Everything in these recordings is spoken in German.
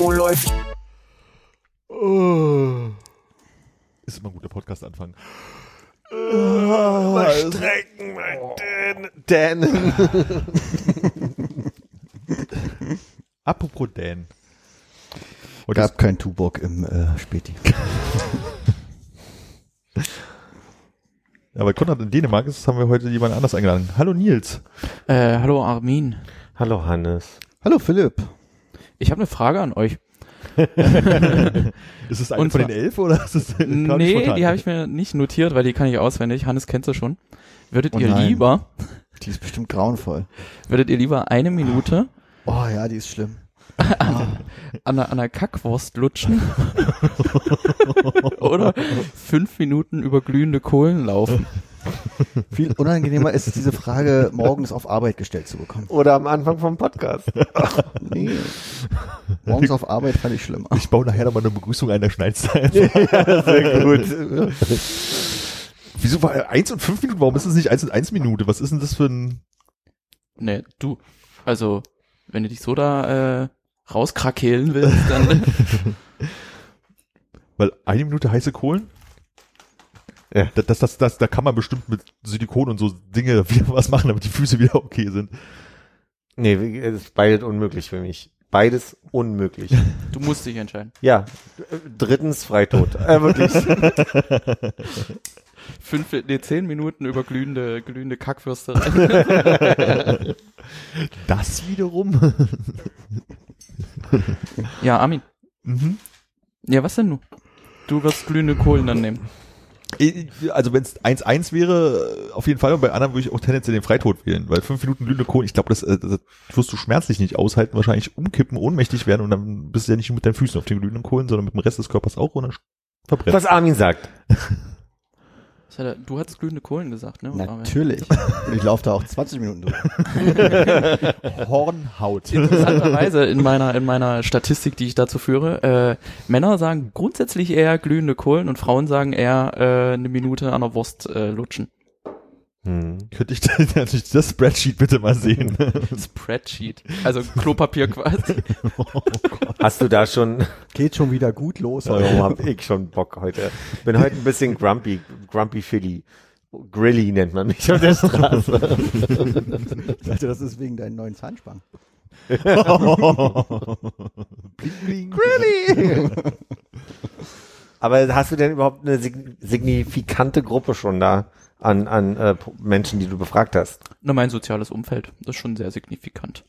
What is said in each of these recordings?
Oh, läuft. Oh. Ist immer ein guter Podcast-Anfang. Mal strecken, mein Dan. Dan. Apropos Dan. Und Gab kein Tuborg im äh, Späti. Weil Konrad in Dänemark ist, haben wir heute jemand anders eingeladen. Hallo Nils. Äh, hallo Armin. Hallo Hannes. Hallo Philipp. Ich habe eine Frage an euch. Ist es eine Und von zwar- den elf oder ist es nee, die habe ich mir nicht notiert, weil die kann ich auswendig. Hannes kennt sie schon. Würdet Oh ihr nein. lieber, Die ist bestimmt grauenvoll. würdet ihr lieber eine Minute Oh ja, die ist schlimm. an einer, an einer Kackwurst lutschen oder fünf Minuten über glühende Kohlen laufen? Viel unangenehmer ist es, diese Frage morgens auf Arbeit gestellt zu bekommen. Oder am Anfang vom Podcast. Nee. Morgens auf Arbeit fand ich schlimmer. Ich baue nachher nochmal eine Begrüßung ein, der schneidest du einfach. Sehr gut. Wieso war eins und fünf Minuten? Warum ist es nicht eins und eins Minute? Was ist denn das für ein... Nee, du. Also, wenn du dich so da äh, rauskrakehlen willst, dann Weil eine Minute heiße Kohlen? Ja. Das, das, das, das, da kann man bestimmt mit Silikon und so Dinge wieder was machen, damit die Füße wieder okay sind. Nee, es ist beides unmöglich für mich. Beides unmöglich. du musst dich entscheiden. Ja. Drittens Freitod. Äh, wirklich. Fünf, nee, zehn Minuten über glühende, glühende Kackwürste. Das wiederum? ja, Armin. mhm. Ja, was denn du? Du wirst glühende Kohlen dann nehmen. Also wenn es 1-1 wäre, auf jeden Fall. Und bei anderen würde ich auch tendenziell den Freitod wählen. Weil fünf Minuten glühende Kohlen, ich glaube, das, äh, das wirst du schmerzlich nicht aushalten. Wahrscheinlich umkippen, ohnmächtig werden. Und dann bist du ja nicht nur mit deinen Füßen auf den glühenden Kohlen, sondern mit dem Rest des Körpers auch. Und dann verbrennt. Was Armin sagt. Hat er- Du hattest glühende Kohlen gesagt, ne? Natürlich. Und ich laufe da auch 20 Minuten durch. Hornhaut. Interessanterweise in meiner, in meiner Statistik, die ich dazu führe, äh, Männer sagen grundsätzlich eher glühende Kohlen und Frauen sagen eher äh, eine Minute an der Wurst äh, lutschen. Hm. Könnte ich natürlich das Spreadsheet bitte mal sehen? Spreadsheet. Also Klopapier quasi. Hast du da schon, Geht schon wieder gut los. warum hab ich schon Bock heute? Bin heute ein bisschen grumpy, grumpy Philly. Grilly nennt man mich auf der Straße. Ich dachte, das ist wegen deinen neuen Zahnspangen. bling, bling. Aber hast du denn überhaupt eine sig- signifikante Gruppe schon da an, an äh, Menschen, die du befragt hast? Nur mein soziales Umfeld. Das ist schon sehr signifikant.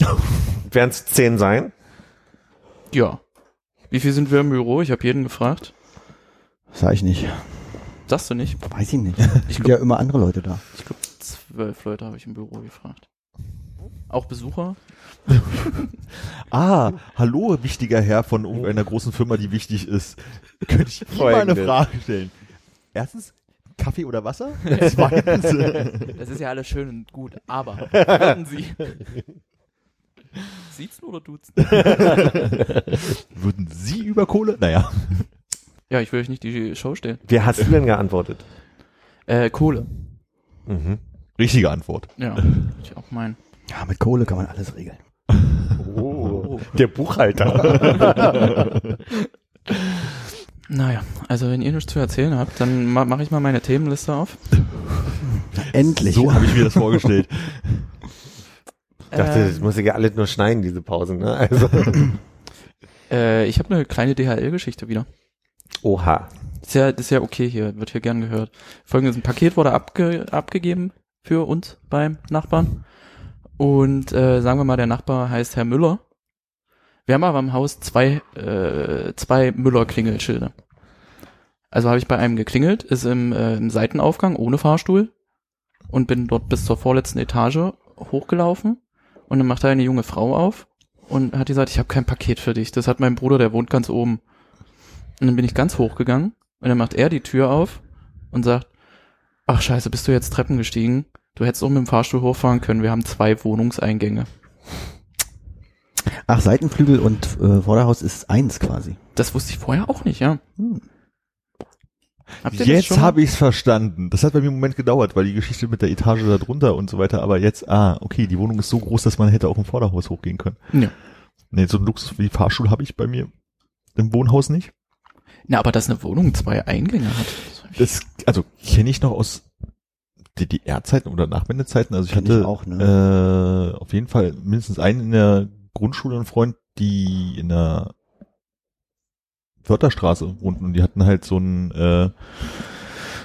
Werden es zehn sein? Ja. Wie viel sind wir im Büro? Ich habe jeden gefragt. Sag ich nicht. Sagst du nicht? Weiß ich nicht. Ich sind ja immer andere Leute da. Ich glaube, zwölf Leute habe ich im Büro gefragt. Auch Besucher? Ah, hallo, wichtiger Herr von irgendeiner großen Firma, die wichtig ist. Könnte ich Ihnen mal eine. Frage stellen? Erstens, Kaffee oder Wasser? Zweitens, Das ist ja alles schön und gut, aber würden Sie. Siezen oder duzen? würden Sie über Kohle? Naja. Ja, ich will euch nicht die Show stellen. Wie hast du denn geantwortet? Äh, Kohle. Mhm. Richtige Antwort. Ja, ich auch meinen. Ja, mit Kohle kann man alles regeln. Oh, der Buchhalter. Naja, also wenn ihr nichts zu erzählen habt, dann ma mache ich mal meine Themenliste auf. Endlich. So habe ich mir das vorgestellt. Ich dachte, Ähm, das muss ich ja alles nur schneiden, diese Pausen. Ne? Also, äh, ich habe eine kleine DHL-Geschichte wieder. oha. Das ist, ja, das ist ja okay hier, wird hier gern gehört. Folgendes, ein Paket wurde abge abgegeben für uns beim Nachbarn. Und äh, sagen wir mal, der Nachbar heißt Herr Müller. Wir haben aber im Haus zwei, äh, zwei Müller-Klingelschilder. Also habe ich bei einem geklingelt, ist im, äh, im Seitenaufgang ohne Fahrstuhl und bin dort bis zur vorletzten Etage hochgelaufen und dann macht da eine junge Frau auf und hat gesagt, ich habe kein Paket für dich. Das hat mein Bruder, der wohnt ganz oben. Und dann bin ich ganz hoch gegangen und dann macht er die Tür auf und sagt, ach scheiße, bist du jetzt Treppen gestiegen? Du hättest auch mit dem Fahrstuhl hochfahren können. Wir haben zwei Wohnungseingänge. Ach, Seitenflügel und äh, Vorderhaus ist eins quasi. Das wusste ich vorher auch nicht, ja. Hm. Jetzt habe ich es verstanden. Das hat bei mir einen Moment gedauert, weil die Geschichte mit der Etage da drunter und so weiter, aber jetzt, ah, okay, die Wohnung ist so groß, dass man hätte auch im Vorderhaus hochgehen können. Ja. Nee, so einen Luxus wie Fahrstuhl habe ich bei mir im Wohnhaus nicht. Na, aber dass eine Wohnung zwei Eingänge hat. das ich- also kenne ich noch aus DDR-Zeiten oder Nachwendezeiten. Also ich Kenn ich hatte auch, ne? äh, auf jeden Fall mindestens einen in der Grundschule einen Freund, die in der Wörterstraße wohnten und die hatten halt so einen, äh,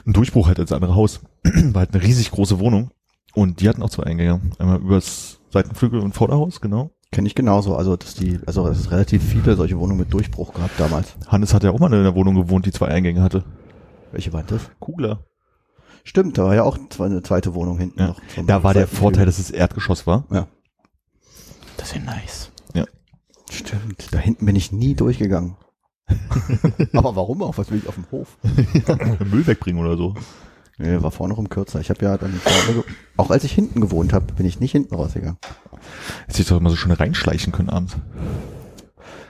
einen Durchbruch halt als andere Haus. War halt eine riesig große Wohnung und die hatten auch zwei Eingänge. Einmal übers Seitenflügel und Vorderhaus, genau. Kenne ich genauso. Also, dass die, also es ist relativ viele solche Wohnungen mit Durchbruch gehabt damals. Hannes hat ja auch mal in einer Wohnung gewohnt, die zwei Eingänge hatte. Welche war das? Kugler. Stimmt, da war ja auch eine zweite Wohnung hinten Ja. noch. Da war der. Vorteil, dass es Erdgeschoss war. Das ist ja nice. Stimmt, da hinten bin ich nie durchgegangen. Aber warum auch? Was will ich auf dem Hof? Müll wegbringen oder so. Nee, war vorne rum kürzer. Ich habe ja dann vorne, auch als ich hinten gewohnt habe, bin ich nicht hinten rausgegangen. Jetzt hätte ich doch immer so schön reinschleichen können abends.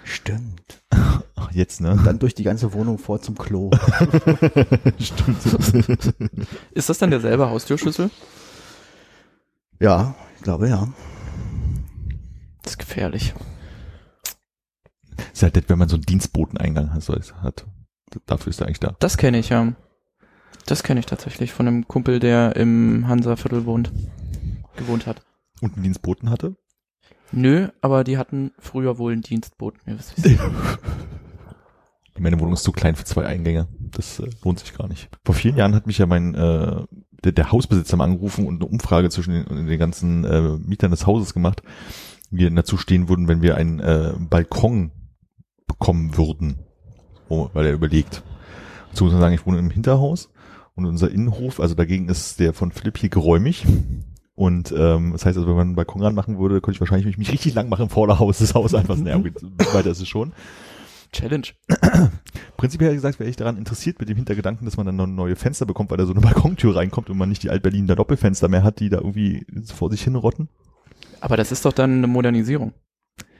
Stimmt. Ach, jetzt, ne? Dann durch die ganze Wohnung vor zum Klo. Ist das dann derselbe Haustürschlüssel? ja, ich glaube ja. Das ist gefährlich. Ist halt wenn man so einen Dienstboteneingang hat. so es hat. Dafür ist er eigentlich da. Das kenne ich ja. Das kenne ich tatsächlich von einem Kumpel, der im Hansa-Viertel wohnt. Gewohnt hat. Und einen Dienstboten hatte? Nö, aber die hatten früher wohl einen Dienstboten. Es ist. Meine Wohnung ist zu klein für zwei Eingänge. Das äh, lohnt sich gar nicht. Vor vielen Jahren hat mich ja mein äh, der, der Hausbesitzer mal angerufen und eine Umfrage zwischen den, den ganzen äh, Mietern des Hauses gemacht, wie wir dazu stehen würden, wenn wir einen äh, Balkon bekommen würden. Oh, weil er überlegt. Dazu muss man sagen, ich wohne im Hinterhaus und unser Innenhof, also dagegen ist der von Philipp hier geräumig. Und ähm, das heißt, also, wenn man einen Balkon ranmachen würde, könnte ich wahrscheinlich mich, mich richtig lang machen im Vorderhaus des Hauses einfach. Naja, weiter ist es schon. Challenge. Prinzipiell gesagt wäre ich daran interessiert mit dem Hintergedanken, dass man dann noch neue Fenster bekommt, weil da so eine Balkontür reinkommt und man nicht die Alt-Berliner Doppelfenster mehr hat, die da irgendwie vor sich hinrotten. Aber das ist doch dann eine Modernisierung.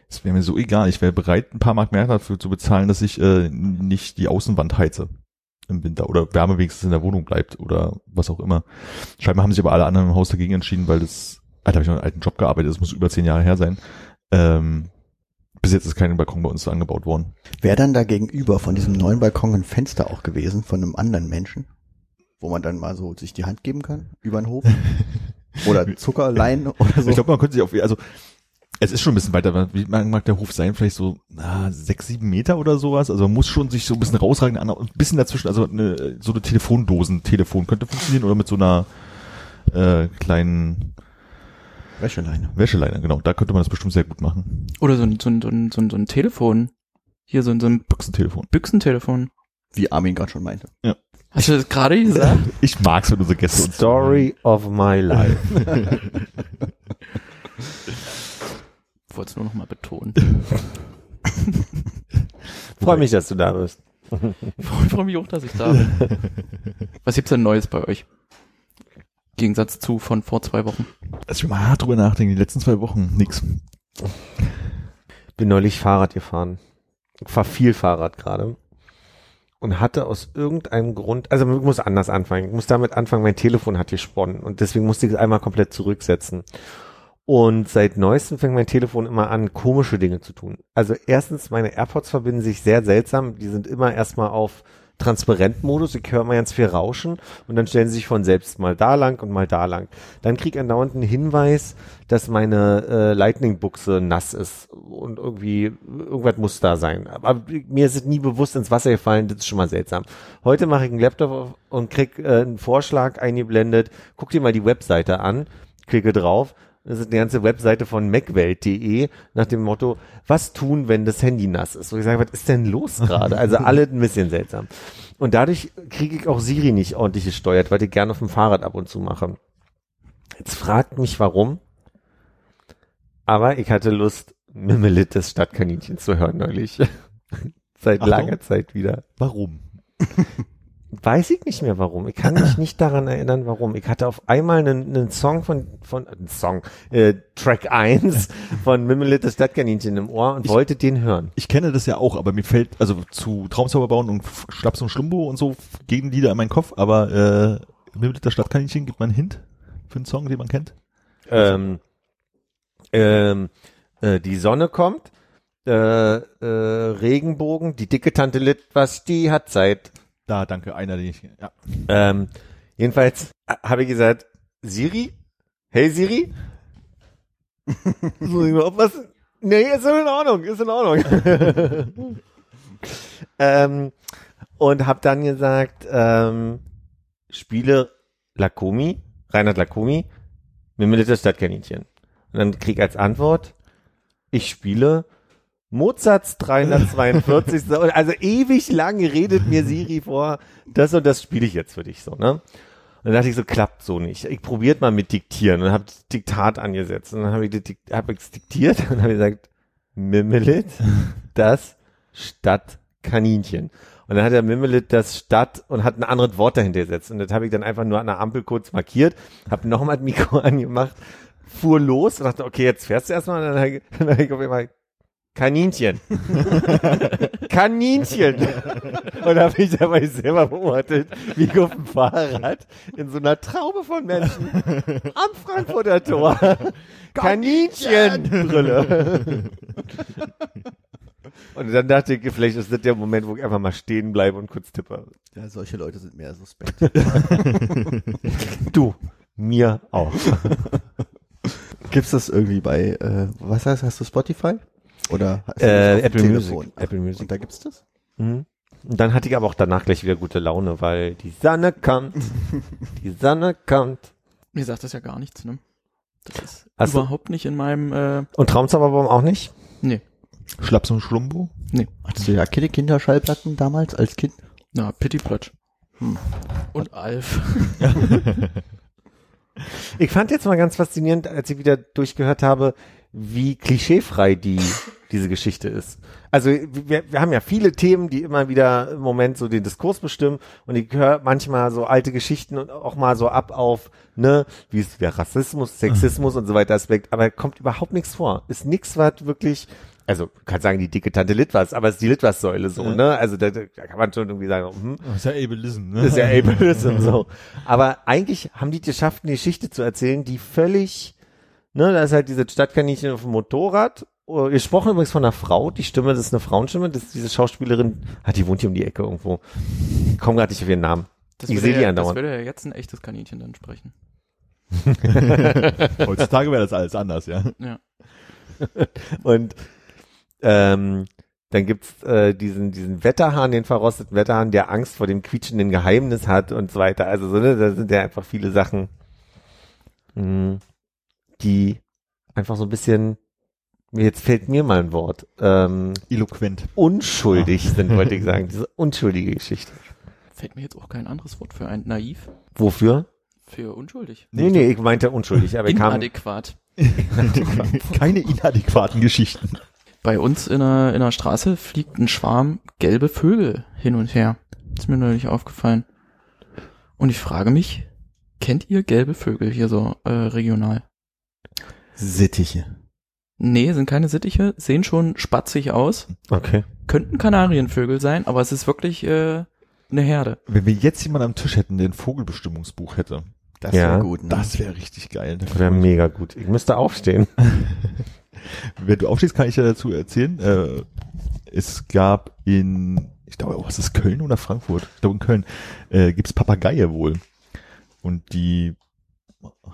Das wäre mir so egal. Ich wäre bereit, ein paar Mark mehr dafür zu bezahlen, dass ich äh, nicht die Außenwand heize im Winter oder Wärme wenigstens in der Wohnung bleibt oder was auch immer. Scheinbar haben sich aber alle anderen im Haus dagegen entschieden, weil das, Alter, habe ich noch einen alten Job gearbeitet, das muss über zehn Jahre her sein. Ähm, bis jetzt ist kein Balkon bei uns angebaut worden. Wäre dann da gegenüber von diesem neuen Balkon ein Fenster auch gewesen von einem anderen Menschen, wo man dann mal so sich die Hand geben kann über den Hof? Oder Zuckerlein oder so? Ich glaube, man könnte sich auf, also es ist schon ein bisschen weiter, wie mag der Hof sein? Vielleicht so na, sechs, sieben Meter oder sowas. Also man muss schon sich so ein bisschen rausragen, ein bisschen dazwischen, also eine, so eine Telefondosen-Telefon könnte funktionieren oder mit so einer äh, kleinen Wäscheleine. Wäscheleine, genau. Da könnte man das bestimmt sehr gut machen. Oder so ein, so ein, so ein, so ein, so ein Telefon. Hier so ein, so ein Büchsentelefon. Büchsentelefon. Wie Armin gerade schon meinte. Hast du das gerade gesagt? Ich mag's, wenn unsere Gäste uns Story of my life. Ich wollte es nur noch mal betonen. Freue mich, dass du da bist. Ich freue mich auch, dass ich da bin. Was gibt's denn Neues bei euch? Im Gegensatz zu von vor zwei Wochen. Als wir mal hart drüber nachdenken, die letzten zwei Wochen, nix. Bin neulich Fahrrad gefahren. Ich fahr viel Fahrrad gerade. Und hatte aus irgendeinem Grund, also ich muss anders anfangen. Ich muss damit anfangen, mein Telefon hat gesponnen und deswegen musste ich es einmal komplett zurücksetzen. Und seit neuestem fängt mein Telefon immer an, komische Dinge zu tun. Also erstens, meine AirPods verbinden sich sehr seltsam. Die sind immer erstmal auf Transparentmodus. Ich höre mal ganz viel Rauschen und dann stellen sie sich von selbst mal da lang und mal da lang. Dann krieg ich andauernd einen Hinweis, dass meine äh, Lightning-Buchse nass ist und irgendwie irgendwas muss da sein. Aber mir ist es nie bewusst ins Wasser gefallen, das ist schon mal seltsam. Heute mache ich einen Laptop auf und krieg äh, einen Vorschlag eingeblendet. Guck dir mal die Webseite an, klicke drauf. Das ist die ganze Webseite von macwelt.de nach dem Motto, was tun, wenn das Handy nass ist? Und ich sage, was ist denn los gerade? Also alle ein bisschen seltsam. Und dadurch kriege ich auch Siri nicht ordentlich gesteuert, weil ich gerne auf dem Fahrrad ab und zu mache. Jetzt fragt mich warum. Aber ich hatte Lust, Mimmelit des Stadtkaninchen zu hören neulich. Seit Achtung. langer Zeit wieder. Warum? Weiß ich nicht mehr warum. Ich kann mich nicht daran erinnern, warum. Ich hatte auf einmal einen, einen Song von, von, einen Song, äh, Track 1 von Mimmelit des Stadtkaninchen im Ohr und Ich- wollte den hören. Ich kenne das ja auch, aber mir fällt, also zu Traumzauber bauen und Schlaps und Schlumbo und so gehen Lieder in meinen Kopf, aber äh, mit der Stadtkaninchen gibt man einen Hint für einen Song, den man kennt. Ähm, ähm, äh, die Sonne kommt, äh, äh, Regenbogen, die dicke Tante Litwas, die hat Zeit. Da, danke, einer, den ich, ja. Ähm, jedenfalls äh, habe ich gesagt, Siri? Hey Siri? Ich mal aufpassen? Nee, ist in Ordnung, ist in Ordnung. ähm, und habe dann gesagt, ähm, spiele Lakumi, Reinhard Lakumi, Mimmelit das Stadtkaninchen. Und dann krieg ich als Antwort, ich spiele Mozarts 342. So, also ewig lang redet mir Siri vor, das und das spiele ich jetzt für dich so, ne? Und dann dachte ich so, klappt so nicht. Ich probiert mal mit Diktieren und habe Diktat angesetzt. Und dann habe ich hab ich's diktiert und habe gesagt, Mimmelit, das Stadtkaninchen. Und dann hat der Mimmelit das Stadt und hat ein anderes Wort dahinter gesetzt. Und das habe ich dann einfach nur an der Ampel kurz markiert, habe nochmal das Mikro angemacht, fuhr los und dachte, okay, jetzt fährst du erstmal. Und dann habe ich, dann hab ich auf einmal Kaninchen. Kaninchen. Und da habe ich dabei selber beobachtet, wie ich auf dem Fahrrad in so einer Traube von Menschen am Frankfurter Tor Kaninchenbrille. Und dann dachte ich, vielleicht ist das der Moment, wo ich einfach mal stehen bleibe und kurz tippe. Ja, solche Leute sind mehr suspekt. Du, mir auch. Gibt's das irgendwie bei, äh, was heißt, hast du Spotify? Oder Äh, Apple? Music. Apple Music. Und da gibt's das? Mhm. Und dann hatte ich aber auch danach gleich wieder gute Laune, weil die Sonne kommt, die Sonne kommt. Mir sagt das ja gar nichts, ne? Das ist Hast du- überhaupt nicht in meinem, äh, Und Traumzauberbaum auch nicht? nee, Schlaps und Schlumbo? nee. Hattest du ja Kinderschallplatten damals als Kind? Na, Pity Plutsch. Hm. Und Alf. Ich fand jetzt mal ganz faszinierend, als ich wieder durchgehört habe, wie klischeefrei die diese Geschichte ist. Also wir, wir haben ja viele Themen, die immer wieder im Moment so den Diskurs bestimmen und ich höre manchmal so alte Geschichten und auch mal so ab auf, ne, wie es der Rassismus, Sexismus und so weiter Aspekt, aber kommt überhaupt nichts vor. Ist nichts, was wirklich also du kannst sagen, die dicke Tante Litwas, aber es ist die Litwas-Säule so, Ja. ne? Also da, da kann man schon irgendwie sagen, hm, ist ja Ableism, ne? ist ja Ableism so. Aber eigentlich haben die geschafft, eine Geschichte zu erzählen, die völlig, ne, da ist halt diese Stadtkaninchen auf dem Motorrad. Oh, Gesprochen übrigens von einer Frau, die Stimme, das ist eine Frauenstimme, das ist diese Schauspielerin, ah, die wohnt hier um die Ecke irgendwo. Ich komm gerade nicht auf ihren Namen. Das Ich würde sehe die ja, das andauernd. würde ja jetzt ein echtes Kaninchen dann sprechen. Heutzutage wäre das alles anders, ja. Ja. Und ähm, dann gibt's äh, diesen, diesen Wetterhahn, den verrosteten Wetterhahn, der Angst vor dem quietschenden Geheimnis hat und so weiter. Also so, ne, da sind ja einfach viele Sachen, mh, die einfach so ein bisschen, jetzt fällt mir mal ein Wort, ähm, Eloquent. unschuldig sind, wollte ich sagen. Diese unschuldige Geschichte. Fällt mir jetzt auch kein anderes Wort für ein naiv, Wofür? für unschuldig. Nee, nee, ich meinte unschuldig, aber ich kam. Inadäquat. Keine inadäquaten Geschichten. Bei uns in der, in der Straße fliegt ein Schwarm gelbe Vögel hin und her. Ist mir neulich aufgefallen. Und ich frage mich, kennt ihr gelbe Vögel hier so äh, regional? Sittiche. Nee, sind keine Sittiche, sehen schon spatzig aus. Okay. Könnten Kanarienvögel sein, aber es ist wirklich äh, eine Herde. Wenn wir jetzt jemanden am Tisch hätten, der ein Vogelbestimmungsbuch hätte, Das Ja, wäre gut. Ne? das wäre richtig geil. Da Wäre mega gut. Ich müsste aufstehen. Wenn du aufstehst, kann ich dir dazu erzählen. Äh, es gab in, ich glaube, oh, was ist Köln oder Frankfurt? Ich glaube in Köln äh, gibt's Papageie wohl. Und die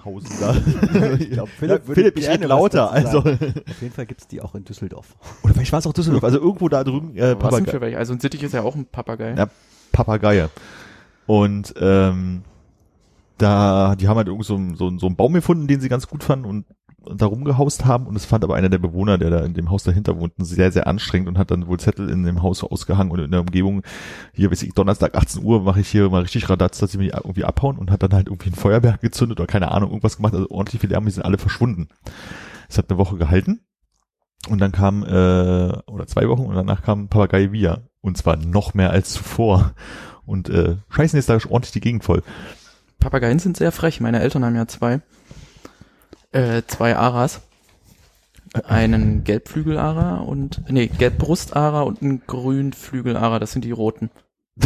hausen da. ich glaub, Philipp, würde Philipp ich gerne red was lauter. Also. Auf jeden Fall gibt's die auch in Düsseldorf. oder vielleicht war es auch Düsseldorf. Also irgendwo da drüben äh, Was Papagei für welche? Also ein Sittich ist ja auch ein Papagei. Ja. Papageie. Und ähm, da, die haben halt irgend so, einen- so, so einen Baum gefunden, den sie ganz gut fanden und da rumgehaust haben. Und es fand aber einer der Bewohner, der da in dem Haus dahinter wohnte, sehr, sehr anstrengend und hat dann wohl Zettel in dem Haus ausgehangen und in der Umgebung, hier weiß ich, Donnerstag 18 Uhr mache ich hier mal richtig Radatz, dass sie mich irgendwie abhauen und hat dann halt irgendwie ein Feuerwerk gezündet oder keine Ahnung, irgendwas gemacht, also ordentlich viel Lärm, die sind alle verschwunden. Es hat eine Woche gehalten. Und dann kam, äh, oder zwei Wochen und danach kam Papagei Via. Und zwar noch mehr als zuvor. Und äh, scheißen jetzt da ordentlich die Gegend voll. Papageien sind sehr frech. Meine Eltern haben ja zwei. Äh, zwei Aras. Einen Gelbflügelara und, nee, Gelbbrustara und einen Grünflügelara. Das sind die roten.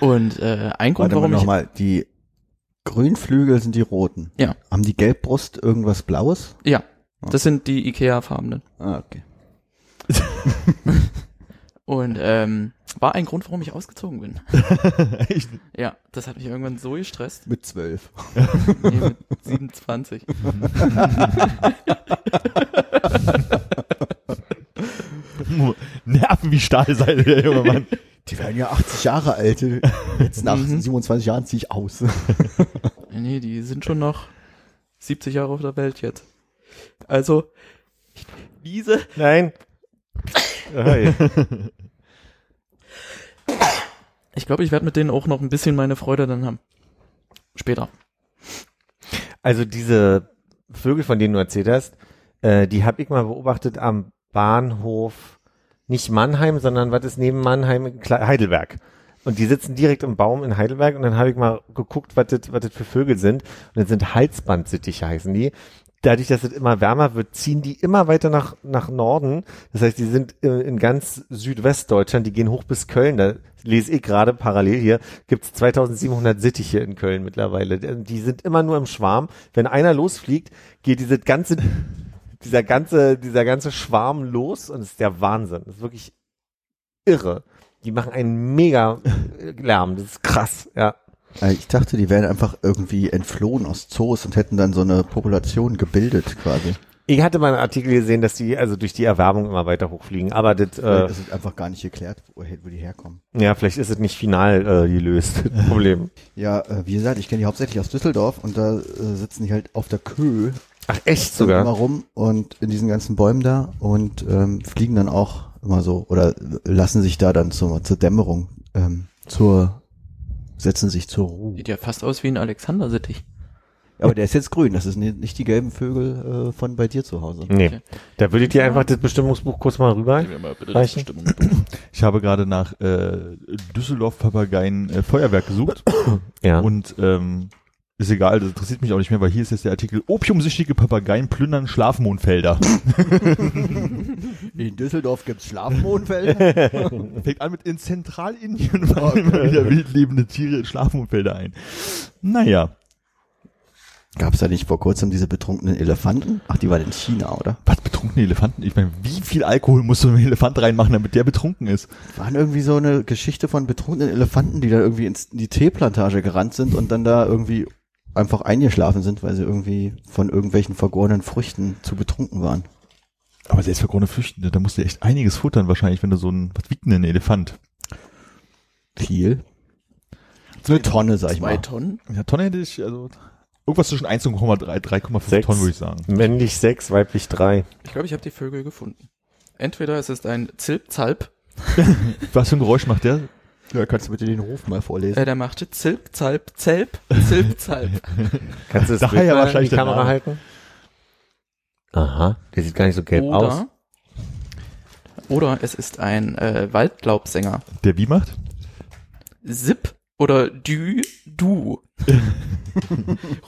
Und äh, ein Grund, Warte mal warum ich nochmal, die Grünflügel sind die roten. Ja. Haben die Gelbbrust irgendwas Blaues? Ja, das sind die Ikea-farbenen. Ah, okay. Und ähm, war ein Grund, warum ich ausgezogen bin. Echt? Ja, das hat mich irgendwann so gestresst. Mit zwölf. Nee, mit 27. Nerven wie Stahlseile, der junge Mann. Die werden ja 80 Jahre alt. Jetzt nach Mhm. 27 Jahren ziehe ich aus. Nee, die sind schon noch 70 Jahre auf der Welt jetzt. Also, diese Nein. Ich glaube, ich werde mit denen auch noch ein bisschen meine Freude dann haben. Später. Also diese Vögel, von denen du erzählt hast, äh, die habe ich mal beobachtet am Bahnhof, nicht Mannheim, sondern was ist neben Mannheim? Kle- Heidelberg. Und die sitzen direkt im Baum in Heidelberg und dann habe ich mal geguckt, was das, was das für Vögel sind. Und das sind Halsbandsittiche heißen die. Dadurch, dass es immer wärmer wird, ziehen die immer weiter nach, nach Norden. Das heißt, die sind äh, in ganz Südwestdeutschland, die gehen hoch bis Köln. Da lese ich gerade parallel hier, gibt's 2700 Sittiche in Köln mittlerweile. Die sind immer nur im Schwarm. Wenn einer losfliegt, geht diese ganze, dieser ganze, dieser ganze Schwarm los und es ist der Wahnsinn. Das ist wirklich irre. Die machen einen mega äh, Lärm. Das ist krass, ja. Äh, Ich dachte, die wären einfach irgendwie entflohen aus Zoos und hätten dann so eine Population gebildet quasi. Ich hatte mal einen Artikel gesehen, dass die also durch die Erwärmung immer weiter hochfliegen. Aber das, Äh, äh, es ist einfach gar nicht geklärt, woher wo die herkommen. ja, vielleicht ist es nicht final äh, gelöst, das Problem. Ja, äh, wie gesagt, ich kenne die hauptsächlich aus Düsseldorf und da äh, sitzen die halt auf der Köh Ach, echt immer sogar? rum und in diesen ganzen Bäumen da und ähm, fliegen dann auch immer so oder lassen sich da dann zur, zur Dämmerung ähm, zur setzen sich zur Ruhe. Sieht ja fast aus wie ein Alexander-Sittich. Aber der ist jetzt grün, das ist ni- nicht die gelben Vögel äh, von bei dir zu Hause. Nee. Okay. Da würde ich dir einfach das Bestimmungsbuch kurz mal rüber. Reichen? Ich habe gerade nach äh, Düsseldorf Papageien äh, Feuerwerk gesucht Ja. und ähm, ist egal, das interessiert mich auch nicht mehr, weil hier ist jetzt der Artikel Opiumsüchtige Papageien plündern Schlafmohnfelder. In Düsseldorf gibt's Schlafmohnfelder. Fängt an mit in Zentralindien fallen immer wieder wildlebende Tiere in Schlafmohnfelder ein. Naja, Gab's da nicht vor kurzem diese betrunkenen Elefanten? Ach, die waren in China, oder? was betrunkene Elefanten? Ich meine, wie viel Alkohol muss so ein Elefant reinmachen, damit der betrunken ist? Waren irgendwie so eine Geschichte von betrunkenen Elefanten, die da irgendwie in die Teeplantage gerannt sind und dann da irgendwie einfach eingeschlafen sind, weil sie irgendwie von irgendwelchen vergorenen Früchten zu betrunken waren. Aber selbst für Grunde Flüchtende, da musst du echt einiges futtern wahrscheinlich, wenn du so ein, was wiegt denn ein Elefant? Viel. So eine Tonne, sag ich Zwei mal. Tonnen? Ja, Tonne hätte ich, also irgendwas zwischen 1,3, 3,5 Sechs. Tonnen würde ich sagen. Männlich sechs, weiblich drei. Ich glaube, ich habe die Vögel gefunden. Entweder es ist ein Zilpzalp, Was für ein Geräusch macht der? Ja, kannst du bitte den Ruf mal vorlesen? äh, der machte Zilpzalp, Zelp, Zilpzalp. Kannst du das Daher Bild mal wahrscheinlich in die Kamera halten? Aha, der sieht gar nicht so gelb aus. Oder, oder es ist ein äh, Waldlaubsänger. Der wie macht? Zip oder Dü, Du.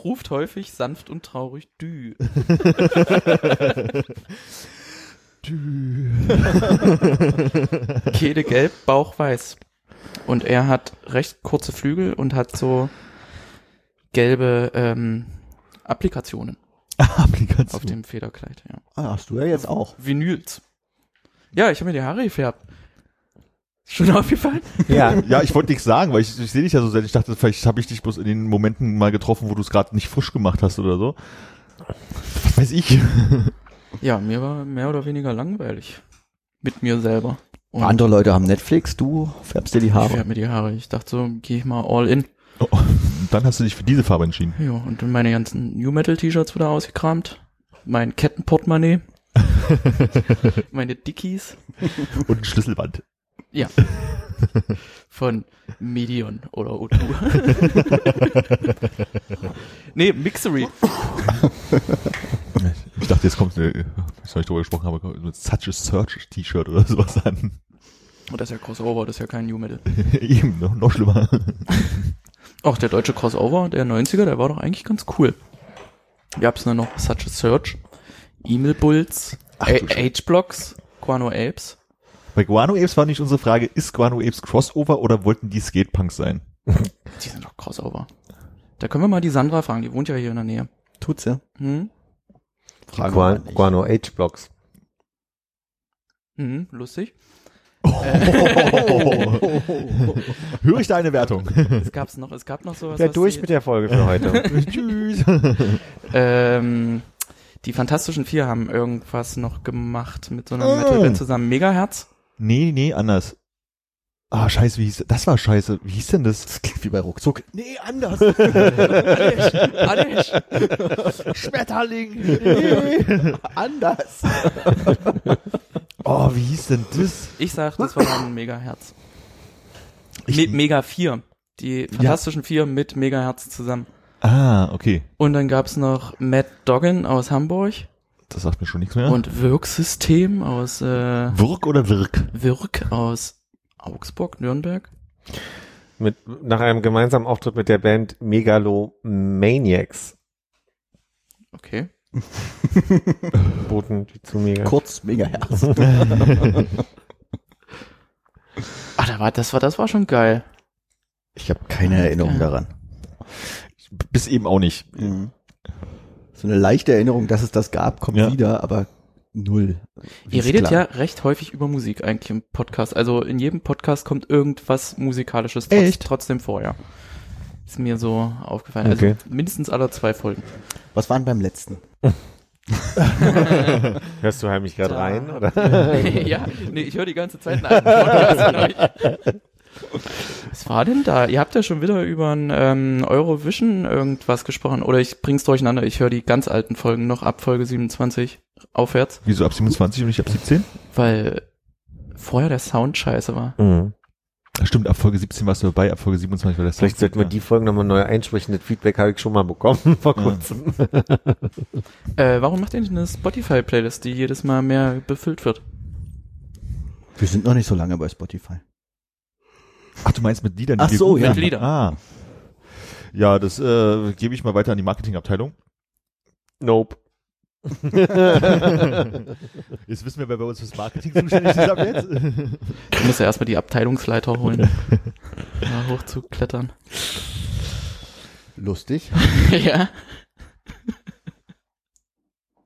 Ruft häufig sanft und traurig Dü. Kehle gelb, Bauch weiß. Und er hat recht kurze Flügel und hat so gelbe ähm, Applikationen Applikation. auf dem Federkleid. Ja. Ah, hast du ja jetzt auch. Vinyls. Ja, ich habe mir die Haare gefärbt. Schon aufgefallen? Ja, Ja, ich wollte nichts sagen, weil ich, ich sehe dich ja so selten. Ich dachte, vielleicht habe ich dich bloß in den Momenten mal getroffen, wo du es gerade nicht frisch gemacht hast oder so. Was weiß ich? Ja, mir war mehr oder weniger langweilig. Mit mir selber. Und Andere Leute haben Netflix, du färbst dir die ich Haare. färb mir die Haare. Ich dachte so, gehe ich mal all in. Oh, und dann hast du dich für diese Farbe entschieden. Ja, und dann meine ganzen New Metal T-Shirts wieder ausgekramt. Mein Kettenportemonnaie. meine Dickies. Und ein Schlüsselband. Ja. Von Medion oder O2. nee, Mixery. Ich dachte, jetzt kommt, ich soll nicht drüber gesprochen habe, so ein Such a Search T-Shirt oder sowas an. Und das ist ja Crossover, das ist ja kein New Metal. Eben, noch, noch schlimmer. Auch der deutsche Crossover der 90er, der war doch eigentlich ganz cool. Wir haben's dann noch Such a Search, Emil Bulls. H-Blocks, Guano Apes. Bei Guano Apes war nicht unsere Frage, ist Guano Apes Crossover oder wollten die Skatepunks sein? Die sind doch Crossover. Da können wir mal die Sandra fragen, die wohnt ja hier in der Nähe. Tut's ja. Hm? Nicht. Guano H-Blocks. Hm, lustig. Höre ich da eine Wertung? Es gab's noch, es gab noch sowas. Ja, was durch die, mit der Folge für heute. Tschüss. ähm, die Fantastischen Vier haben irgendwas noch gemacht mit so einer Oh. Metalband zusammen. Megaherz. Nee, nee, anders. Ah, scheiße, wie hieß, das war scheiße. Wie hieß denn das? Das klingt wie bei Ruckzuck. Nee, anders. Alles. Schmetterling. Nee. anders. Oh, wie hieß denn das? Ich sag, das war dann Megaherz. Me Mega 4. Die Fantastischen Vier mit Megaherz zusammen. Ah, okay. Und dann gab's noch Matt Doggan aus Hamburg Das sagt mir schon nichts mehr. und Wirksystem aus äh, Wirk oder Wirk? Wirk aus Augsburg, Nürnberg. mit, nach einem gemeinsamen Auftritt mit der Band Megalomaniacs. Okay. Boten die zu Mega. Kurz, mega Herz. Ah, da war, das war, das war schon geil. Ich habe keine Erinnerung daran. Bis eben auch nicht. Mhm. So eine leichte Erinnerung, dass es das gab, kommt Ja. wieder, aber null. Ihr redet klar. ja recht häufig über Musik eigentlich im Podcast. Also in jedem Podcast kommt irgendwas Musikalisches trotz, Echt? trotzdem vor, ja. Ist mir so aufgefallen. Okay. Also mindestens alle zwei Folgen. Was waren beim letzten? Hörst du heimlich gerade rein? Oder? ja, nee, ich höre die ganze Zeit einen alten Podcast von euch. Was war denn da? Ihr habt ja schon wieder über ein ähm, Eurovision irgendwas gesprochen. Oder ich bring's durcheinander. Ich höre die ganz alten Folgen noch ab Folge 27 aufwärts, Wieso ab 27 und nicht ab 17? weil vorher der Sound scheiße war. Mhm. Stimmt, ab Folge 17 warst du dabei, ab Folge 27 war das. Vielleicht sollten wir die Folgen nochmal neu einsprechen. Das Feedback habe ich schon mal bekommen vor Ja. kurzem. Äh, warum macht ihr nicht eine Spotify-Playlist, die jedes Mal mehr befüllt wird? Wir sind noch nicht so lange bei Spotify. Ach, du meinst mit Liedern? Ach so, ja. Mit Liedern. Ah. Ja, das äh, gebe ich mal weiter an die Marketingabteilung. Nope. Jetzt wissen wir, wer bei uns fürs Marketing zuständig ist ab jetzt. Du musst ja erstmal die Abteilungsleiter holen, da hochzuklettern. Lustig. ja.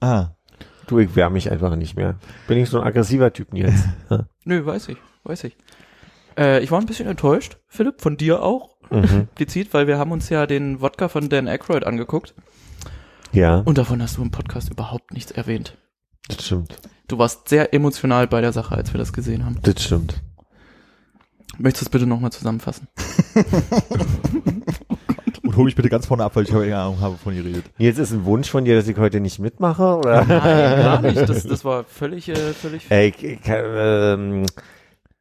ah, Du, ich wärme mich einfach nicht mehr. Bin ich so ein aggressiver Typ jetzt. Nö, weiß ich, weiß ich. Äh, ich war ein bisschen enttäuscht, Philipp, von dir auch, Mhm. implizit, weil wir haben uns ja den Wodka von Dan Aykroyd angeguckt Ja, und davon hast du im Podcast überhaupt nichts erwähnt. das stimmt. Du warst sehr emotional bei der Sache, als wir das gesehen haben. Das stimmt. Möchtest du es bitte nochmal zusammenfassen? und hol mich bitte ganz vorne ab, weil ich keine Ahnung habe, wovon ihr redet. Jetzt ist ein Wunsch von dir, dass ich heute nicht mitmache, oder? Nein, gar nicht. Das, das war völlig, äh, völlig. Ey, ich, ich, ähm,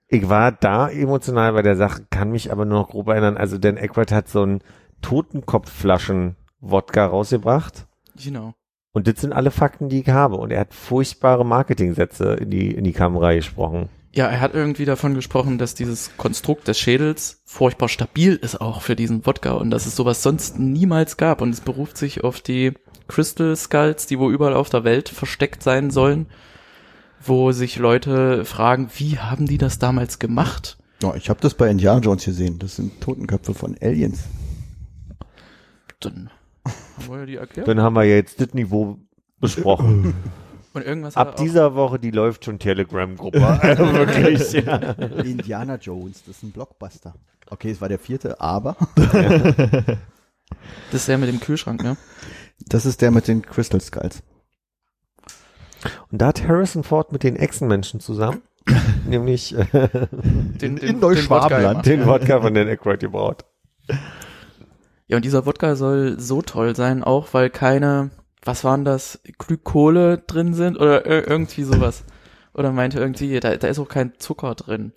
ich war da emotional bei der Sache, kann mich aber nur noch grob erinnern. Also Dan Aykroyd hat so einen Totenkopfflaschen-Wodka rausgebracht. Genau. Und das sind alle Fakten, die ich habe. Und er hat furchtbare Marketingsätze in die, in die Kamera gesprochen. Ja, er hat irgendwie davon gesprochen, dass dieses Konstrukt des Schädels furchtbar stabil ist auch für diesen Wodka und dass es sowas sonst niemals gab und es beruft sich auf die Crystal Skulls, die wo überall auf der Welt versteckt sein sollen, wo sich Leute fragen, wie haben die das damals gemacht? Ja, ich habe das bei Indiana Jones gesehen. Das sind Totenköpfe von Aliens. Dann haben wir ja die erklärt. Dann haben wir jetzt das Niveau besprochen. Und irgendwas Ab er dieser Woche, die läuft schon Telegram-Gruppe. Also wirklich, ja. Indiana Jones, das ist ein Blockbuster. Okay, es war der vierte, aber das ist der mit dem Kühlschrank, ne? das ist der mit den Crystal Skulls. Und da hat Harrison Ford mit den Echsenmenschen zusammen, nämlich äh, Den, in Neuschwabenland. Den. Wodka von Dan Aykroyd gebraut. Ja, und dieser Wodka soll so toll sein, auch weil keine, was waren das, Glykole drin sind oder ir- irgendwie sowas. Oder meinte irgendwie, da, da ist auch kein Zucker drin.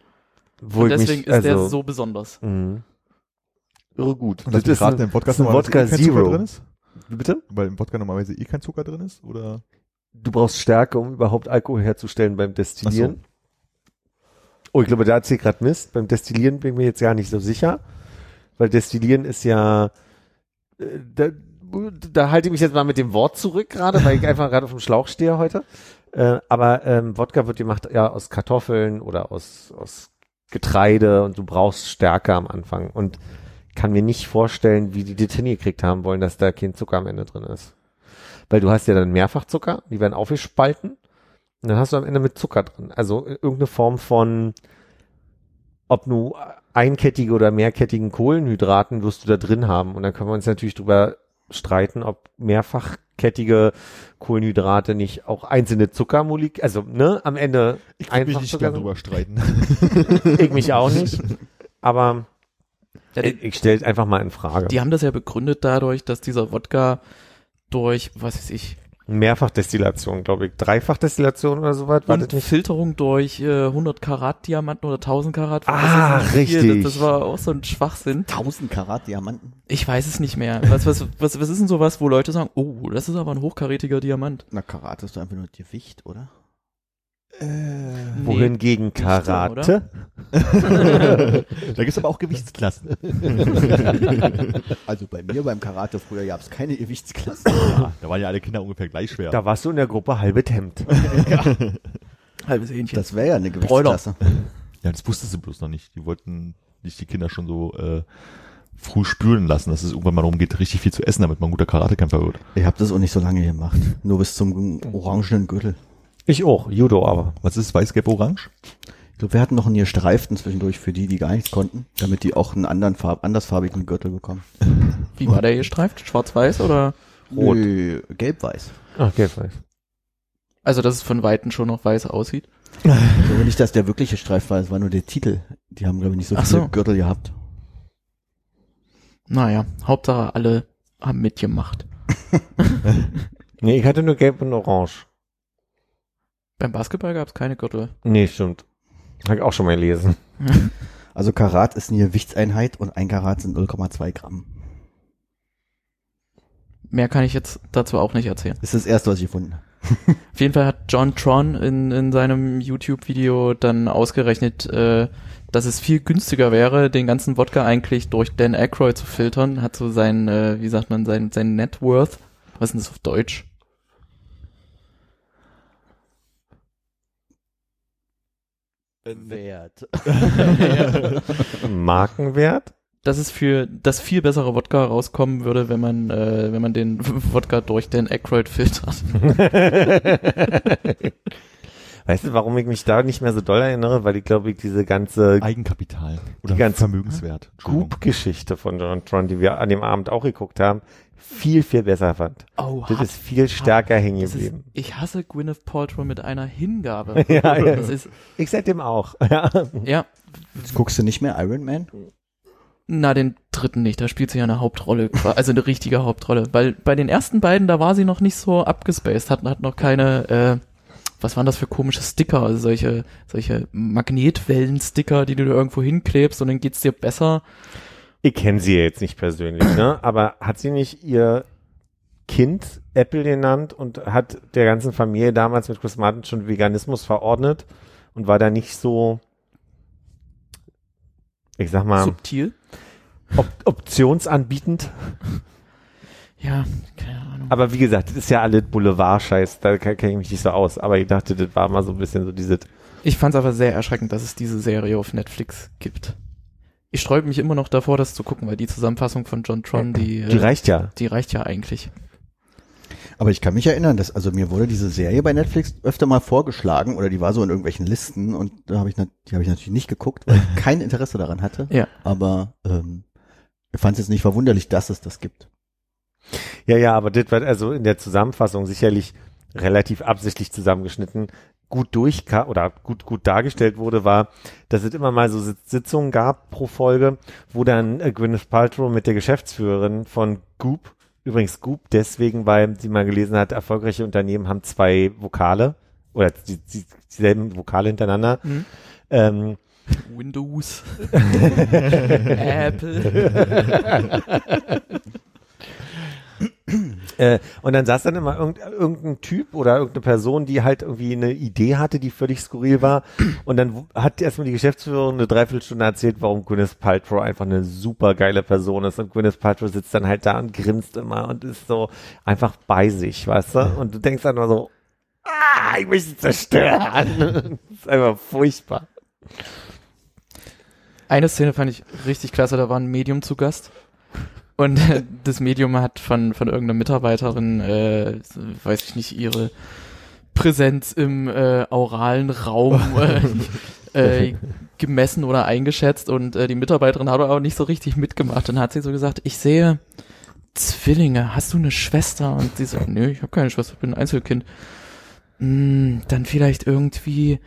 Wo und deswegen mich, ist der also, so besonders. mh. Irre gut. Und das ist gerade ein, im Podcast das ist ein normalerweise Wodka eh kein Zucker Zero. drin ist? Bitte? Weil im Wodka normalerweise eh kein Zucker drin ist? Oder? du brauchst Stärke, um überhaupt Alkohol herzustellen beim Destillieren. Oh, ich glaube, da erzählt gerade Mist. Beim Destillieren bin ich mir jetzt gar nicht so sicher, weil Destillieren ist ja, äh, da, da halte ich mich jetzt mal mit dem Wort zurück gerade, weil ich einfach gerade auf dem Schlauch stehe heute. Äh, aber ähm, Wodka wird gemacht ja aus Kartoffeln oder aus, aus Getreide und du brauchst Stärke am Anfang und kann mir nicht vorstellen, wie die das hingekriegt haben wollen, dass da kein Zucker am Ende drin ist. Weil du hast ja dann Mehrfachzucker, die werden aufgespalten und dann hast du am Ende mit Zucker drin. Also irgendeine Form von, ob nu einkettige oder mehrkettigen Kohlenhydraten wirst du da drin haben. Und dann können wir uns natürlich drüber streiten, ob mehrfachkettige Kohlenhydrate nicht auch einzelne Zuckermoleküle, also ne, am Ende Ich will mich nicht Zucker gern sind. drüber streiten. Ich mich auch nicht. Aber Ja, ich, ich stelle es einfach mal in Frage. Die haben das ja begründet dadurch, dass dieser Wodka durch, was weiß ich, Mehrfachdestillation, glaube ich. Dreifachdestillation oder so was, war das und nicht? Filterung durch äh, 100 Karat Diamanten oder 1000 Karat. Ah, hier, richtig. Das, das war auch so ein Schwachsinn. 1000 Karat Diamanten. Ich weiß es nicht mehr. Was, was, was, was ist denn sowas, wo Leute sagen, oh, das ist aber ein hochkarätiger Diamant? Na, Karat ist doch einfach nur Gewicht, oder? Nee. Wohingegen Dichte, Karate? da gibt's aber auch Gewichtsklassen. Also bei mir beim Karate früher gab es keine Gewichtsklasse. Ja, da waren ja alle Kinder ungefähr gleich schwer. Da warst du in der Gruppe halbes Hemd. Halbes Hähnchen. Das wäre ja eine. Gewichtsklasse. Ja, das wusstest du bloß noch nicht. Die wollten nicht die Kinder schon so äh, früh spüren lassen, dass es irgendwann mal darum geht, richtig viel zu essen, damit man ein guter Karatekämpfer wird. Ich habe das auch nicht so lange gemacht. Nur bis zum orangenen Gürtel. Ich auch, Judo aber. Was ist weiß, gelb, orange? Ich glaube, wir hatten noch einen gestreiften zwischendurch für die, die gar nichts konnten, damit die auch einen anderen Farb, andersfarbigen Gürtel bekommen. Wie war der gestreift? Schwarz-Weiß oder? Rot. Nö, Gelb-Weiß. Ach, okay, weiß. Also, dass es von Weitem schon noch weiß aussieht. Ich glaube nicht, dass der wirkliche Streif war, es war nur der Titel. Die haben, glaube ich, nicht so Ach viele so. Gürtel gehabt. Naja, Hauptsache alle haben mitgemacht. Nee, ich hatte nur gelb und orange. Beim Basketball gab es keine Gürtel. Nee, stimmt. Hab ich auch schon mal gelesen. Also Karat ist eine Gewichtseinheit und ein Karat sind 0,2 Gramm. Mehr kann ich jetzt dazu auch nicht erzählen. Das ist das erste, was ich gefunden habe. Auf jeden Fall hat John Tron in, in seinem YouTube-Video dann ausgerechnet, äh, dass es viel günstiger wäre, den ganzen Wodka eigentlich durch Dan Aykroyd zu filtern. Hat so sein, äh, wie sagt man, sein, sein Net Worth. Was ist denn das auf Deutsch? Wert. Markenwert? Dass es für das viel bessere Wodka rauskommen würde, wenn man, äh, wenn man den Wodka durch Dan Aykroyd filtert. weißt du, warum ich mich da nicht mehr so doll erinnere? Weil ich glaube, ich diese ganze Eigenkapital oder Die ganze- Vermögenswert. Goop-Geschichte von John Tron, die wir an dem Abend auch geguckt haben, viel, viel besser fand. Oh, Das ist viel stärker hängen das ist, geblieben. ich hasse Gwyneth Paltrow mit einer Hingabe. Ja, ja. Das ist, Ich seitdem auch. Ja. ja, Jetzt guckst du nicht mehr Iron Man? Na, den dritten nicht. Da spielt sie ja eine Hauptrolle, also eine richtige Hauptrolle. Weil bei den ersten beiden, da war sie noch nicht so abgespaced, hat, hat noch keine, äh, was waren das für komische Sticker? Also solche, solche Magnetwellen-Sticker, die du da irgendwo hinklebst und dann geht's dir besser. Ich kenne sie ja jetzt nicht persönlich, ne? Aber hat sie nicht ihr Kind Apple genannt und hat der ganzen Familie damals mit Chris Martin schon Veganismus verordnet und war da nicht so, ich sag mal, Subtil. op optionsanbietend. Ja, keine Ahnung. Aber wie gesagt, das ist ja alles Boulevard-Scheiß, da kenne ich mich nicht so aus. Aber ich dachte, das war mal so ein bisschen so diese, Ich fand's aber sehr erschreckend, dass es diese Serie auf Netflix gibt. Ich sträube mich immer noch davor, das zu gucken, weil die Zusammenfassung von John Tron, die, die äh, reicht ja. die reicht ja eigentlich. Aber ich kann mich erinnern, dass also mir wurde diese Serie bei Netflix öfter mal vorgeschlagen oder die war so in irgendwelchen Listen und da habe ich die habe ich natürlich nicht geguckt, weil ich kein Interesse daran hatte. Ja. Aber ähm, ich fand es jetzt nicht verwunderlich, dass es das gibt. Ja, ja, aber das war also in der Zusammenfassung sicherlich relativ absichtlich zusammengeschnitten. Gut durch oder gut gut dargestellt wurde, war, dass es immer mal so Sit- Sitzungen gab pro Folge, wo dann äh, Gwyneth Paltrow mit der Geschäftsführerin von Goop, übrigens Goop deswegen, weil sie mal gelesen hat, erfolgreiche Unternehmen haben zwei Vokale oder die, die, dieselben Vokale hintereinander. Mhm. Ähm, Windows. Apple. Äh, und dann saß dann immer irgend, irgendein Typ oder irgendeine Person, die halt irgendwie eine Idee hatte, die völlig skurril war. Und dann hat erstmal die Geschäftsführerin eine Dreiviertelstunde erzählt, warum Gwyneth Paltrow einfach eine super geile Person ist. Und Gwyneth Paltrow sitzt dann halt da und grinst immer und ist so einfach bei sich, weißt du? Und du denkst dann nur so, ah, ich möchte sie zerstören. das ist einfach furchtbar. Eine Szene fand ich richtig klasse, da war ein Medium zu Gast. Und äh, das Medium hat von, von irgendeiner Mitarbeiterin, äh, weiß ich nicht, ihre Präsenz im äh, auralen Raum äh, äh, gemessen oder eingeschätzt und äh, die Mitarbeiterin hat aber nicht so richtig mitgemacht. Dann hat sie so gesagt, ich sehe Zwillinge, hast du eine Schwester? Und sie so, nö, ich habe keine Schwester, ich bin ein Einzelkind. Hm, dann vielleicht irgendwie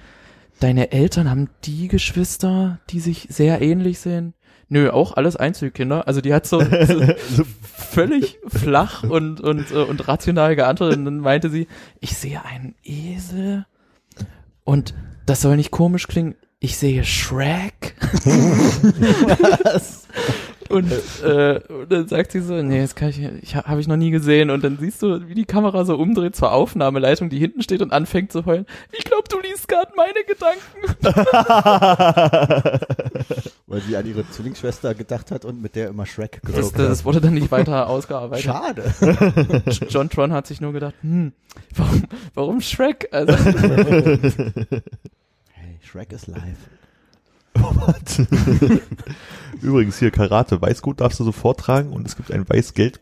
deine Eltern haben die Geschwister, die sich sehr ähnlich sehen? Nö, auch alles Einzelkinder. Also die hat so, so völlig flach und, und, äh, und rational geantwortet. Und dann meinte sie, ich sehe einen Esel und das soll nicht komisch klingen. Ich sehe Shrek. Und, äh, und dann sagt sie so, nee, das kann ich, ich habe ich noch nie gesehen. Und dann siehst du, wie die Kamera so umdreht zur Aufnahmeleitung, die hinten steht und anfängt zu heulen. Ich glaube, du liest gerade meine Gedanken. Weil sie an ihre Zwillingsschwester gedacht hat und mit der immer Shrek Das, geguckt das hat. wurde dann nicht weiter ausgearbeitet. Schade. John Tron hat sich nur gedacht, hm, warum, warum Shrek? Also, Hey, Shrek ist live. Übrigens hier Karate, Weißgurt darfst du sofort tragen und es gibt eine weiß-gelb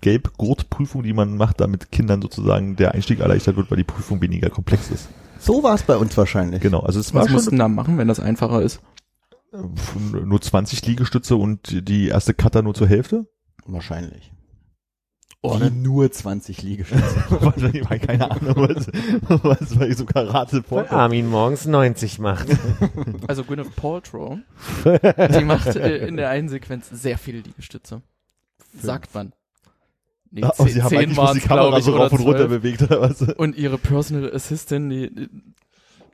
gelb Gurtprüfung, die man macht, damit Kindern sozusagen der Einstieg erleichtert wird, weil die Prüfung weniger komplex ist. So war es bei uns wahrscheinlich. Genau, also es war was musst du schon denn da machen, wenn das einfacher ist? nur 20 Liegestütze und die erste Cutter nur zur Hälfte. Wahrscheinlich. Oh, Die nur 20 Liegestütze. Weil keine Ahnung, was, was bei so Karate vorkommt. Armin morgens 90 macht. Also Gwyneth Paltrow, die macht äh, in der einen Sequenz sehr viele Liegestütze. Sagt man. Nee, Ah, oh, sie haben eigentlich bloß die Kamera ich, so rauf und runter 12. bewegt oder was? Und ihre Personal Assistant, die, die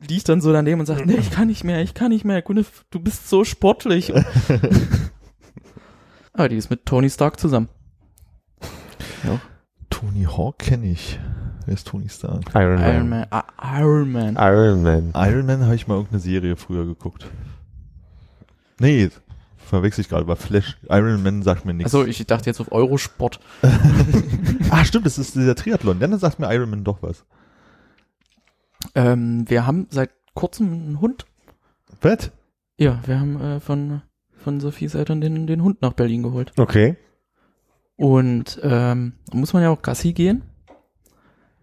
liegt dann so daneben und sagt, nee, ich kann nicht mehr, ich kann nicht mehr. Gwyneth, du bist so sportlich. Aber die ist mit Tony Stark zusammen. Tony Hawk kenne ich. Wer ist Tony Stark? Iron Man. Iron Man. Ah, Iron Man. Iron Man. Iron Man habe ich mal irgendeine Serie früher geguckt. Nee, verwechsel ich gerade, war Flash. Iron Man sagt mir nichts. Also ich dachte jetzt auf Eurosport. ah, stimmt, das ist dieser Triathlon. Dann sagt mir Iron Man doch was. Ähm, wir haben seit kurzem einen Hund. Was? Ja, wir haben äh, von, von Sophies Eltern den, den Hund nach Berlin geholt. Okay. Und ähm, da muss man ja auch Gassi gehen.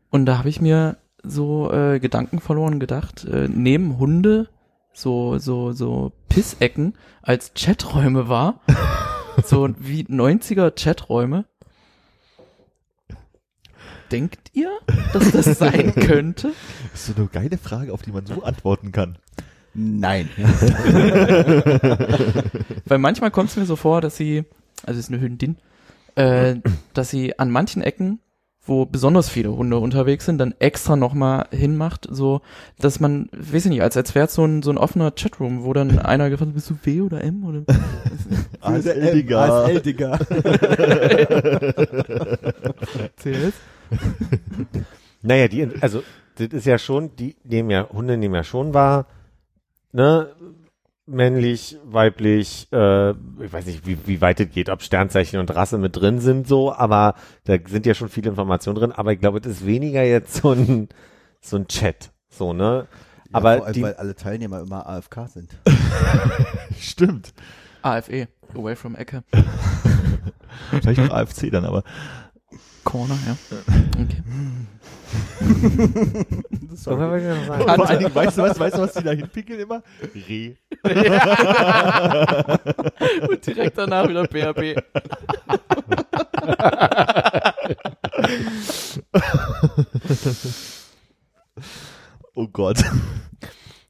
Und da habe ich mir so äh, Gedanken verloren gedacht, äh, nehmen Hunde so, so, so Pissecken als Chaträume wahr. so wie 90er Chaträume. Denkt ihr, dass das sein könnte? Das ist so eine geile Frage, auf die man so antworten kann. Nein. Weil manchmal kommt es mir so vor, dass sie, also es ist eine Hündin, äh, dass sie an manchen Ecken, wo besonders viele Hunde unterwegs sind, dann extra nochmal hinmacht, so, dass man, weiß ich nicht, als, als wäre es so ein, so ein offener Chatroom, wo dann einer gefragt hat, bist du W oder M oder? ASL, Digga. ASL, Digga. CS? Naja, die, also, das ist ja schon, die nehmen ja, Hunde nehmen ja schon wahr, ne, männlich, weiblich, äh, ich weiß nicht, wie, wie weit es geht, ob Sternzeichen und Rasse mit drin sind, so, aber da sind ja schon viele Informationen drin, aber ich glaube, es ist weniger jetzt so ein, so ein Chat, so, ne, Ja, aber vor allem, die, weil alle Teilnehmer immer AFK sind. Stimmt. AFE, Away from Ecke. Vielleicht auch AFC dann, aber Corner, ja. Okay. ich denn sagen? vor allen Dingen, weißt du was, weißt du, was die da hinpickeln immer? Reh. Und direkt danach wieder BRB. Oh Gott.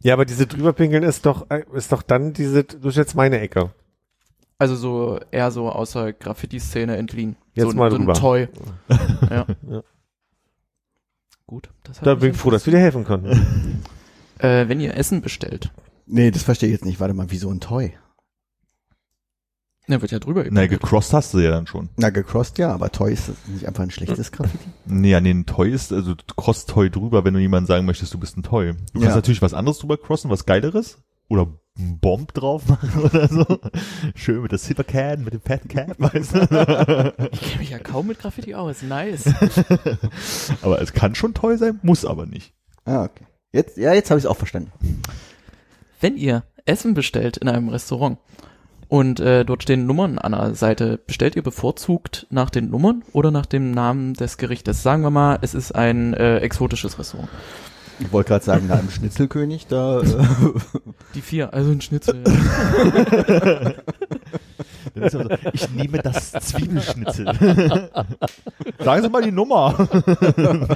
Ja, aber diese drüberpinkeln ist doch, ist doch dann diese, du bist jetzt meine Ecke. Also so eher so außer Graffiti-Szene entliehen. Jetzt so, mal so ein drüber. Toy. ja. Ja. Gut. Das hat Da bin ich froh, dass wir dir helfen konnten. Äh, wenn ihr Essen bestellt. Nee, das verstehe ich jetzt nicht. Warte mal, wie so ein Toy. Der wird ja drüber Na, gecrossed hast du ja dann schon. Na, gecrossed ja, aber Toy ist nicht einfach ein schlechtes Graffiti? Nee, ja, nee, ein Toy ist, also du crossst Toy drüber, wenn du jemandem sagen möchtest, du bist ein Toy. Du Ja. kannst natürlich was anderes drüber crossen, was geileres. Oder einen Bomb drauf machen oder so. Schön mit der Silver Can, mit dem Fat Cap, weißt du. Ich kenne mich ja kaum mit Graffiti aus. Nice. aber es kann schon Toy sein, muss aber nicht. Ah, okay. Jetzt, ja, jetzt habe ich es auch verstanden. Wenn ihr Essen bestellt in einem Restaurant und äh, dort stehen Nummern an der Seite, bestellt ihr bevorzugt nach den Nummern oder nach dem Namen des Gerichtes? Sagen wir mal, es ist ein äh, exotisches Restaurant. Ich wollte gerade sagen, da im Schnitzelkönig, da äh, Die vier, also ein Schnitzel. so, ich nehme das Zwiebelschnitzel. Sagen Sie mal die Nummer.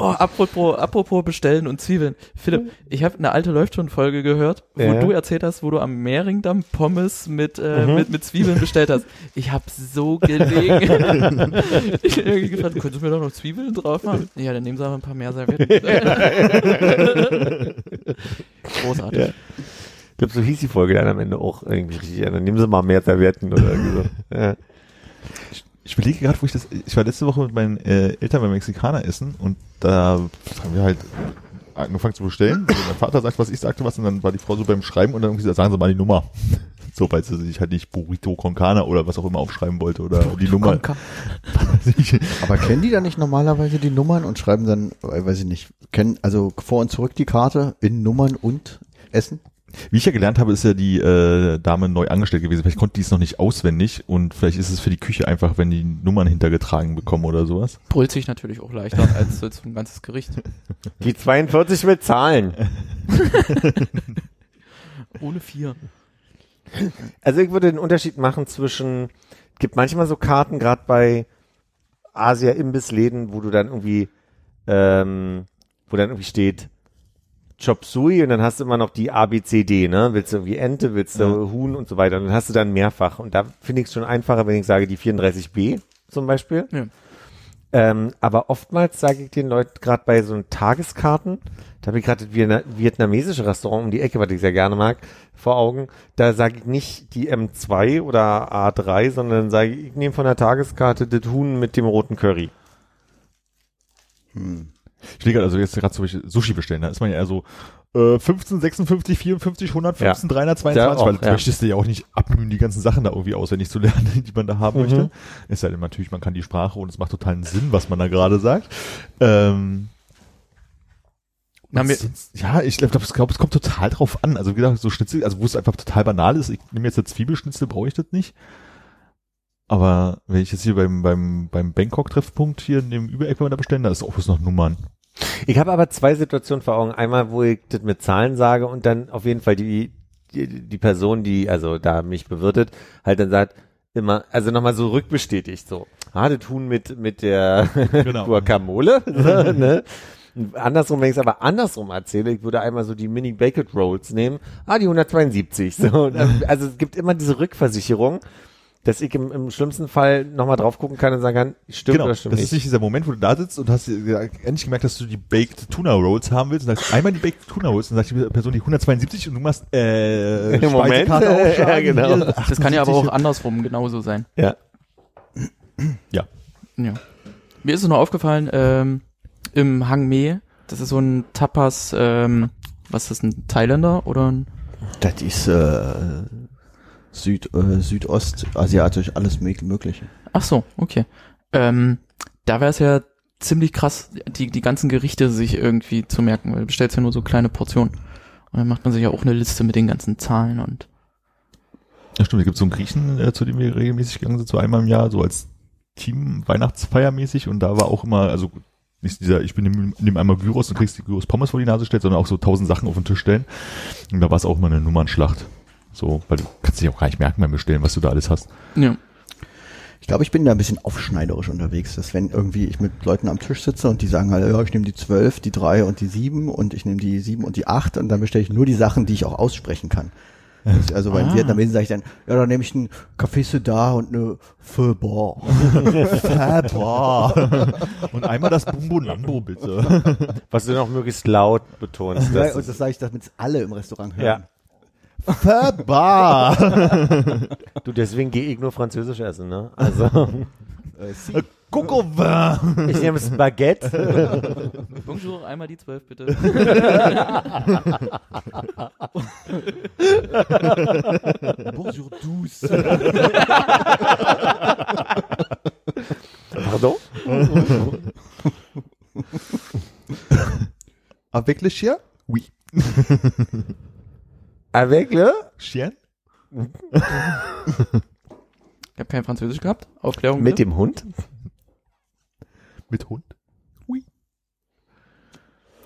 Oh, apropos, apropos bestellen und Zwiebeln. Philipp, ich habe eine alte Läuft schon Folge gehört, wo Ja. du erzählt hast, wo du am Mehringdamm Pommes mit, äh, mit, mit Zwiebeln bestellt hast. Ich habe so gelegen. ich hab irgendwie gefragt, könntest du mir doch noch Zwiebeln drauf machen? Ja, dann nehmen Sie aber ein paar mehr Servietten. Großartig. Ja. Ich glaube, so hieß die Folge dann am Ende auch irgendwie richtig. Ja, dann nehmen Sie mal mehr Servietten oder irgendwie so. Ja. Ich überlege gerade, wo ich das, ich war letzte Woche mit meinen äh, Eltern beim Mexikaner essen und da haben wir halt angefangen zu bestellen. Also mein Vater sagt was, ich sagte was und dann war die Frau so beim Schreiben und dann irgendwie sagen Sie mal die Nummer. So, weil sie sich halt nicht Burrito con Carne oder was auch immer aufschreiben wollte oder die Nummer. Aber kennen die dann nicht normalerweise die Nummern und schreiben dann, weiß ich nicht, kennen also vor und zurück die Karte in Nummern und Essen? Wie ich ja gelernt habe, ist ja die äh, Dame neu angestellt gewesen. Vielleicht konnte die es noch nicht auswendig und vielleicht ist es für die Küche einfach, wenn die Nummern hintergetragen bekommen oder sowas. brüllt sich natürlich auch leichter als so ein ganzes Gericht. Die 42 mit Zahlen. Ohne vier. Also ich würde den Unterschied machen zwischen, gibt manchmal so Karten, gerade bei Asia-Imbissläden, wo du dann irgendwie, ähm, wo dann irgendwie steht Chop Suey und dann hast du immer noch die ABCD, ne? Willst du irgendwie Ente, willst du Ja. Huhn und so weiter. Und dann hast du dann mehrfach. Und da finde ich es schon einfacher, wenn ich sage die 34b zum Beispiel. Ja. Ähm, aber oftmals sage ich den Leuten, gerade bei so Tageskarten, da habe ich gerade das Vietna- vietnamesische Restaurant um die Ecke, was ich sehr gerne mag, vor Augen, da sage ich nicht die M2 oder A3, sondern sage ich, ich nehme von der Tageskarte das Huhn mit dem roten Curry. Ich lege also jetzt gerade zum Beispiel Sushi bestellen, da ist man ja eher so äh, 15, 56, 54, 115, 322, Ja, auch, weil du ja. möchtest dir ja auch nicht abmühen, die ganzen Sachen da irgendwie auswendig zu lernen, die man da haben Mhm. möchte. Es sei denn natürlich, man kann die Sprache und es macht totalen Sinn, was man da gerade sagt. Ähm, sonst- ja, ich glaube, glaub, es kommt total drauf an. Also wie gesagt, so Schnitzel, also wo es einfach total banal ist, ich nehme jetzt eine Zwiebelschnitzel, brauche ich das nicht. Aber wenn ich jetzt hier beim, beim, beim Bangkok-Treffpunkt hier in dem Übereck, da bestellen, da ist auch bloß noch Nummern. Ich habe aber zwei Situationen vor Augen. Einmal, wo ich das mit Zahlen sage und dann auf jeden Fall die, die, die Person, die also da mich bewirtet, halt dann sagt, immer, also nochmal so rückbestätigt, so, ah, das Huhn mit, mit der Genau. Guacamole, so, ne? Andersrum, wenn ich es aber andersrum erzähle, ich würde einmal so die Mini Baked Rolls nehmen, ah, die 172, so. Also es gibt immer diese Rückversicherung, dass ich im, im schlimmsten Fall nochmal drauf gucken kann und sagen kann, stimmt genau, oder das stimmt ist nicht. nicht dieser Moment, wo du da sitzt und hast endlich gemerkt, dass du die Baked Tuna Rolls haben willst und sagst einmal die Baked Tuna Rolls und dann sagt die Person die 172 und du machst äh, Im Moment, ja, genau. hier, das kann ja aber auch 78. andersrum genauso sein. Ja. Ja. Ja. Mir ist es noch aufgefallen, ähm, im Hang Me, das ist so ein Tapas, ähm, was ist das, ein Thailänder oder ein, Das ist äh, Süd, äh, Südostasiatisch, alles mög- Mögliche. ach so, okay. Ähm, da wäre es ja ziemlich krass, die, die ganzen Gerichte sich irgendwie zu merken, weil du bestellst ja nur so kleine Portionen. Und dann macht man sich ja auch eine Liste mit den ganzen Zahlen und Ja, stimmt. Es gibt so einen Griechen, äh, zu dem wir regelmäßig gegangen sind, so einmal im Jahr, so als Team Weihnachtsfeiermäßig und da war auch immer, also nicht dieser, ich bin nimm, nimm einmal Gyros und kriegst die Gyros Pommes vor die Nase stellt, sondern auch so tausend Sachen auf den Tisch stellen. Und da war es auch immer eine Nummernschlacht. So, weil du kannst dich auch gar nicht merken beim Bestellen, was du da alles hast. ja. Ich glaube, ich bin da ein bisschen aufschneiderisch unterwegs, dass wenn irgendwie ich mit Leuten am Tisch sitze und die sagen halt, ja, ich nehme die 12, die 3 und die 7 und ich nehme die 7 und die 8 und dann bestelle ich nur die Sachen, die ich auch aussprechen kann. Das- Also bei den Ah. Vietnamesen sage ich dann, ja, dann nehme ich einen Café Soda und eine Pho Bo. Boah. und einmal das Bumbo Lambo, bitte. Was du noch möglichst laut betonst. Ja, Das und das sage ich, damit es alle im Restaurant hören. Ja. Verbar. Du, deswegen gehe ich nur Französisch essen, ne? Also, Äh. Coco vin. ich nehme es Baguette. Bonjour, einmal die zwölf bitte. Bonjour tous. Pardon? Avec le chien? Oui. Avec le? Chien? Ich habe kein Französisch gehabt. Aufklärung Mit bitte. dem Hund? Mit Hund? Oui.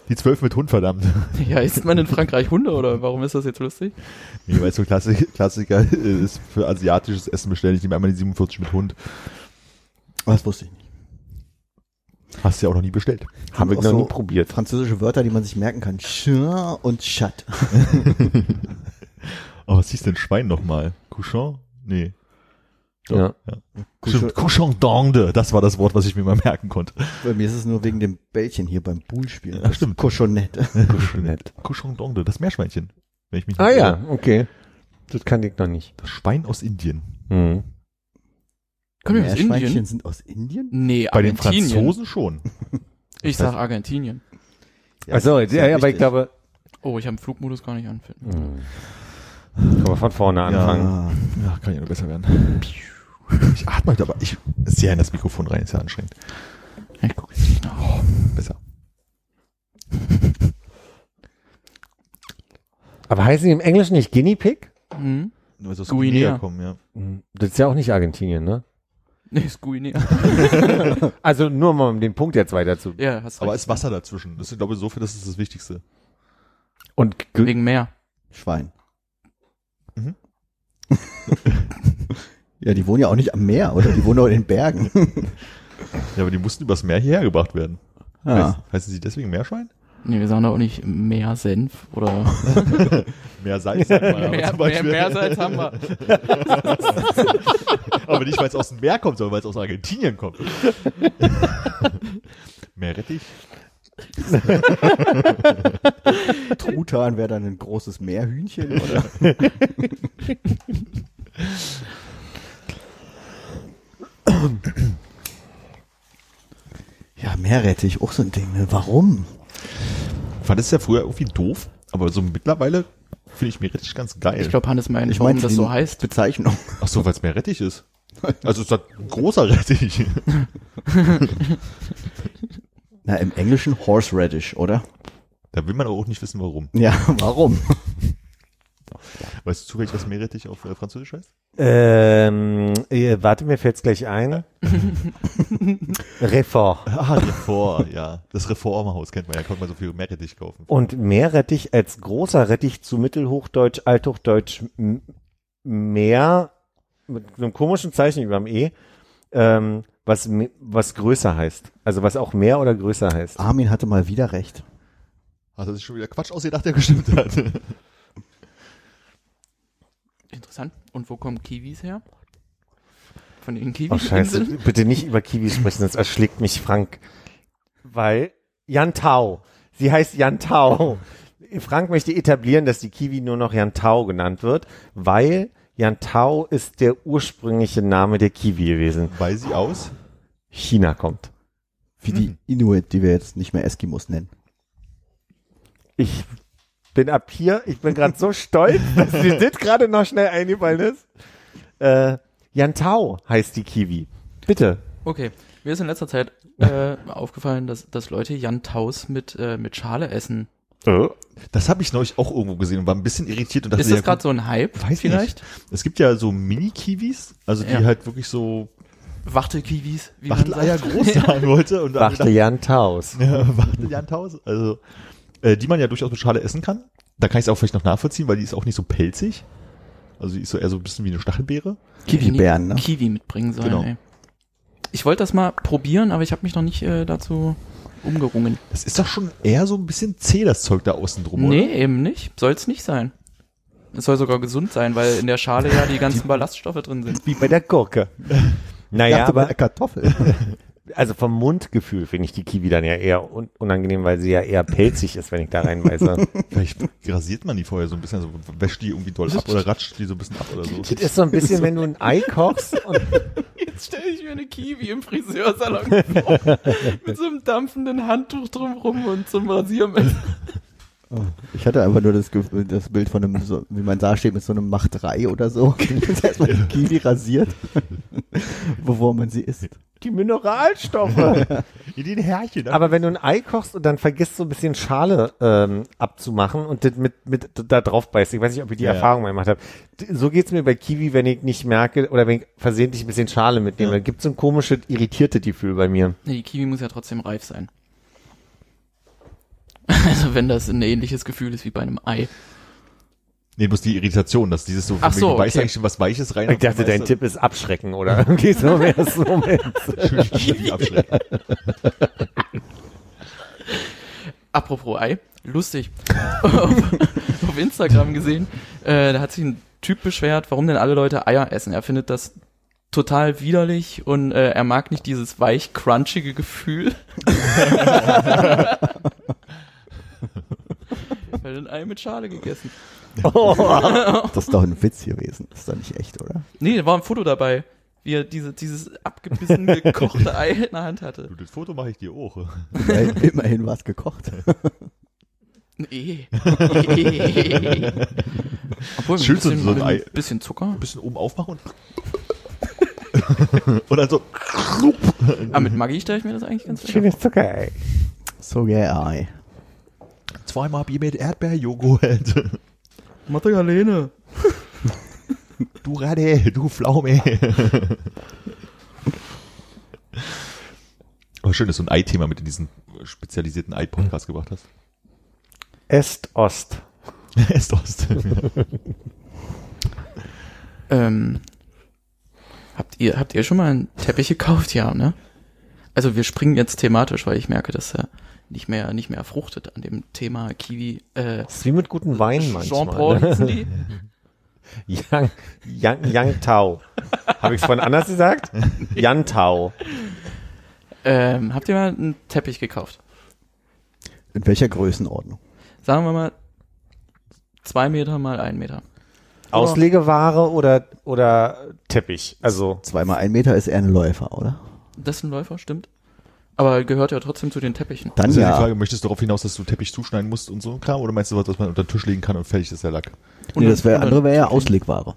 Die zwölf mit Hund, verdammt. Ja, isst man in Frankreich Hunde oder warum ist das jetzt lustig? Nee, weil es so Klassik, Klassiker ist für asiatisches Essen bestelle ich nehme einmal die 47 mit Hund. Das wusste ich nicht. Hast du ja auch noch nie bestellt. Habe ich auch noch so nie probiert. Französische Wörter, die man sich merken kann. Chien und Chat. Oh, was hieß denn Schwein nochmal? Couchon? Nee. Ja. Stimmt, Couchon d'Ande. Das war das Wort, was ich mir mal merken konnte. Bei mir ist es nur wegen dem Bällchen hier beim Bullspielen. Ja, stimmt. Cochonette. Nett. Couchon d'Ande, das Meerschweinchen. Wenn ich mich Ah nicht ja, okay. Das kann ich noch nicht. Das Schwein aus Indien. Hm. Kommen wir aus Indien? sind aus Indien? Nee, Bei den Argentinien. Franzosen schon. Ich sag Argentinien. Ja, Also, ja, ja, aber ich glaube, Oh, ich habe den Flugmodus gar nicht anfinden. hm. kann man von vorne anfangen. Ja. Ja, kann ja nur besser werden. Ich atme heute aber ich sehr in das Mikrofon rein, ist ja anstrengend. Ich gucke jetzt nicht nach. Besser. Aber heißen die im Englischen nicht Guinea Pig? Hm? Nur so aus Guinea. Guinea kommen, ja. Hm. Das ist ja auch nicht Argentinien, ne? Nee, ist Guinea. Also nur mal um den Punkt jetzt weiter zu. ja, hast Aber recht. ist Wasser dazwischen. Das ist, glaube ich, so viel, das ist das Wichtigste. Und Wegen Meer. Schwein. Mhm. ja, die wohnen ja auch nicht am Meer, oder? Die wohnen auch in den Bergen. Ja, aber die mussten übers Meer hierher gebracht werden. Heißt, Ja. heißen sie deswegen Meerschwein? Nee, wir sagen da auch nicht Meer Senf oder Mehr Salz, sagt man aber mehr, zum mehr, Beispiel. Meersalz haben wir. Aber nicht, weil es aus dem Meer kommt, sondern weil es aus Argentinien kommt. Meerrettich? Truthahn wäre dann ein großes Meerhühnchen, oder? ja, Meerrettich, auch so ein Ding. Ne? Warum? Ich fand es ja früher irgendwie doof, aber so mittlerweile finde ich Meerrettich ganz geil. Ich glaube, Hannes meint, Ich warum meinte das so heißt. Bezeichnung. Ach so, weil es Meerrettich ist. Also es ist ein großer Rettich. Na, im Englischen Horseradish, oder? Da will man aber auch nicht wissen, warum. Ja, warum? Weißt du zufällig, was Meerrettich auf äh, Französisch heißt? ähm, äh, warte, mir fällt's gleich ein. Refort. Ah, Reffort, ja. Das Reformhaus kennt man ja, konnte man so viel Meerrettich kaufen. Und Meerrettich als großer Rettich zu Mittelhochdeutsch, Althochdeutsch Meer mit einem komischen Zeichen über dem E, ähm, was, was größer heißt. Also was auch mehr oder größer heißt. Armin hatte mal wieder recht. Hat er sich schon wieder Quatsch ausgedacht, der gestimmt hat. Interessant. Und wo kommen Kiwis her? Von den Oh scheiße, bitte nicht über Kiwis sprechen, sonst erschlägt mich Frank. Weil Yantau, sie heißt Yantau. Frank möchte etablieren, dass die Kiwi nur noch Yantau genannt wird, weil Yantau ist der ursprüngliche Name der Kiwi gewesen. Weil sie aus? China kommt. Wie die Inuit, die wir jetzt nicht mehr Eskimos nennen. Ich bin ab hier, ich bin gerade so stolz, dass dir das gerade noch schnell eingefallen ist. Äh, Yantau heißt die Kiwi. Bitte. Okay. Mir ist in letzter Zeit äh, aufgefallen, dass, dass Leute Jan Taus mit, äh, mit Schale essen. Das habe ich neulich auch irgendwo gesehen und war ein bisschen irritiert und dachte, Ist das ja, gerade so ein Hype Weiß vielleicht? nicht. Es gibt ja so Mini-Kiwis, also die Ja. halt wirklich so Wachtelkiwis, wie man Wachteleier sagt. groß sein wollte. Und dann Wachte Yantaus. Ja, Wachteljanthaus. Also, äh, die man ja durchaus mit Schale essen kann. Da kann ich es auch vielleicht noch nachvollziehen, weil die ist auch nicht so pelzig. Also die ist so eher so ein bisschen wie eine Stachelbeere. Kiwi-Bären, ne? Kiwi mitbringen sollen. Genau. Ey. Ich wollte das mal probieren, aber ich habe mich noch nicht äh, dazu umgerungen. Das ist doch schon eher so ein bisschen zäh, das Zeug da außen drum, nee, oder? eben nicht. Soll es nicht sein. Es soll sogar gesund sein, weil in der Schale ja die ganzen Ballaststoffe drin sind. Wie bei der Gurke. Naja, dachte bei aber der Kartoffel. also vom Mundgefühl finde ich die Kiwi dann ja eher un unangenehm, weil sie ja eher pelzig ist, wenn ich da reinbeiße. Vielleicht rasiert man die vorher so ein bisschen, also wäscht die irgendwie doll ab oder ratscht die so ein bisschen ab oder so. das ist so ein bisschen, wenn du ein Ei kochst und Jetzt stelle ich mir eine Kiwi im Friseursalon vor. mit so einem dampfenden Handtuch drumrum und so einem Rasiermesser. Ich hatte einfach nur das, das Bild von einem, so, wie man da steht, mit so einem Mach 3 oder so. Erstmal die Kiwi rasiert, bevor man sie isst. die Mineralstoffe. In den Härchen. Aber wenn du ein Ei kochst und dann vergisst so ein bisschen Schale ähm, abzumachen und das mit, mit da drauf beißt, ich weiß nicht, ob ich die Ja. Erfahrung mal gemacht habe. So geht's mir bei Kiwi, wenn ich nicht merke oder wenn ich versehentlich ein bisschen Schale mitnehme. Ja. Da gibt's so ein komisches, irritierte Gefühl bei mir. Nee, die Kiwi muss ja trotzdem reif sein. Also wenn das ein ähnliches Gefühl ist wie bei einem Ei. Nee, bloß die Irritation, dass dieses so, Ach so, du okay. eigentlich schon was Weiches rein. Ich dachte, dein Tipp ist abschrecken oder irgendwie so im ersten Moment. Abschrecken. Apropos Ei, lustig. auf, auf Instagram gesehen, äh, da hat sich ein Typ beschwert, warum denn alle Leute Eier essen. Er findet das total widerlich und äh, er mag nicht dieses weich crunchige Gefühl. Weil ein Ei mit Schale gegessen. Das ist doch ein Witz gewesen. Das ist doch nicht echt, oder? Nee, da war ein Foto dabei, wie er diese, dieses abgebissen gekochte Ei in der Hand hatte. Du, das Foto mache ich dir auch. Immerhin, immerhin war es gekocht. Nee. nee. Obwohl, ein Schön so- bisschen, so ein Ei. ein bisschen Zucker. Ein bisschen oben aufmachen und. und dann so. Aber mit Maggi stelle ich mir das eigentlich ganz Schönes Zuckerei. So geil. Zweimal Bier mit Erdbeerjoghurt. Magdalene. Du Rade, du Pflaume. Aber schön, dass du ein Ei-Thema mit in diesen spezialisierten Ei-Podcast gebracht hast. Est-Ost. Est-Ost. Ähm, habt ihr, habt ihr schon mal einen Teppich gekauft? Ja, ne? Also wir springen jetzt thematisch, weil ich merke, dass er nicht mehr, nicht mehr fruchtet an dem Thema Kiwi. Äh, Das ist wie mit guten Weinen manchmal. Jean-Paul ne? die? Yang, Yang, Yang Tao. Habe ich es vorhin anders gesagt? Yan Tao. Ähm, habt ihr mal einen Teppich gekauft? In welcher Größenordnung? Sagen wir mal zwei Meter mal ein Meter. Auslegeware oder, oder Teppich? Also, Zweimal ein Meter ist eher ein Läufer, oder? Das ist ein Läufer, stimmt. Aber gehört ja trotzdem zu den Teppichen. Dann Das ist ja die. Frage, möchtest du darauf hinaus, dass du Teppich zuschneiden musst und so ein Kram? Oder meinst du was, was man unter den Tisch legen kann und fertig ist der Lack? Nee, das wär, Und- andere wäre ja Auslegware.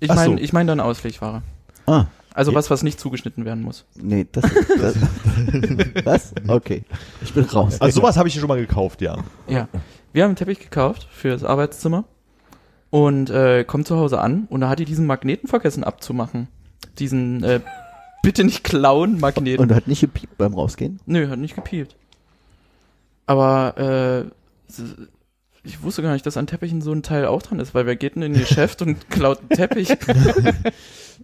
Ich Ach so. meine, ich meine dann Auslegware. Ah, Also was, was nicht zugeschnitten werden muss. nee, das, das Was? Okay. Ich bin raus. Also sowas habe ich schon mal gekauft, ja. Ja. Wir haben einen Teppich gekauft für das Arbeitszimmer und äh, kommt zu Hause an und da hat die diesen Magneten vergessen abzumachen. Diesen äh, bitte nicht klauen Magneten. Und hat nicht gepiept beim Rausgehen? Nö, hat nicht gepiept. Aber äh, ich wusste gar nicht, dass an Teppichen so ein Teil auch dran ist, weil wer geht denn in ein Geschäft und klaut einen Teppich?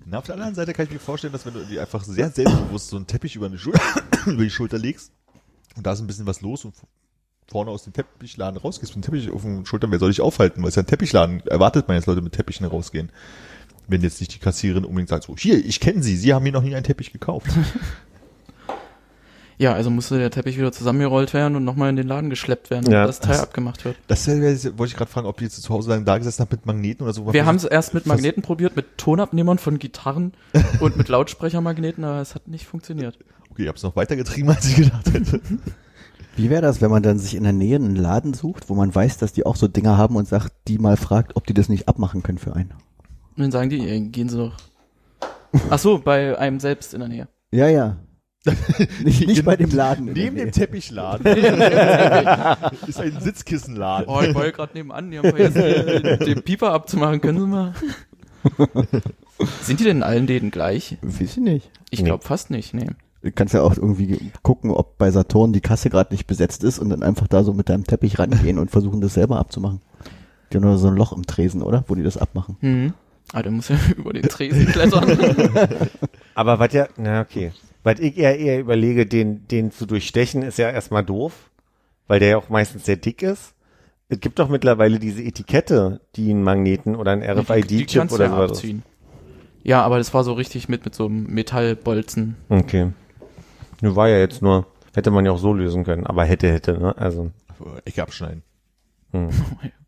Na, auf der anderen Seite kann ich mir vorstellen, dass wenn du dir einfach sehr selbstbewusst so einen Teppich über, eine Schul über die Schulter legst und da ist ein bisschen was los und vorne aus dem Teppichladen rausgehst mit dem Teppich auf den Schultern, wer soll dich aufhalten? Weil es ja ein Teppichladen, erwartet man jetzt Leute mit Teppichen rausgehen. Wenn jetzt nicht die Kassiererin unbedingt sagt, so, hier, ich kenne Sie, Sie haben mir noch nie einen Teppich gekauft. Ja, also musste der Teppich wieder zusammengerollt werden und nochmal in den Laden geschleppt werden, Ja, damit das Teil das- abgemacht wird. Das wär- wollte ich gerade fragen, ob die jetzt zu Hause dann da gesessen haben mit Magneten oder so. Wir haben es erst mit Magneten probiert, mit Tonabnehmern von Gitarren und mit Lautsprechermagneten, aber es hat nicht funktioniert. Okay, ich habe es noch weitergetrieben, als ich gedacht hätte. Wie wäre das, wenn man dann sich in der Nähe einen Laden sucht, wo man weiß, dass die auch so Dinger haben und sagt, die mal fragt, ob die das nicht abmachen können für einen? Und dann sagen die, äh, gehen sie doch. Ach so, bei einem selbst in der Nähe. Ja, ja. nicht, nicht bei dem Laden. Neben dem Teppichladen ist ein Sitzkissenladen. Oh, ich war ja gerade nebenan, die haben vergessen, den, den Pieper abzumachen. Können Sie mal? Sind die denn in allen Läden gleich? Weiß ich nicht. Ich Nee. glaube fast nicht, nee. Du kannst ja auch irgendwie gucken, ob bei Saturn die Kasse gerade nicht besetzt ist und dann einfach da so mit deinem Teppich rangehen und versuchen, das selber abzumachen. Die haben nur so ein Loch im Tresen, oder? Wo die das abmachen. Mhm. Ah, der muss ja über den Tresen klettern. aber was ja, na okay. Was ich eher, eher überlege, den, den zu durchstechen, ist ja erstmal doof, weil der ja auch meistens sehr dick ist. Es gibt doch mittlerweile diese Etikette, die einen Magneten oder einen RFID-Chip oder ja sowas. abziehen. Ja, aber das war so richtig mit, mit so einem Metallbolzen. Okay. Nur war ja jetzt nur, hätte man ja auch so lösen können, aber hätte, hätte, ne? Also. Ecke abschneiden. Hm.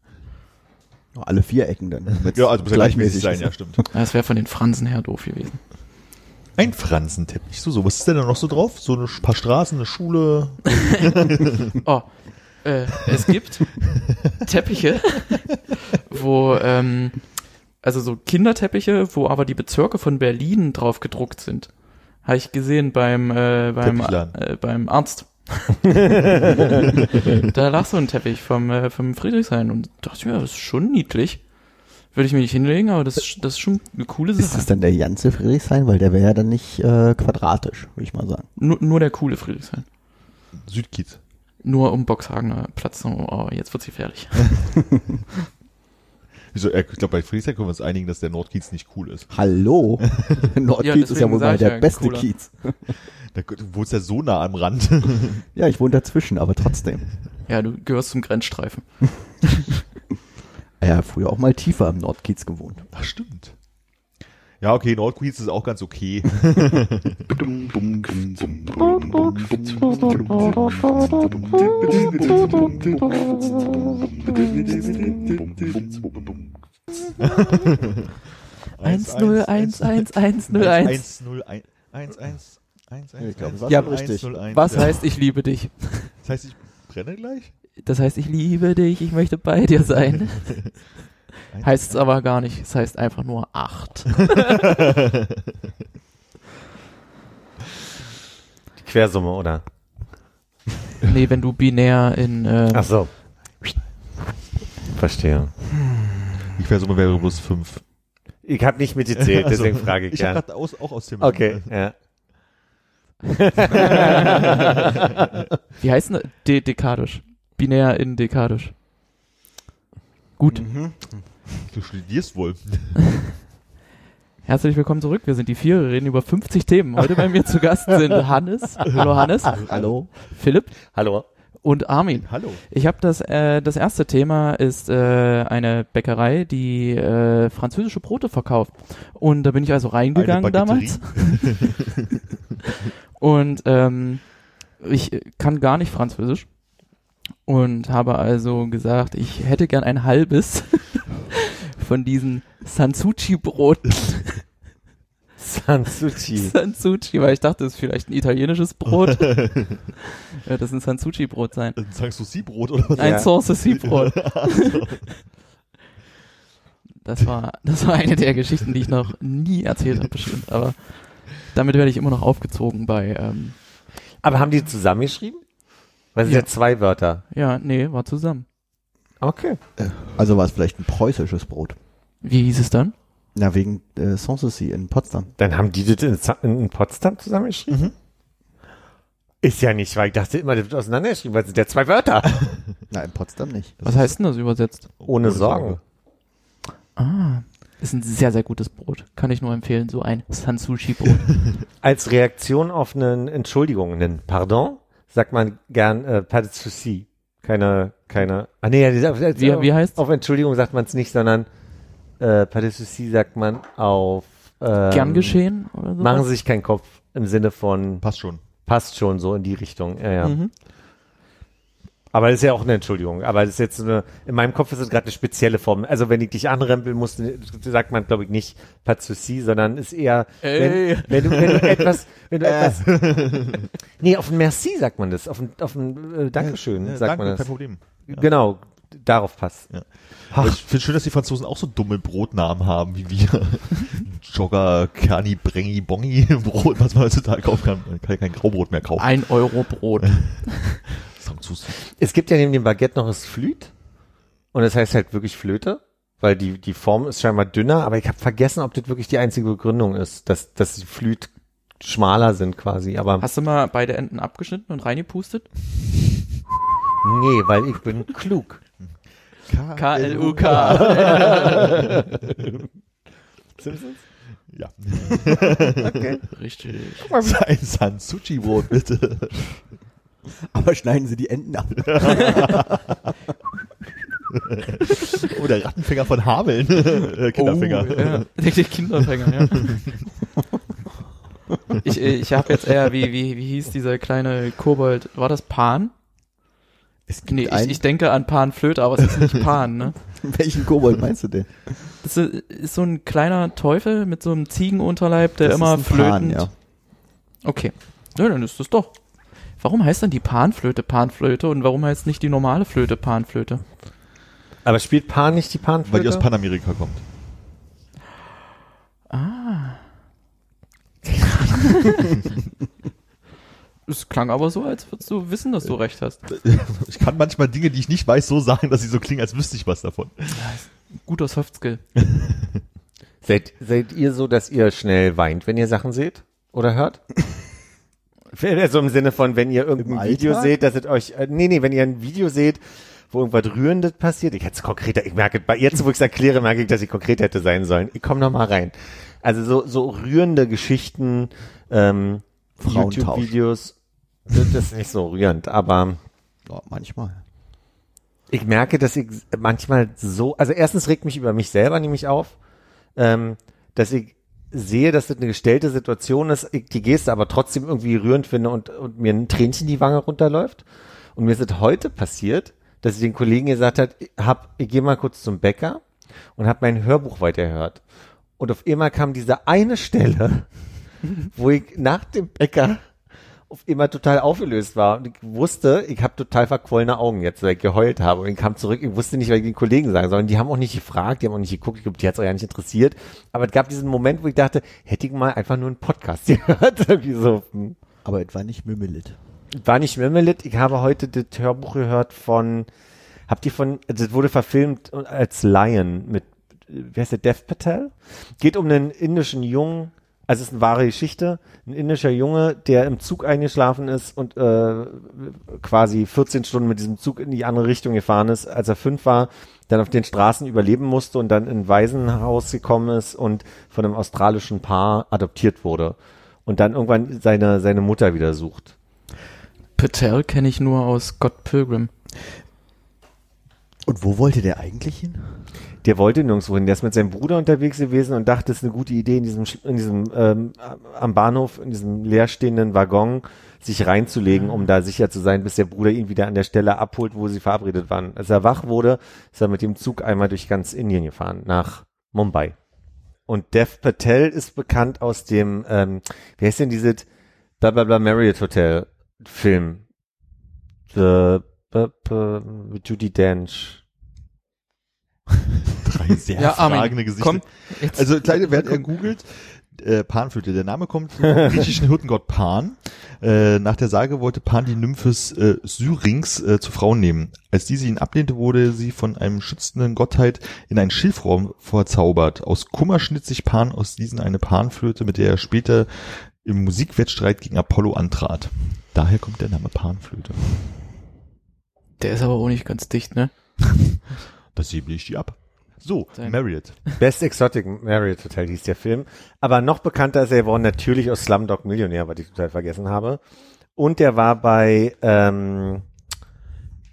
Alle vier Ecken dann. Ja, also muss ja gleichmäßig sein, ja, stimmt. Das wäre von den Fransen her doof gewesen. Ein Fransenteppich. So, so, was ist denn da noch so drauf? So ein paar Straßen, eine Schule. Oh, äh, es gibt Teppiche, wo, ähm, also so Kinderteppiche, wo aber die Bezirke von Berlin drauf gedruckt sind. Habe ich gesehen beim, äh, beim, äh, beim Arzt. da lag so ein Teppich vom, äh, vom Friedrichshain und dachte ich mir, das ist schon niedlich. Würde ich mir nicht hinlegen, aber das, ist- das ist schon eine coole Ist das Sache. dann der ganze Friedrichshain? Weil der wäre ja dann nicht äh, quadratisch, würde ich mal sagen. Nur, nur der coole Friedrichshain. Südkiez. Nur um Boxhagener Platz. Oh, oh, jetzt wird's gefährlich. Wieso, äh, ich glaube, bei Friedrichshain können wir uns einigen, dass der Nordkiez nicht cool ist. Hallo? Nordkiez ist ja wohl mal der ja, beste cooler. Kiez. Da, du wohnst ja so nah am Rand. Ja, ich wohne dazwischen, aber trotzdem. Ja, du gehörst zum Grenzstreifen. Ja, früher auch mal tiefer am Nordkiez gewohnt. Ach, stimmt. Ja, okay, Nordkiez ist auch ganz okay. Eins, null, eins, eins, eins, null, eins. 1, 0, 1, 1, 1, 1, 1, Ich glaube, 1, das Ja, war richtig. Was heißt, ich liebe dich? Das heißt, ich brenne gleich? Das heißt, ich liebe dich, ich möchte bei dir sein. Heißt es aber gar nicht. Es heißt einfach nur acht. Die Quersumme, oder? nee, wenn du binär in, ähm, Ach so. Verstehe. So, man wäre bloß 5. Ich habe nicht mitgezählt, deswegen frage ich, Also, Ich habe ja. gerade aus, auch aus dem. Okay, ja. Wie heißt denn De dekadisch? Binär in dekadisch. Gut. Du studierst wohl. Herzlich willkommen zurück. Wir sind die vier, wir reden über 50 Themen. Heute bei mir zu Gast sind Hannes, hallo Hannes, Hallo? Philipp Hallo. und Armin. Hallo. Ich habe das, äh, das erste Thema ist äh, eine Bäckerei, die äh, französische Brote verkauft. Und da bin ich also reingegangen damals. Und ähm, ich kann gar nicht Französisch und habe also gesagt, ich hätte gern ein halbes von diesen Sansucci-Broten. Sansuchi. Sansucci, weil ich dachte, das ist vielleicht ein italienisches Brot. ja, das ist ein Sansucci-Brot sein. Du Sie-Brot oder was? Ein Ja. Sauce-Brot. Das war, das war eine der Geschichten, die ich noch nie erzählt habe, bestimmt. Aber damit werde ich immer noch aufgezogen bei, ähm, Aber haben die zusammengeschrieben? Weil es Ja. sind ja zwei Wörter. ja, nee, war zusammen. Okay. Also war es vielleicht ein preußisches Brot. Wie hieß es dann? Na, wegen äh, Sanssouci in Potsdam. Dann haben die das in, in Potsdam zusammengeschrieben? Ist ja nicht, weil ich dachte immer, das wird auseinandergeschrieben, weil es sind ja zwei Wörter. Na, in Potsdam nicht. Was heißt denn das übersetzt? Ohne Sorgen. Ah, ist ein sehr, sehr gutes Brot. Kann ich nur empfehlen, so ein Sansushi-Brot. Als Reaktion auf einen Entschuldigung, einen Pardon, sagt man gern äh, pas de souci. Keine, keine, ah nee, ja, die- Wie, wie heißt auf Entschuldigung sagt man es nicht, sondern äh, pas de souci sagt man auf ähm, Gern geschehen oder so? Machen Sie sich keinen Kopf im Sinne von Passt schon. passt schon so in die Richtung. Ja, ja. Mhm. Aber das ist ja auch eine Entschuldigung. Aber das ist jetzt so eine, in meinem Kopf ist es gerade eine spezielle Form. Also wenn ich dich anrempeln muss, sagt man, glaube ich, nicht pas de souci, sondern ist eher, wenn, wenn, du, wenn du etwas, wenn du etwas, nee, auf ein Merci sagt man das, auf ein, auf ein äh, Dankeschön Ja, sagt danke, man kein das. Problem. Genau, darauf passt. Aber ich finde schön, dass die Franzosen auch so dumme Brotnamen haben wie wir. Jogger, Kerni, Brengi, Bongi, Brot, was man heutzutage kaufen kann. Man kann ja kein Graubrot mehr kaufen. Ein Euro Brot. Franzos. Es gibt ja neben dem Baguette noch das Flüt. Und das heißt halt wirklich Flöte, weil die, die Form ist scheinbar dünner, aber ich habe vergessen, ob das wirklich die einzige Begründung ist, dass, dass die Flüt schmaler sind quasi. Aber Hast du mal beide Enden abgeschnitten und reingepustet? nee, weil ich bin klug. K-L-U-K. Simpsons? Ja. Richtig. Ein Sansuchi-Brot, bitte. Aber schneiden Sie die Enden ab. Oder Rattenfänger von Hameln. äh, Kinderfänger. Oh, ja. Der Kinderfänger, ja. Ich, ich habe jetzt eher, wie, wie, wie hieß dieser kleine Kobold? War das Pan? Es gibt Nee, ich, ich denke an Panflöte, aber es ist nicht Pan, ne? welchen Kobold meinst du denn? Das ist, so ein kleiner Teufel mit so einem Ziegenunterleib, der Das immer ist ein Pan, flötend. ja. Okay. Ja, dann ist das doch. Warum heißt dann die Panflöte Panflöte und warum heißt nicht die normale Flöte Panflöte? Aber spielt Pan nicht die Panflöte? Weil die aus Panamerika kommt. Es klang aber so, als würdest du wissen, dass du recht hast. Ich kann manchmal Dinge, die ich nicht weiß, so sagen, dass sie so klingen, als wüsste ich was davon. Guter Softskill. Seid, seid ihr so, dass ihr schnell weint, wenn ihr Sachen seht oder hört? Also im Sinne von, wenn ihr irgendein Im Video Alltag? seht, dass es euch, äh, nee, nee, wenn ihr ein Video seht, wo irgendwas Rührendes passiert, ich hätte es konkreter, ich merke, bei jetzt, wo ich es erkläre, merke ich, dass ich konkret hätte sein sollen. Ich komme noch mal rein. Also so, so rührende Geschichten, ähm. YouTube-Videos, das ist nicht so rührend, aber Ja, manchmal. ich merke, dass ich manchmal so, also erstens regt mich über mich selber nämlich auf, ähm, dass ich sehe, dass das eine gestellte Situation ist, ich die Geste aber trotzdem irgendwie rührend finde und, und mir ein Tränchen die Wange runterläuft. Und mir ist es heute passiert, dass ich den Kollegen gesagt hat, ich, hab, ich gehe mal kurz zum Bäcker und habe mein Hörbuch weitergehört. Und auf einmal kam diese eine Stelle, wo ich nach dem Bäcker auf immer total aufgelöst war und ich wusste, ich habe total verquollene Augen jetzt, weil ich geheult habe und ich kam zurück, ich wusste nicht, was ich den Kollegen sagen soll und die haben auch nicht gefragt, die haben auch nicht geguckt, ich glaube, die hat es auch ja nicht interessiert, aber es gab diesen Moment, wo ich dachte, hätte ich mal einfach nur einen Podcast gehört, irgendwie so. Aber etwa nicht Mümmelit. War nicht Mimmelit, ich habe heute das Hörbuch gehört von, habt ihr von, das wurde verfilmt als Lion mit, wie heißt der, Dev Patel? Geht um einen indischen Jungen, also es ist eine wahre Geschichte, ein indischer Junge, der im Zug eingeschlafen ist und äh, quasi 14 Stunden mit diesem Zug in die andere Richtung gefahren ist, als er fünf war, dann auf den Straßen überleben musste und dann in ein Waisenhaus gekommen ist und von einem australischen Paar adoptiert wurde und dann irgendwann seine, seine Mutter wieder sucht. Patel kenne ich nur aus Scott Pilgrim. Und wo wollte der eigentlich hin? Der wollte nirgendwo hin. Der ist mit seinem Bruder unterwegs gewesen und dachte, es ist eine gute Idee, in diesem, in diesem ähm, am Bahnhof, in diesem leerstehenden Waggon sich reinzulegen, um da sicher zu sein, bis der Bruder ihn wieder an der Stelle abholt, wo sie verabredet waren. Als er wach wurde, ist er mit dem Zug einmal durch ganz Indien gefahren, nach Mumbai. Und Dev Patel ist bekannt aus dem, ähm, wie heißt denn dieses Blablabla Marriott Hotel Film? The, b, b, Judy Dench. Sehr Ja, Armin, fragende Gesichter. komm, jetzt. Also kleine, während er googelt, äh, Panflöte. Der Name kommt vom griechischen Hirtengott Pan. Äh, nach der Sage wollte Pan die Nymphes äh, Syrinx äh, zur Frau nehmen. Als diese ihn ablehnte, wurde sie von einem schützenden Gottheit in einen Schilfraum verzaubert. Aus Kummer schnitt sich Pan aus diesen eine Panflöte, mit der er später im Musikwettstreit gegen Apollo antrat. Daher kommt der Name Panflöte. Der ist aber auch nicht ganz dicht, ne? Das säble ich die ab. So, Sein- Marriott. Best Exotic Marriott Hotel hieß der Film. Aber noch bekannter ist er geworden natürlich aus Slumdog Millionär, was ich total vergessen habe. Und der war bei, ähm,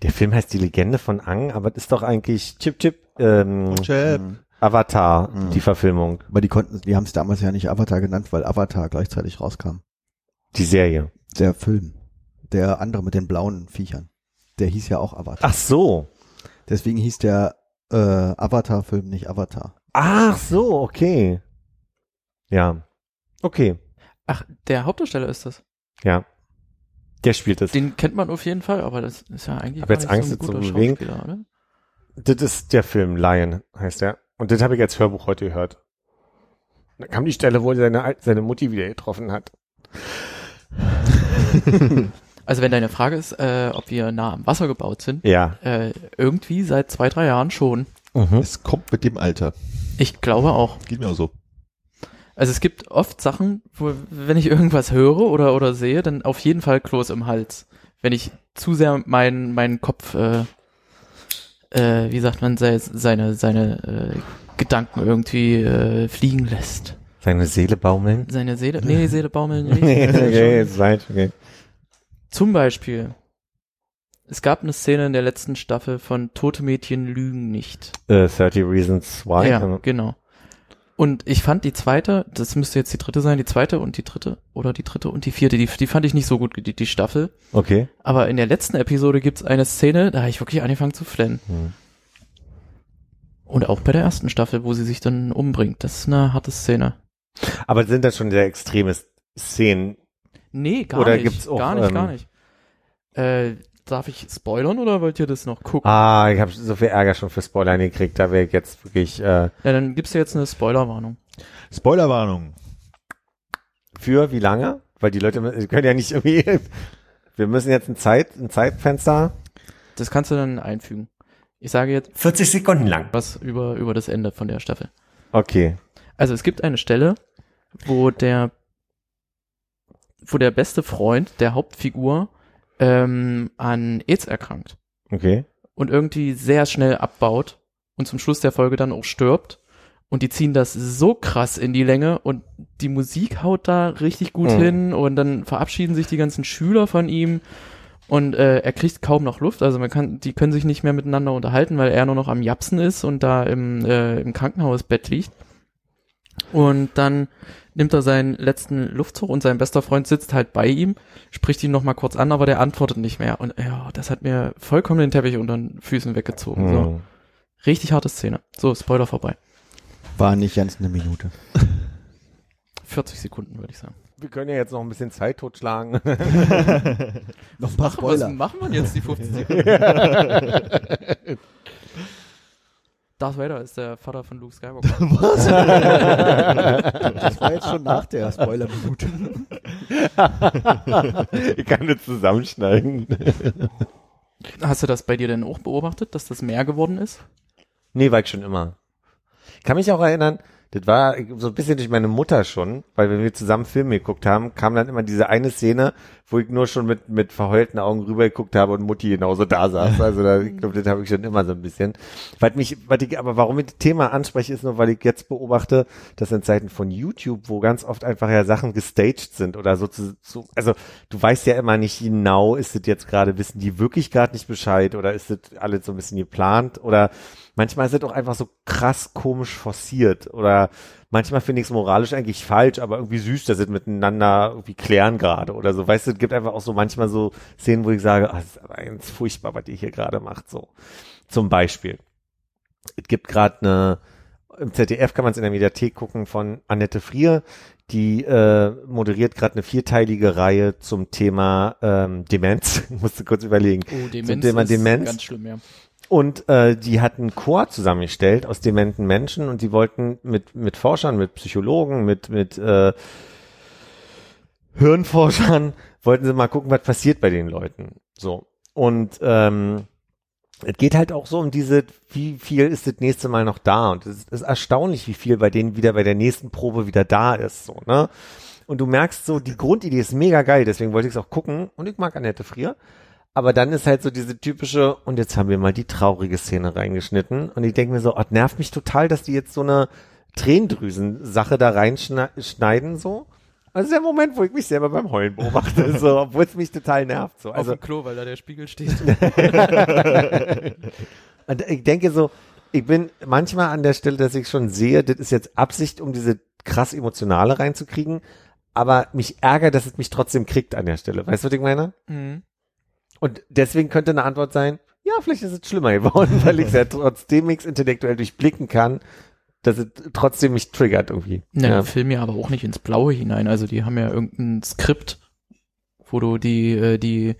der Film heißt Die Legende von Ang, aber das ist doch eigentlich Chip Chip, ähm, Chap. Avatar, Mhm. die Verfilmung, Aber die konnten, die haben es damals ja nicht Avatar genannt, weil Avatar gleichzeitig rauskam. die Serie. Der Film. Der andere mit den blauen Viechern. Der hieß ja auch Avatar. Ach so. Deswegen hieß der äh, Avatar-Film nicht Avatar. Ach so, okay. Ja. Okay. Ach, der Hauptdarsteller ist das. Ja. Der spielt es. Den kennt man auf jeden Fall, aber das ist ja eigentlich Hab jetzt gar nicht Angst, so ein jetzt zu bewegen. Oder? Das ist der Film Lion, heißt der. Und das habe ich als Hörbuch heute gehört. Da kam die Stelle, wo er seine, seine Mutti wieder getroffen hat. Also wenn deine Frage ist, äh, ob wir nah am Wasser gebaut sind, Ja. äh, irgendwie seit zwei, drei Jahren schon. Mhm. Es kommt mit dem Alter. Ich glaube auch. Geht mir auch so. Also es gibt oft Sachen, wo, wenn ich irgendwas höre oder, oder sehe, dann auf jeden Fall Kloß im Hals. Wenn ich zu sehr meinen, meinen Kopf, äh, äh, wie sagt man, se, seine, seine äh, Gedanken irgendwie äh, fliegen lässt. Seine Seele baumeln. Seine Seele, nee, Seele baumeln nicht. nee, Äh, okay, schon. jetzt weit, okay. Zum Beispiel, es gab eine Szene in der letzten Staffel von Tote Mädchen lügen nicht. Äh, 30 Reasons Why. ja, ähm, genau. Und ich fand die zweite, das müsste jetzt die dritte sein, die zweite und die dritte oder die dritte und die vierte, die, die fand ich nicht so gut, die, die Staffel. Okay. Aber in der letzten Episode gibt's eine Szene, da habe ich wirklich angefangen zu flennen. Hm. Und auch bei der ersten Staffel, wo sie sich dann umbringt. Das ist eine harte Szene. Aber sind das schon sehr extreme Szenen? Nee, gar Oder nicht. gibt's auch, gar nicht, ähm, gar nicht. Äh, darf ich spoilern oder wollt ihr das noch gucken? Ah, ich habe so viel Ärger schon für Spoiler gekriegt, da wäre ich jetzt wirklich äh, Ja, dann gibt's jetzt eine Spoilerwarnung. Spoilerwarnung. für wie lange? Weil die Leute können ja nicht irgendwie. Wir müssen jetzt ein Zeit, ein Zeitfenster. Das kannst du dann einfügen. Ich sage jetzt 40 Sekunden lang. was über, über das Ende von der Staffel. Okay. Also es gibt eine Stelle, wo der, wo der beste Freund der Hauptfigur ähm, an AIDS erkrankt Okay. und irgendwie sehr schnell abbaut und zum Schluss der Folge dann auch stirbt. Und die ziehen das so krass in die Länge und die Musik haut da richtig gut Mhm. hin und dann verabschieden sich die ganzen Schüler von ihm und äh, er kriegt kaum noch Luft. Also man kann, die können sich nicht mehr miteinander unterhalten, weil er nur noch am Japsen ist und da im, äh, im Krankenhausbett liegt. Und dann nimmt er seinen letzten Luftzug und sein bester Freund sitzt halt bei ihm, spricht ihn noch mal kurz an, aber der antwortet nicht mehr. Und ja, das hat mir vollkommen den Teppich unter den Füßen weggezogen. So. Hm. Richtig harte Szene. So, Spoiler vorbei. War nicht ganz eine Minute. 40 Sekunden, würde ich sagen. Wir können ja jetzt noch ein bisschen Zeit totschlagen. Noch ein paar Spoiler. Was machen wir jetzt die 50 Sekunden? Darth Vader ist der Vater von Luke Skywalker. Das war jetzt schon nach der Spoiler-Minute. ich kann das zusammenschneiden. Hast du das bei dir denn auch beobachtet, dass das mehr geworden ist? Nee, war ich schon immer. Ich kann mich auch erinnern, das war so ein bisschen durch meine Mutter schon, weil wenn wir zusammen Filme geguckt haben, kam dann immer diese eine Szene, wo ich nur schon mit, mit verheulten Augen rüber geguckt habe und Mutti genauso da saß. Also da, ich glaube, das habe ich schon immer so ein bisschen. Weil mich, weil ich, aber warum ich das Thema anspreche, ist nur, weil ich jetzt beobachte, dass in Zeiten von YouTube, wo ganz oft einfach ja Sachen gestaged sind oder so zu, so, also du weißt ja immer nicht genau, ist das jetzt gerade, wissen die wirklich gerade nicht Bescheid oder ist das alles so ein bisschen geplant oder manchmal ist es auch einfach so krass komisch forciert oder manchmal finde ich es moralisch eigentlich falsch, aber irgendwie süß, dass sie miteinander irgendwie klären gerade oder so. Weißt du, es gibt einfach auch so manchmal so Szenen, wo ich sage, ah, das ist aber ganz furchtbar, was ihr hier gerade macht, so. Zum Beispiel. Es gibt gerade eine, im ZDF kann man es in der Mediathek gucken von Annette Frier, die äh, moderiert gerade eine vierteilige Reihe zum Thema ähm, Demenz. Ich musste kurz überlegen. Oh, Zum Thema Demenz. ganz schlimm, ja. Und äh, die hatten einen Chor zusammengestellt aus dementen Menschen und die wollten mit mit Forschern, mit Psychologen, mit mit äh, Hirnforschern wollten sie mal gucken, was passiert bei den Leuten. So und ähm, es geht halt auch so um diese, wie viel ist das nächste Mal noch da und es ist erstaunlich, wie viel bei denen wieder bei der nächsten Probe wieder da ist. So ne. Und du merkst so, die Grundidee ist mega geil, deswegen wollte ich es auch gucken und ich mag Annette Frier. Aber dann ist halt so diese typische, und jetzt haben wir mal die traurige Szene reingeschnitten. Und ich denke mir so, oh, nervt mich total, dass die jetzt so eine Tränendrüsen-Sache da reinschneiden, so. Also der Moment, wo ich mich selber beim Heulen beobachte, so, obwohl es mich total nervt, so. Auf Also, dem Klo, weil da der Spiegel steht. und ich denke so, ich bin manchmal an der Stelle, dass ich schon sehe, das ist jetzt Absicht, um diese krass emotionale reinzukriegen. Aber mich ärgert, dass es mich trotzdem kriegt an der Stelle. Weißt du, was ich meine? mhm. Und deswegen könnte eine Antwort sein, ja, vielleicht ist es schlimmer geworden, weil ich es ja trotzdem nichts intellektuell durchblicken kann, dass es trotzdem mich triggert irgendwie. Ja, ja. die filmen ja aber auch nicht ins Blaue hinein. Also die haben ja irgendein Skript, wo du die, äh, die,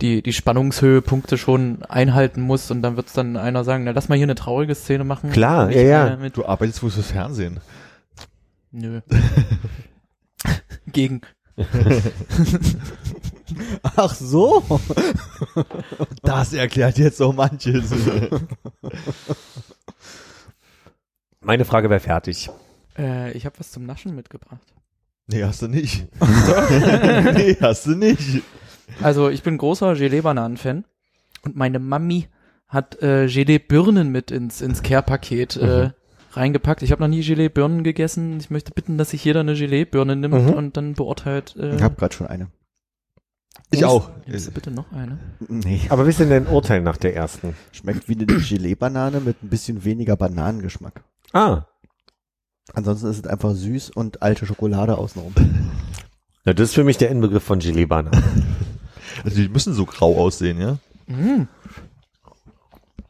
die, die Spannungshöhepunkte schon einhalten musst und dann wird's dann einer sagen, na lass mal hier eine traurige Szene machen. Klar, ja, ja. Du arbeitest wohl fürs Fernsehen. nö. Gegen. Ach so. Das erklärt jetzt so manches. Meine Frage wäre fertig. Äh, ich habe was zum Naschen mitgebracht. nee, hast du nicht. nee, hast du nicht. Also ich bin großer Gelee-Bananen-Fan und meine Mami hat äh, Gelee-Birnen mit ins, ins Care-Paket äh, reingepackt. Ich habe noch nie Gelee-Birnen gegessen. Ich möchte bitten, dass sich jeder eine Gelee-Birne nimmt Mhm. und dann beurteilt. Äh, Ich habe gerade schon eine. Ich auch. Nimmst du bitte noch eine? Nee. Aber wie ist denn dein Urteil nach der ersten? Schmeckt wie eine Gelee-Banane mit ein bisschen weniger Bananengeschmack. Ah. Ansonsten ist es einfach süß und alte Schokolade außenrum. Ja, das ist für mich der Inbegriff von Gelee-Bananen. Also die müssen so grau aussehen, ja? Mm,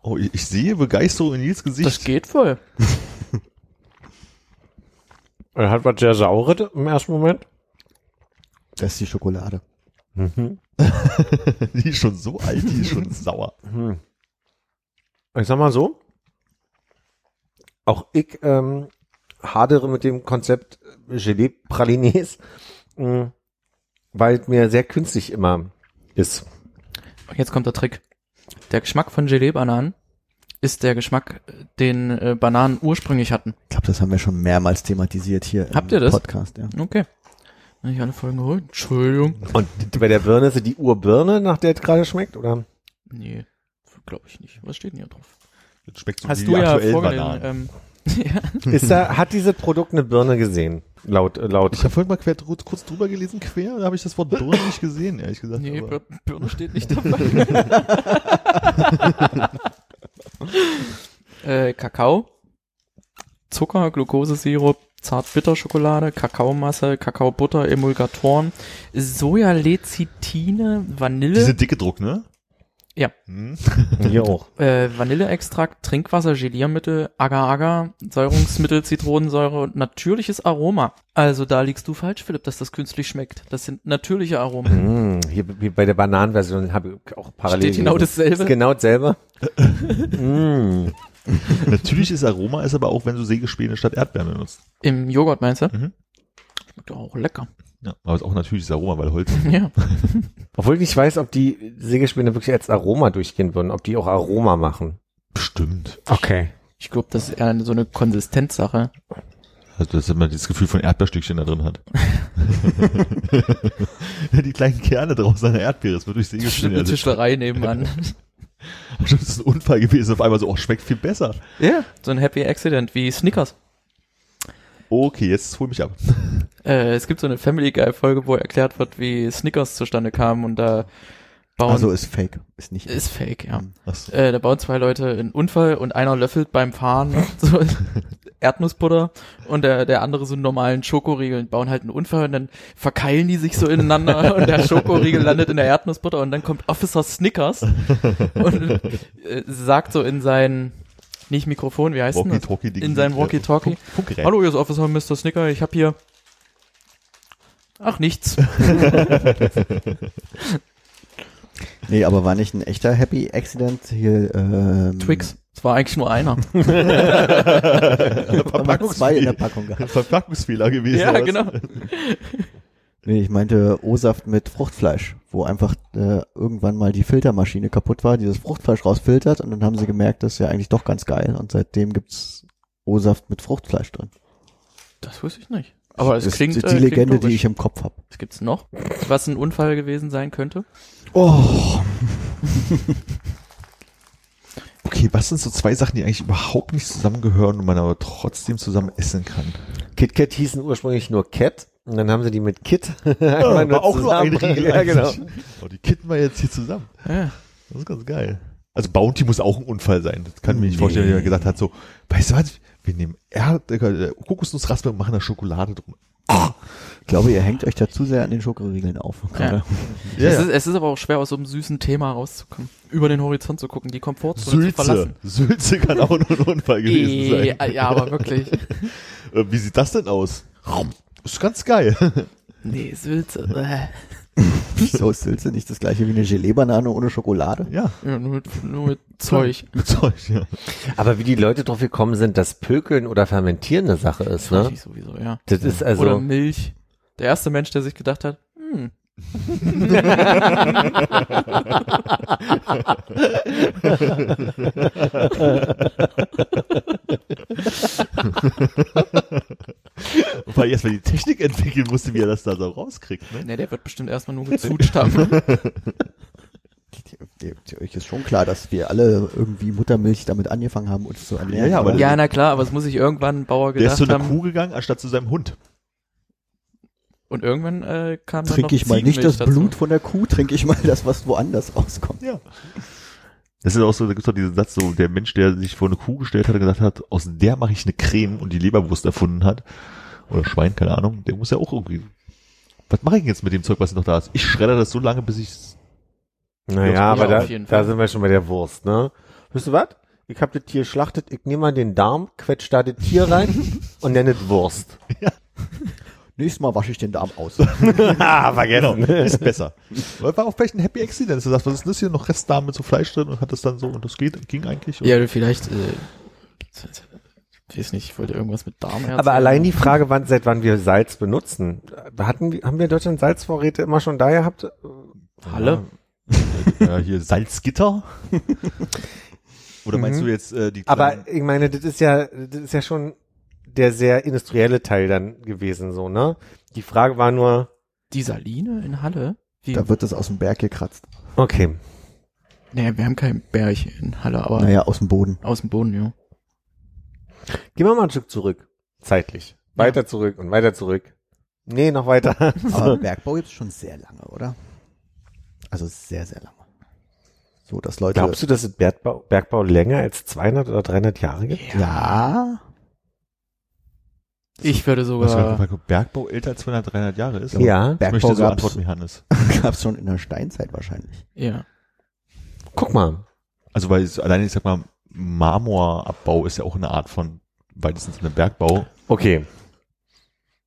Oh, ich, ich sehe Begeisterung in Nils Gesicht. das geht voll. Er hat was sehr Saures im ersten Moment. Das ist die Schokolade. Mhm. die ist schon so alt, die ist schon sauer. Hm. Ich sag mal so, auch ich ähm, hadere mit dem Konzept Gelee-Pralines, mh, weil es mir sehr künstlich immer ist. Jetzt kommt der Trick. Der Geschmack von Gelee-Bananen ist der Geschmack, den äh, Bananen ursprünglich hatten. Ich glaube, das haben wir schon mehrmals thematisiert hier Habt im ihr das? Podcast. Ja. Okay. Hab ich alle Folgen geholt? Entschuldigung. Und bei der Birne ist es die Urbirne, nach der es gerade schmeckt, oder? Nee, glaube ich nicht. Was steht denn hier drauf? Das schmeckt so Hast wie du die ja aktuellen. Bananen. Ähm, ja. Ist da, hat dieses Produkt eine Birne gesehen? Laut, äh, laut. Ich habe vorhin mal quer, kurz, drüber gelesen, quer, da habe ich das Wort Birne nicht gesehen, ehrlich gesagt. Nee, aber- Bir- Birne steht nicht dabei. äh, Kakao, Zucker, Glukosesirup, Zartbitterschokolade, Kakaomasse, Kakaobutter, Emulgatoren, Sojalecithine, Vanille, Diese dicke Druck, ne? Ja. Hm? Hier auch. äh, Vanilleextrakt, Trinkwasser, Geliermittel, Agar-Agar, Säurungsmittel, Zitronensäure und natürliches Aroma. Also da liegst du falsch, Philipp, dass das künstlich schmeckt. Das sind natürliche Aromen. Hm, hier wie bei der Bananenversion habe ich auch parallel. Steht genau dasselbe. Ist genau dasselbe. mm. Natürliches Aroma ist aber auch, wenn du Sägespäne statt Erdbeeren benutzt. Im Joghurt meinst du? Mhm. Schmeckt doch auch lecker. Ja, aber ist auch natürliches Aroma, weil Holz. Ja. Obwohl ich nicht weiß, ob die Sägespäne wirklich als Aroma durchgehen würden, ob die auch Aroma machen. Bestimmt. Okay. Ich glaube, das ist eher so eine Konsistenzsache. Also, dass man das Gefühl von Erdbeerstückchen da drin hat. Die kleinen Kerne draus an der Erdbeere, das wird durch Bestimmt Sägespäne. eine ersetzt. Tischlerei nebenan. Bestimmt ist ein Unfall gewesen, auf einmal so, oh, schmeckt viel besser. ja. So ein Happy Accident wie Snickers. Okay, jetzt hol mich ab. Äh, es gibt so eine Family Guy Folge, wo erklärt wird, wie Snickers zustande kam und da bauen Also ist fake. Ist nicht. ist fake, ja. Achso. Äh, da bauen zwei Leute einen Unfall und einer löffelt beim Fahren so Erdnussbutter und der, der andere so einen normalen Schokoriegel und bauen halt einen Unfall und dann verkeilen die sich so ineinander und der Schokoriegel landet in der Erdnussbutter und dann kommt Officer Snickers und äh, sagt so in sein, nicht Mikrofon, wie heißt das? In sein Walkie-Talkie. Funk- Funkgerät. Hallo, hier ist Officer Mr. Snicker, ich hab hier Ach, nichts. Nee, aber war nicht ein echter Happy Accident hier. Ähm, Twix. Es war eigentlich nur einer. Zwei in der Packung gehabt. Verpackungsfehler gewesen. ja, genau. Nee, ich meinte O-Saft mit Fruchtfleisch, wo einfach äh, irgendwann mal die Filtermaschine kaputt war, die das Fruchtfleisch rausfiltert und dann haben sie gemerkt, das ist ja eigentlich doch ganz geil und seitdem gibt's O-Saft mit Fruchtfleisch drin. Das wusste ich nicht. Aber es das klingt ist äh, die klingt Legende, die logisch. ich im Kopf habe. Was gibt's noch? Was ein Unfall gewesen sein könnte? Oh, Okay, was sind so zwei Sachen, die eigentlich überhaupt nicht zusammengehören und man aber trotzdem zusammen essen kann? KitKat hießen ursprünglich nur Cat und dann haben sie die mit Kit Ja, einmal war auch nur ein Riegel Ja, genau. Oh, die kitten wir jetzt hier zusammen. Ja. Das ist ganz geil. Also Bounty muss auch ein Unfall sein. Das kann ich mir nicht Nee. vorstellen, der gesagt hat so, weißt du was, wir nehmen Erd äh, Kokosnussraspel und machen da Schokolade drum. Ich glaube, ihr hängt euch da zu sehr an den Schokoriegeln auf. Ja, es. Ist, es ist aber auch schwer, aus so einem süßen Thema rauszukommen. Über den Horizont zu gucken, die Komfortzone zu Sülze. verlassen. Sülze kann auch nur ein Unfall gewesen Eh, sein. ja, aber wirklich. Äh, Wie sieht das denn aus? Ist ganz geil. Nee, Sülze. Wieso ist Sülze nicht das gleiche wie eine Gelee-Banane ohne Schokolade? Ja, Ja, nur mit, nur mit Zeug. mit Zeug, ja. Aber wie die Leute drauf gekommen sind, dass Pökeln oder Fermentieren eine Sache ist, Weiß ne? ich sowieso, ja. Das ist also, Oder Milch. Der erste Mensch, der sich gedacht hat, hm, Weil erst mal die Technik entwickeln musste, wie er das da so rauskriegt, ne? ne, der wird bestimmt erstmal nur gezutscht haben. Euch ist schon klar, dass wir alle irgendwie Muttermilch damit angefangen haben, uns zu ernähren. Ja, ja, aber ja, na klar, aber es muss sich irgendwann ein Bauer Der ist gedacht zu einer haben. Kuh gegangen, anstatt zu seinem Hund. Und irgendwann äh, kam dann noch trinke ich mal nicht das dazu. Blut von der Kuh, trinke ich mal das, was woanders rauskommt. Ja. Das ist auch so, da gibt's doch diesen Satz, so der Mensch, der sich vor eine Kuh gestellt hat und gesagt hat, aus der mache ich eine Creme und die Leberwurst erfunden hat, oder Schwein, keine Ahnung, der muss ja auch irgendwie, was mache ich denn jetzt mit dem Zeug, was noch da ist? Ich schredder das so lange, bis ich Naja, Ja, aber da, auf jeden da sind wir schon bei der Wurst, ne? Wisst ihr was? Ich hab das Tier schlachtet, ich nehme mal den Darm, quetsch da das Tier rein und nenne es Wurst. Nächstes Mal wasche ich den Darm aus. ah, vergessen. ist besser. War auch vielleicht ein Happy Accident, dass du sagst, was ist denn das hier, noch Restdarm mit so Fleisch drin und hat das dann so, und das geht, ging eigentlich. Ja, oder vielleicht, äh, ich weiß nicht, ich wollte irgendwas mit Darm erzählen. Aber allein die Frage, wann, seit wann wir Salz benutzen. Hatten, wir- haben wir in Deutschland Salzvorräte immer schon da gehabt? Halle? ja, hier Salzgitter. Oder meinst Mhm. du jetzt äh, die kleinen- Aber ich meine, das ist ja, das ist ja schon der sehr industrielle Teil dann gewesen, so, ne? Die Frage war nur, Die Saline in Halle? Wie? Da wird das aus dem Berg gekratzt. okay, naja, wir haben keinen Berg in Halle, aber Naja, aus dem Boden. aus dem Boden, ja. gehen wir mal ein Stück zurück, zeitlich. Weiter zurück und weiter zurück. Nee, noch weiter. Aber Bergbau gibt's schon sehr lange, oder? Also sehr, sehr lange. So, dass Leute. Glaubst du, dass es Bergbau, Bergbau länger als 200 oder 300 Jahre gibt? Ja. Ich würde was sogar, weil Bergbau älter als 200, 300 Jahre ist? Ja. Ich möchte Bergbau so gab's, antworten wie Hannes. gab's schon in der Steinzeit wahrscheinlich. ja. Guck mal. Also weil es, alleine, ich sag mal, Marmorabbau ist ja auch eine Art von weitestens einem Bergbau. Okay.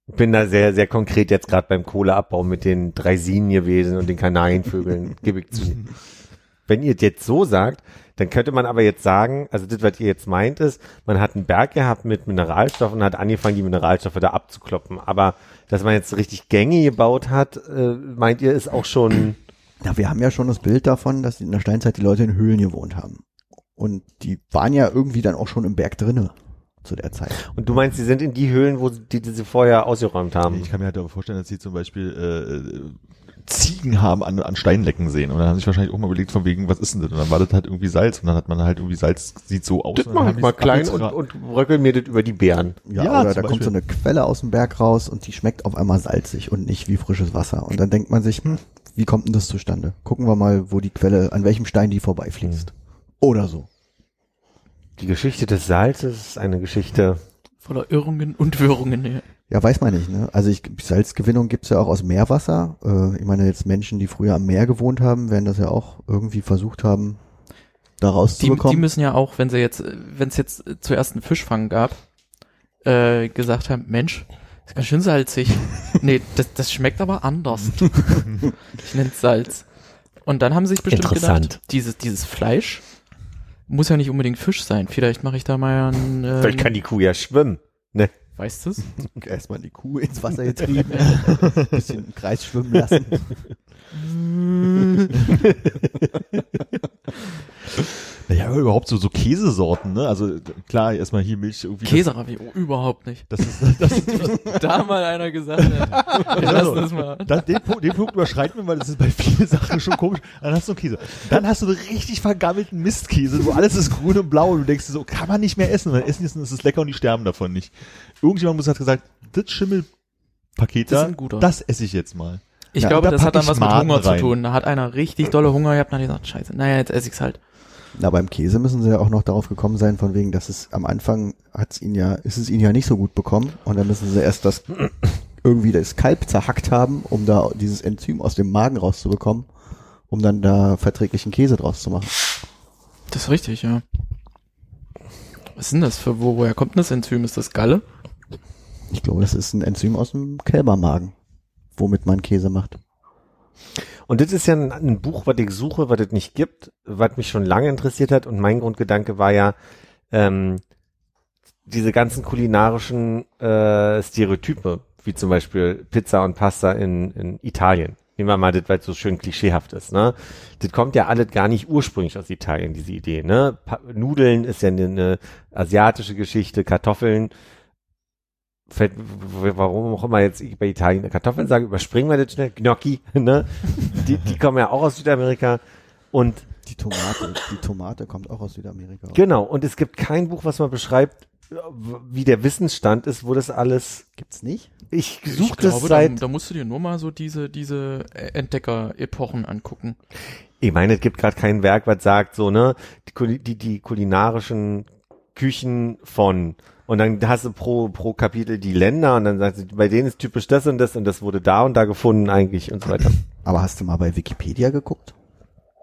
Ich bin da sehr, sehr konkret jetzt gerade beim Kohleabbau mit den Draisinen gewesen und den Kanarienvögeln, gebe ich zu. Wenn ihr es jetzt so sagt, dann könnte man aber jetzt sagen, also das, was ihr jetzt meint, ist, man hat einen Berg gehabt mit Mineralstoffen und hat angefangen, die Mineralstoffe da abzukloppen. Aber dass man jetzt richtig Gänge gebaut hat, äh, meint ihr, ist auch schon, Ja, wir haben ja schon das Bild davon, dass in der Steinzeit die Leute in Höhlen gewohnt haben. Und die waren ja irgendwie dann auch schon im Berg drinne zu der Zeit. und du meinst, sie sind in die Höhlen, wo sie, die, die sie vorher ausgeräumt haben. Ich kann mir halt aber vorstellen, dass sie zum Beispiel äh, Ziegen haben an, an Steinlecken sehen. Und dann haben sie sich wahrscheinlich auch mal überlegt, von wegen, was ist denn das? Und dann war das halt irgendwie Salz. Und dann hat man halt irgendwie Salz, sieht so aus. Das und dann mache haben ich mal klein und, und bröckel mir das über die Beeren. Ja, Ja, oder da kommt so Beispiel. eine Quelle aus dem Berg raus und die schmeckt auf einmal salzig und nicht wie frisches Wasser. Und dann denkt man sich, hm, wie kommt denn das zustande? Gucken wir mal, wo die Quelle, an welchem Stein die vorbeifließt. Oder so. Die Geschichte des Salzes ist eine Geschichte. Voller Irrungen und Wirrungen, ja. Ja, weiß man nicht, ne? Also ich, Salzgewinnung gibt's ja auch aus Meerwasser. Äh, ich meine, jetzt Menschen, die früher am Meer gewohnt haben, werden das ja auch irgendwie versucht haben, da Die, die rauszubekommen. müssen ja auch, wenn sie jetzt, wenn es jetzt zuerst einen Fischfang gab, äh, gesagt haben, Mensch, ist ganz schön salzig. nee, das, das schmeckt aber anders. ich nenn's Salz. Und dann haben sie sich bestimmt gedacht, dieses, dieses Fleisch muss ja nicht unbedingt Fisch sein. Vielleicht mache ich da mal ein, ähm, Vielleicht kann die Kuh ja schwimmen. Ne? weißt du's? Erstmal die Kuh ins Wasser getrieben, bisschen im Kreis schwimmen lassen. Naja, überhaupt so, so Käsesorten, ne? Also klar, erstmal hier Milch irgendwie. Käseravi, oh, überhaupt nicht. Das, ist, das ist, Da mal einer gesagt hat, wir lassen das mal. das, den, Punkt, den Punkt überschreiten wir, weil das ist bei vielen Sachen schon komisch. Dann hast du einen Käse. Dann hast du einen richtig vergammelten Mistkäse, wo alles ist grün und blau und du denkst dir so, kann man nicht mehr essen. Und dann essen die es und es ist lecker und die sterben davon nicht. Irgendjemand muss hat gesagt, das Schimmelpaket Das da, das esse ich jetzt mal. Ich Ja, glaube, da das hat dann ich was mit Hunger zu rein. tun. Da hat einer richtig dolle Hunger gehabt und hat gesagt, scheiße, naja, jetzt esse ich's halt. Na, beim Käse müssen sie ja auch noch darauf gekommen sein, von wegen, dass es am Anfang hat's ihnen ja, ist es ihnen ja nicht so gut bekommen und dann müssen sie erst das irgendwie das Kalb zerhackt haben, um da dieses Enzym aus dem Magen rauszubekommen, um dann da verträglichen Käse draus zu machen. Das ist richtig, ja. Was ist denn das für, wo, woher kommt denn das Enzym? Ist das Galle? Ich glaube, das ist ein Enzym aus dem Kälbermagen, womit man Käse macht. Und das ist ja ein, ein Buch, was ich suche, was es nicht gibt, was mich schon lange interessiert hat. Und mein Grundgedanke war ja, ähm, diese ganzen kulinarischen äh, Stereotype, wie zum Beispiel Pizza und Pasta in, in Italien. Nehmen wir mal das, weil es so schön klischeehaft ist. Ne? Das kommt ja alles gar nicht ursprünglich aus Italien, diese Idee. Ne? Nudeln ist ja eine, eine asiatische Geschichte, Kartoffeln fällt, warum auch immer jetzt ich bei Italien Kartoffeln sage, überspringen wir das schnell, Gnocchi, ne? Die, die kommen ja auch aus Südamerika. Und Die Tomate, die Tomate kommt auch aus Südamerika. genau, und es gibt kein Buch, was man beschreibt, wie der Wissensstand ist, wo das alles, Gibt's nicht? ich suche das glaube, seit, da, da musst du dir nur mal so diese, diese Entdecker-Epochen angucken. ich meine, es gibt gerade kein Werk, was sagt so, ne, die, die, die kulinarischen Küchen von und dann hast du pro, pro Kapitel die Länder und dann sagst du, bei denen ist typisch das und das und das wurde da und da gefunden eigentlich und so weiter. Aber hast du mal bei Wikipedia geguckt?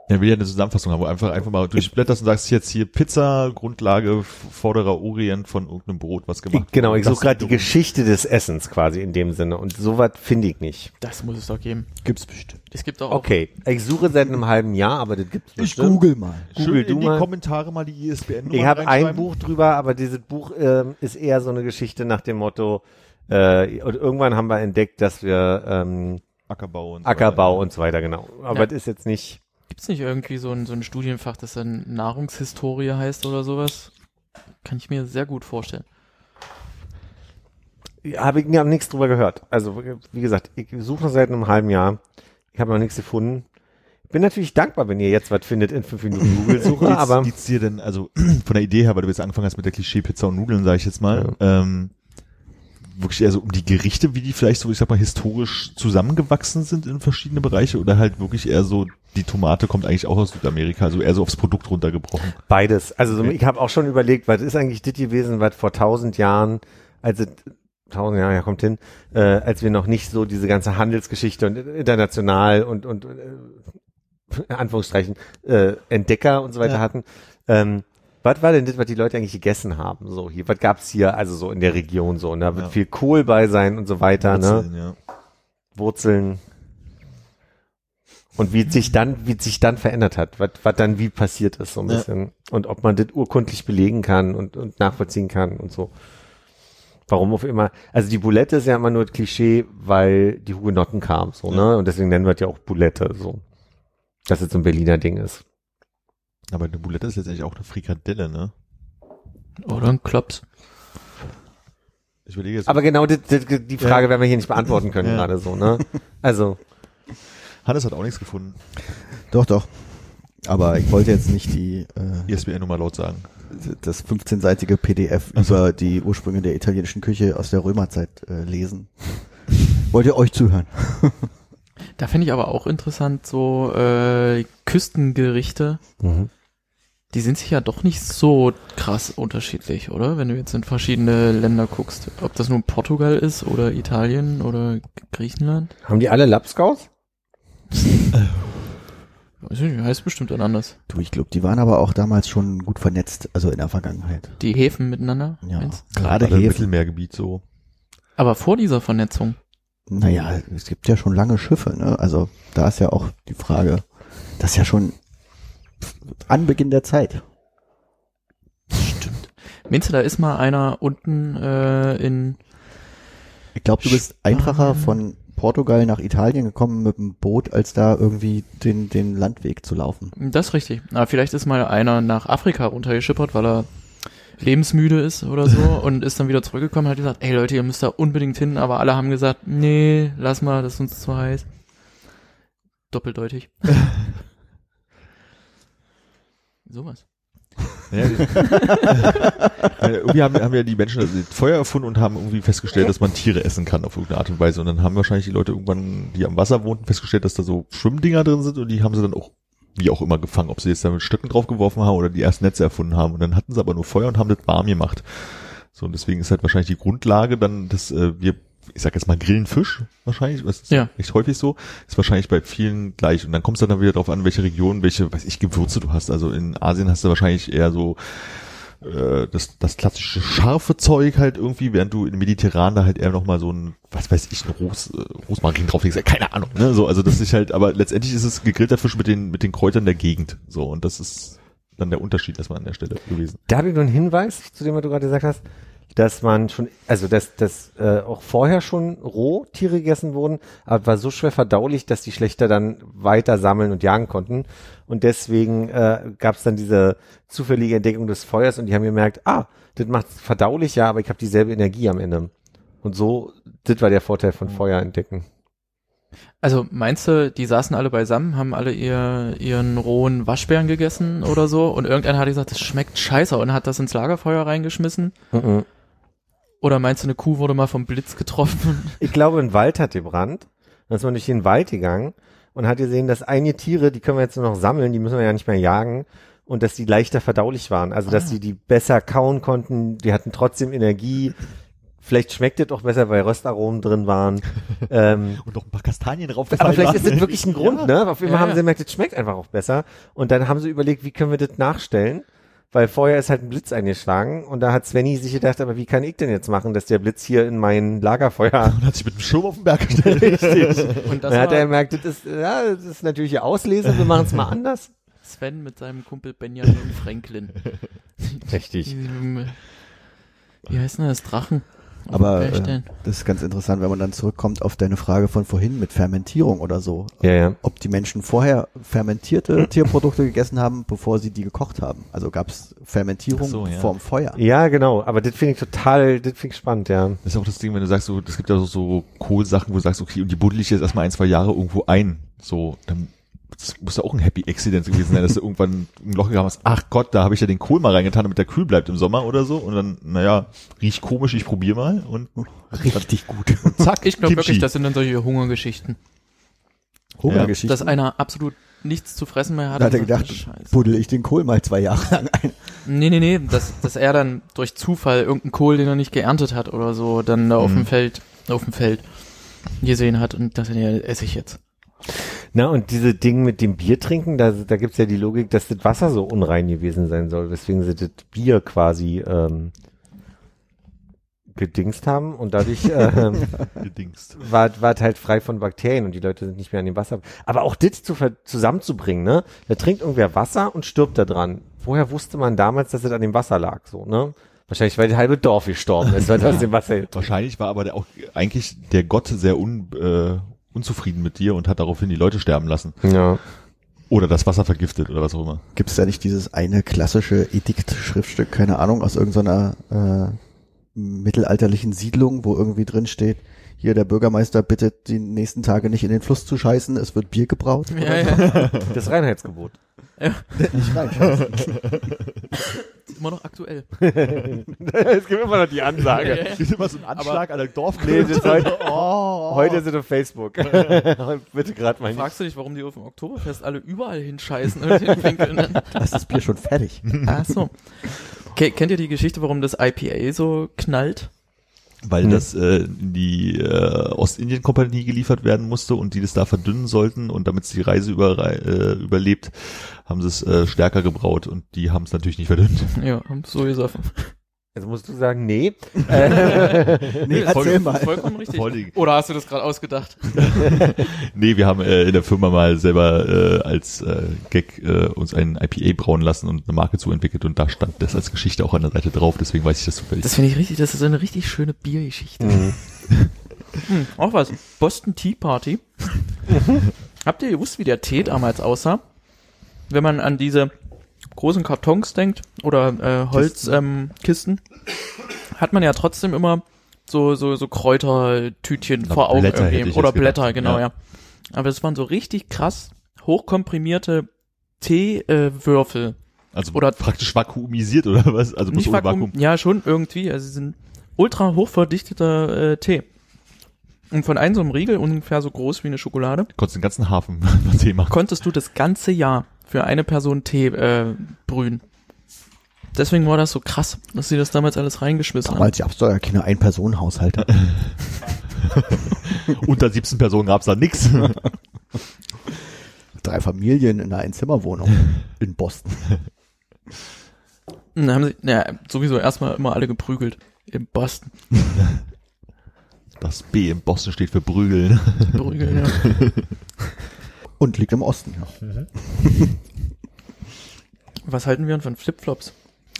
Ja, will ja eine Zusammenfassung haben, wo einfach einfach mal durchblätterst und sagst jetzt hier Pizza, Grundlage, vorderer Orient von irgendeinem Brot, was gemacht Genau, ich suche gerade die Geschichte des Essens quasi in dem Sinne und sowas finde ich nicht. Das muss es doch geben. Gibt's bestimmt. Es gibt auch Okay, ich suche seit einem halben Jahr, aber das gibt's Ich bestimmt. google mal. Schön Google in du die mal. Kommentare mal die ISBN Ich habe ein Buch drüber, aber dieses Buch ähm, ist eher so eine Geschichte nach dem Motto, äh, und irgendwann haben wir entdeckt, dass wir ähm, Ackerbau und so Ackerbau weiter. und so weiter, genau. Aber Ja. das ist jetzt nicht. Gibt's nicht irgendwie so ein, so ein Studienfach, das dann Nahrungshistorie heißt oder sowas? Kann ich mir sehr gut vorstellen. Habe ich hab nichts drüber gehört. Also wie gesagt, ich suche noch seit einem halben Jahr. Ich habe noch nichts gefunden. Bin natürlich dankbar, wenn ihr jetzt was findet in fünf Minuten Google-Suche, aber geht's dir denn, also von der Idee her, weil du jetzt angefangen hast mit der Klischee-Pizza und Nudeln, sage ich jetzt mal, ähm, wirklich eher so um die Gerichte, wie die vielleicht so, ich sag mal, historisch zusammengewachsen sind in verschiedene Bereiche oder halt wirklich eher so, die Tomate kommt eigentlich auch aus Südamerika, also eher so aufs Produkt runtergebrochen. beides. Also so, Okay. ich habe auch schon überlegt, was ist eigentlich das gewesen, was vor tausend Jahren, also tausend Jahre, ja kommt hin, äh, als wir noch nicht so diese ganze Handelsgeschichte und international und und äh, Anführungsstrichen äh, Entdecker und so weiter Ja. hatten. Ähm, was war denn das, was die Leute eigentlich gegessen haben? So hier, was gab's hier, also so in der Region so, und da wird Ja. viel Kohl bei sein und so weiter, ne? Wurzeln, ja. Wurzeln. Und wie es sich dann, wie sich dann verändert hat, was, was dann wie passiert ist, so ein Ja. bisschen. Und ob man das urkundlich belegen kann und, und nachvollziehen kann und so. Warum auf immer, also die Boulette ist ja immer nur ein Klischee, weil die Hugenotten kamen, so, ne? Und deswegen nennen wir es ja auch Boulette, so. Dass es so ein Berliner Ding ist. Aber eine Boulette ist letztendlich auch eine Frikadelle, ne? Oder ein Klops. Ich überlege jetzt, Aber genau die, die, die Frage werden wir hier nicht beantworten können, Ja. gerade so, ne? Also, Hannes hat auch nichts gefunden. Doch, doch. Aber ich wollte jetzt nicht die äh, ISBN-Nummer laut sagen. Das 15-seitige PDF über die Ursprünge der italienischen Küche aus der Römerzeit äh, lesen. Wollt ihr euch zuhören? Da finde ich aber auch interessant, so äh, Küstengerichte, mhm. die sind sich ja doch nicht so krass unterschiedlich, oder? Wenn du jetzt in verschiedene Länder guckst. Ob das nun Portugal ist oder Italien oder Griechenland. haben die alle Lapskaus? Weiß ich nicht, heißt bestimmt dann anders. Du, ich glaube, die waren aber auch damals schon gut vernetzt, also in der Vergangenheit. Die Häfen miteinander. Ja. meinst? Gerade Alle im Häfen. Mittelmeergebiet so. Aber vor dieser Vernetzung. Naja, es gibt ja schon lange Schiffe, ne? Also da ist ja auch die Frage, das ist ja schon Anbeginn der Zeit. Stimmt. Meinst du, da ist mal einer unten äh, in Ich glaube, du bist einfacher Spanien. von Portugal nach Italien gekommen mit dem Boot, als da irgendwie den, den Landweg zu laufen. Das ist richtig. Aber vielleicht ist mal einer nach Afrika runtergeschippert, weil er lebensmüde ist oder so und ist dann wieder zurückgekommen und hat gesagt, ey Leute, ihr müsst da unbedingt hin, aber alle haben gesagt, nee, lass mal, das ist uns zu heiß. Doppeldeutig. Sowas. Ja, die- irgendwie haben, haben ja die Menschen also das Feuer erfunden und haben irgendwie festgestellt, dass man Tiere essen kann auf irgendeine Art und Weise. Und dann haben wahrscheinlich die Leute irgendwann, die am Wasser wohnten, festgestellt, dass da so Schwimmdinger drin sind und die haben sie dann auch wie auch immer gefangen, ob sie jetzt da mit Stöcken draufgeworfen haben oder die ersten Netze erfunden haben. Und dann hatten sie aber nur Feuer und haben das warm gemacht. So, und deswegen ist halt wahrscheinlich die Grundlage dann, dass äh, wir, ich sag jetzt mal, grillen Fisch wahrscheinlich, das ist Ja. echt häufig so, ist wahrscheinlich bei vielen gleich. Und dann kommst du dann wieder darauf an, welche Region, welche, weiß ich, Gewürze du hast. Also in Asien hast du wahrscheinlich eher so äh, das, das klassische scharfe Zeug halt irgendwie, während du im Mediterran da halt eher nochmal so ein, was weiß ich, ein Ros, äh, Rosmarin drauflegst, keine Ahnung, ne, so, also das ist halt, aber letztendlich ist es gegrillter Fisch mit den, mit den Kräutern der Gegend, so, und das ist dann der Unterschied erstmal an der Stelle gewesen. Da habe ich nur einen Hinweis zu dem, was du gerade gesagt hast, dass man schon, also dass, dass äh, auch vorher schon Rohtiere gegessen wurden, aber war so schwer verdaulich, dass die Schlechter dann weiter sammeln und jagen konnten. Und deswegen äh, gab es dann diese zufällige Entdeckung des Feuers und die haben gemerkt, ah, das macht verdaulich, ja, aber ich habe dieselbe Energie am Ende. Und so, das war der Vorteil von Feuer entdecken. Also meinst du, die saßen alle beisammen, haben alle ihr, ihren rohen Waschbären gegessen oder so und irgendeiner hat gesagt, das schmeckt scheiße und hat das ins Lagerfeuer reingeschmissen? Mhm. Oder meinst du, eine Kuh wurde mal vom Blitz getroffen? Ich glaube, ein Wald hat gebrannt. Dann ist man durch den Wald gegangen und hat gesehen, dass einige Tiere, die können wir jetzt nur noch sammeln, die müssen wir ja nicht mehr jagen. Und dass die leichter verdaulich waren. Also, dass die die besser kauen konnten. Die hatten trotzdem Energie. Vielleicht schmeckt es auch besser, weil Röstaromen drin waren. ähm, Und noch ein paar Kastanien drauf aber vielleicht ist das wirklich ein Grund, ne? Auf jeden Fall Ja, haben ja. sie gemerkt, das schmeckt einfach auch besser. Und dann haben sie überlegt, wie können wir das nachstellen? Weil vorher ist halt ein Blitz eingeschlagen und da hat Svenny sich gedacht, aber wie kann ich denn jetzt machen, dass der Blitz hier in mein Lagerfeuer Und hat sich mit dem Schirm auf den Berg gestellt. richtig. Und das Dann hat er gemerkt, das ist, ja, das ist natürlich ihr Auslese, wir machen es mal anders. Sven mit seinem Kumpel Benjamin Franklin. Richtig. Wie heißt denn das? Drachen? Aber äh, das ist ganz interessant, wenn man dann zurückkommt auf deine Frage von vorhin mit Fermentierung oder so. Ja, ja. Ob die Menschen vorher fermentierte Tierprodukte gegessen haben, bevor sie die gekocht haben. Also gab es Fermentierung so, ja. vorm Feuer. Ja, genau. Aber das finde ich total, das finde ich spannend, ja. Das ist auch das Ding, wenn du sagst, so, es gibt ja so, so Kohlsachen, wo du sagst, okay, und die buddel ich jetzt erstmal ein, zwei Jahre irgendwo ein. So, dann das muss ja auch ein Happy Accident gewesen sein, dass du irgendwann ein Loch gehabt hast, ach Gott, da habe ich ja den Kohl mal reingetan, damit der kühl bleibt im Sommer oder so. Und dann, naja, riecht komisch, ich probiere mal und Richtig gut. zack, Ich glaube wirklich, das sind dann solche Hungergeschichten. Hungergeschichte. Dass einer absolut nichts zu fressen mehr hat. Da hat er und gedacht, Scheiße. buddel ich den Kohl mal zwei Jahre lang ein. Nee, nee, nee, dass, dass er dann durch Zufall irgendeinen Kohl, den er nicht geerntet hat oder so, dann da auf Mhm. dem Feld, auf dem Feld gesehen hat und dachte, ja, esse ich jetzt. Na, und diese Ding mit dem Bier trinken, da, da gibt's ja die Logik, dass das Wasser so unrein gewesen sein soll, weswegen sie das Bier quasi ähm, gedingst haben und dadurch ähm, war, war es halt frei von Bakterien und die Leute sind nicht mehr an dem Wasser. Aber auch das zu zusammenzubringen, ne? Da trinkt irgendwer Wasser und stirbt da dran. Woher wusste man damals, dass es an dem Wasser lag, so, ne? Wahrscheinlich, weil das halbe Dorf gestorben ist, weil das aus dem Wasser Wahrscheinlich war aber der auch eigentlich der Gott sehr un, äh, unzufrieden mit dir und hat daraufhin die Leute sterben lassen. Ja. Oder das Wasser vergiftet oder was auch immer. Gibt es da nicht dieses eine klassische Edikt-Schriftstück, keine Ahnung, aus irgendeiner äh, mittelalterlichen Siedlung, wo irgendwie drin steht, hier der Bürgermeister bittet, die nächsten Tage nicht in den Fluss zu scheißen, es wird Bier gebraut. Ja, ja. Das Reinheitsgebot. Nicht reinscheißen. Ist immer noch aktuell. es gibt immer noch die Ansage. Es gibt immer so einen Anschlag an der Dorf. Nee, das ist heute, heute sind auf Facebook. Bitte gerade mal nicht. Fragst du dich, warum die auf dem Oktoberfest alle überall hinscheißen? Da ist das Bier schon fertig. Ach so. Ke kennt ihr die Geschichte, warum das IPA so knallt? Weil Hm. das äh, in die äh, Ostindien-Kompanie geliefert werden musste und die das da verdünnen sollten und damit es die Reise über, äh, überlebt, haben sie es äh, stärker gebraut und die haben es natürlich nicht verdünnt. Ja, haben so gesoffen. Jetzt musst du sagen, nee. Nee, erzähl voll- mal. Vollkommen richtig. Voll Oder hast du das gerade ausgedacht? Nee, wir haben äh, in der Firma mal selber äh, als äh, Gag äh, uns ein IPA brauen lassen und eine Marke zuentwickelt und da stand das als Geschichte auch an der Seite drauf, deswegen weiß ich das zufällig. Das finde ich richtig, das ist eine richtig schöne Biergeschichte. Mhm. Hm, auch was. Boston Tea Party. Habt ihr gewusst, wie der Tee damals aussah? Wenn man an diese großen Kartons denkt oder äh, Holzkisten, ähm, Kisten, hat man ja trotzdem immer so so so Kräutertütchen Na, vor Augen Blätter irgendwie oder gedacht. Blätter, genau, ja. Ja. Aber es waren so richtig krass hochkomprimierte Teewürfel. Äh, also oder- praktisch vakuumisiert oder was? Also Nicht ohne Vakuum, ja schon irgendwie, also sie sind ultra hochverdichteter äh, Tee. Und von einem so einem Riegel ungefähr so groß wie eine Schokolade, Konntest den ganzen Hafen Tee machen. konntest du das ganze Jahr für eine Person Tee äh, brühen. Deswegen war das so krass, dass sie das damals alles reingeschmissen haben. Damals gab es doch ja keine Ein-Personen-Haushalte. Unter 17 Personen gab's da nix. Drei Familien in einer Einzimmerwohnung in Boston. Dann haben sie, ja, sowieso erstmal immer alle geprügelt. In Boston. Das B im Boston steht für Prügeln. Prügeln, ja. Und liegt im Osten, ja. Was halten wir denn von Flipflops?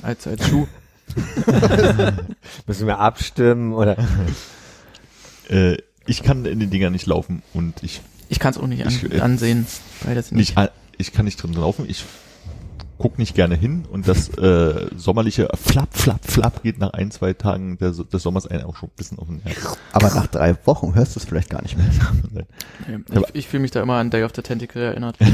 Als, als Schuh. Müssen wir abstimmen oder? äh, ich kann in den Dingern nicht laufen und ich Ich kann es auch nicht an, Ich, äh, ansehen, weil das nicht. nicht, ich kann nicht drin laufen. Ich guck nicht gerne hin und das äh, sommerliche Flap, Flap, Flap geht nach ein, zwei Tagen der, des Sommers einen auch schon ein bisschen auf den Herz. Aber nach drei Wochen hörst du es vielleicht gar nicht mehr. Nee, Ich, ich fühle mich da immer an Day of the Tentacle erinnert.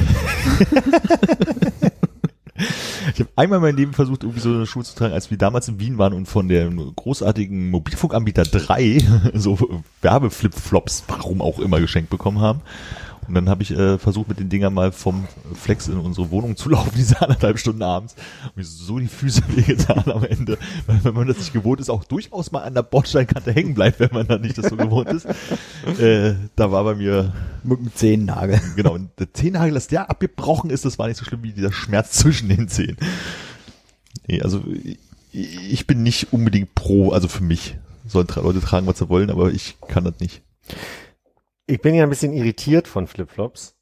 Ich habe einmal in meinem Leben versucht, irgendwie so eine Schuhe zu tragen, als wir damals in Wien waren und von dem großartigen Mobilfunkanbieter 3 so Werbeflipflops, warum auch immer, geschenkt bekommen haben. Und dann habe ich äh, versucht, mit den Dingern mal vom Flex in unsere Wohnung zu laufen, diese anderthalb Stunden abends. Und mir so die Füße wehgetan am Ende. Weil wenn man das nicht gewohnt ist, auch durchaus mal an der Bordsteinkante hängen bleibt, wenn man dann nicht das so gewohnt ist. Äh, da war bei mir Mit dem Zehennagel. Genau, und der Zehennagel, dass der abgebrochen ist, das war nicht so schlimm wie dieser Schmerz zwischen den Zehen. Nee, also ich, bin nicht unbedingt pro, also für mich. Sollen Leute tragen, was sie wollen, aber ich kann das nicht. Ich bin ja ein bisschen irritiert von Flipflops,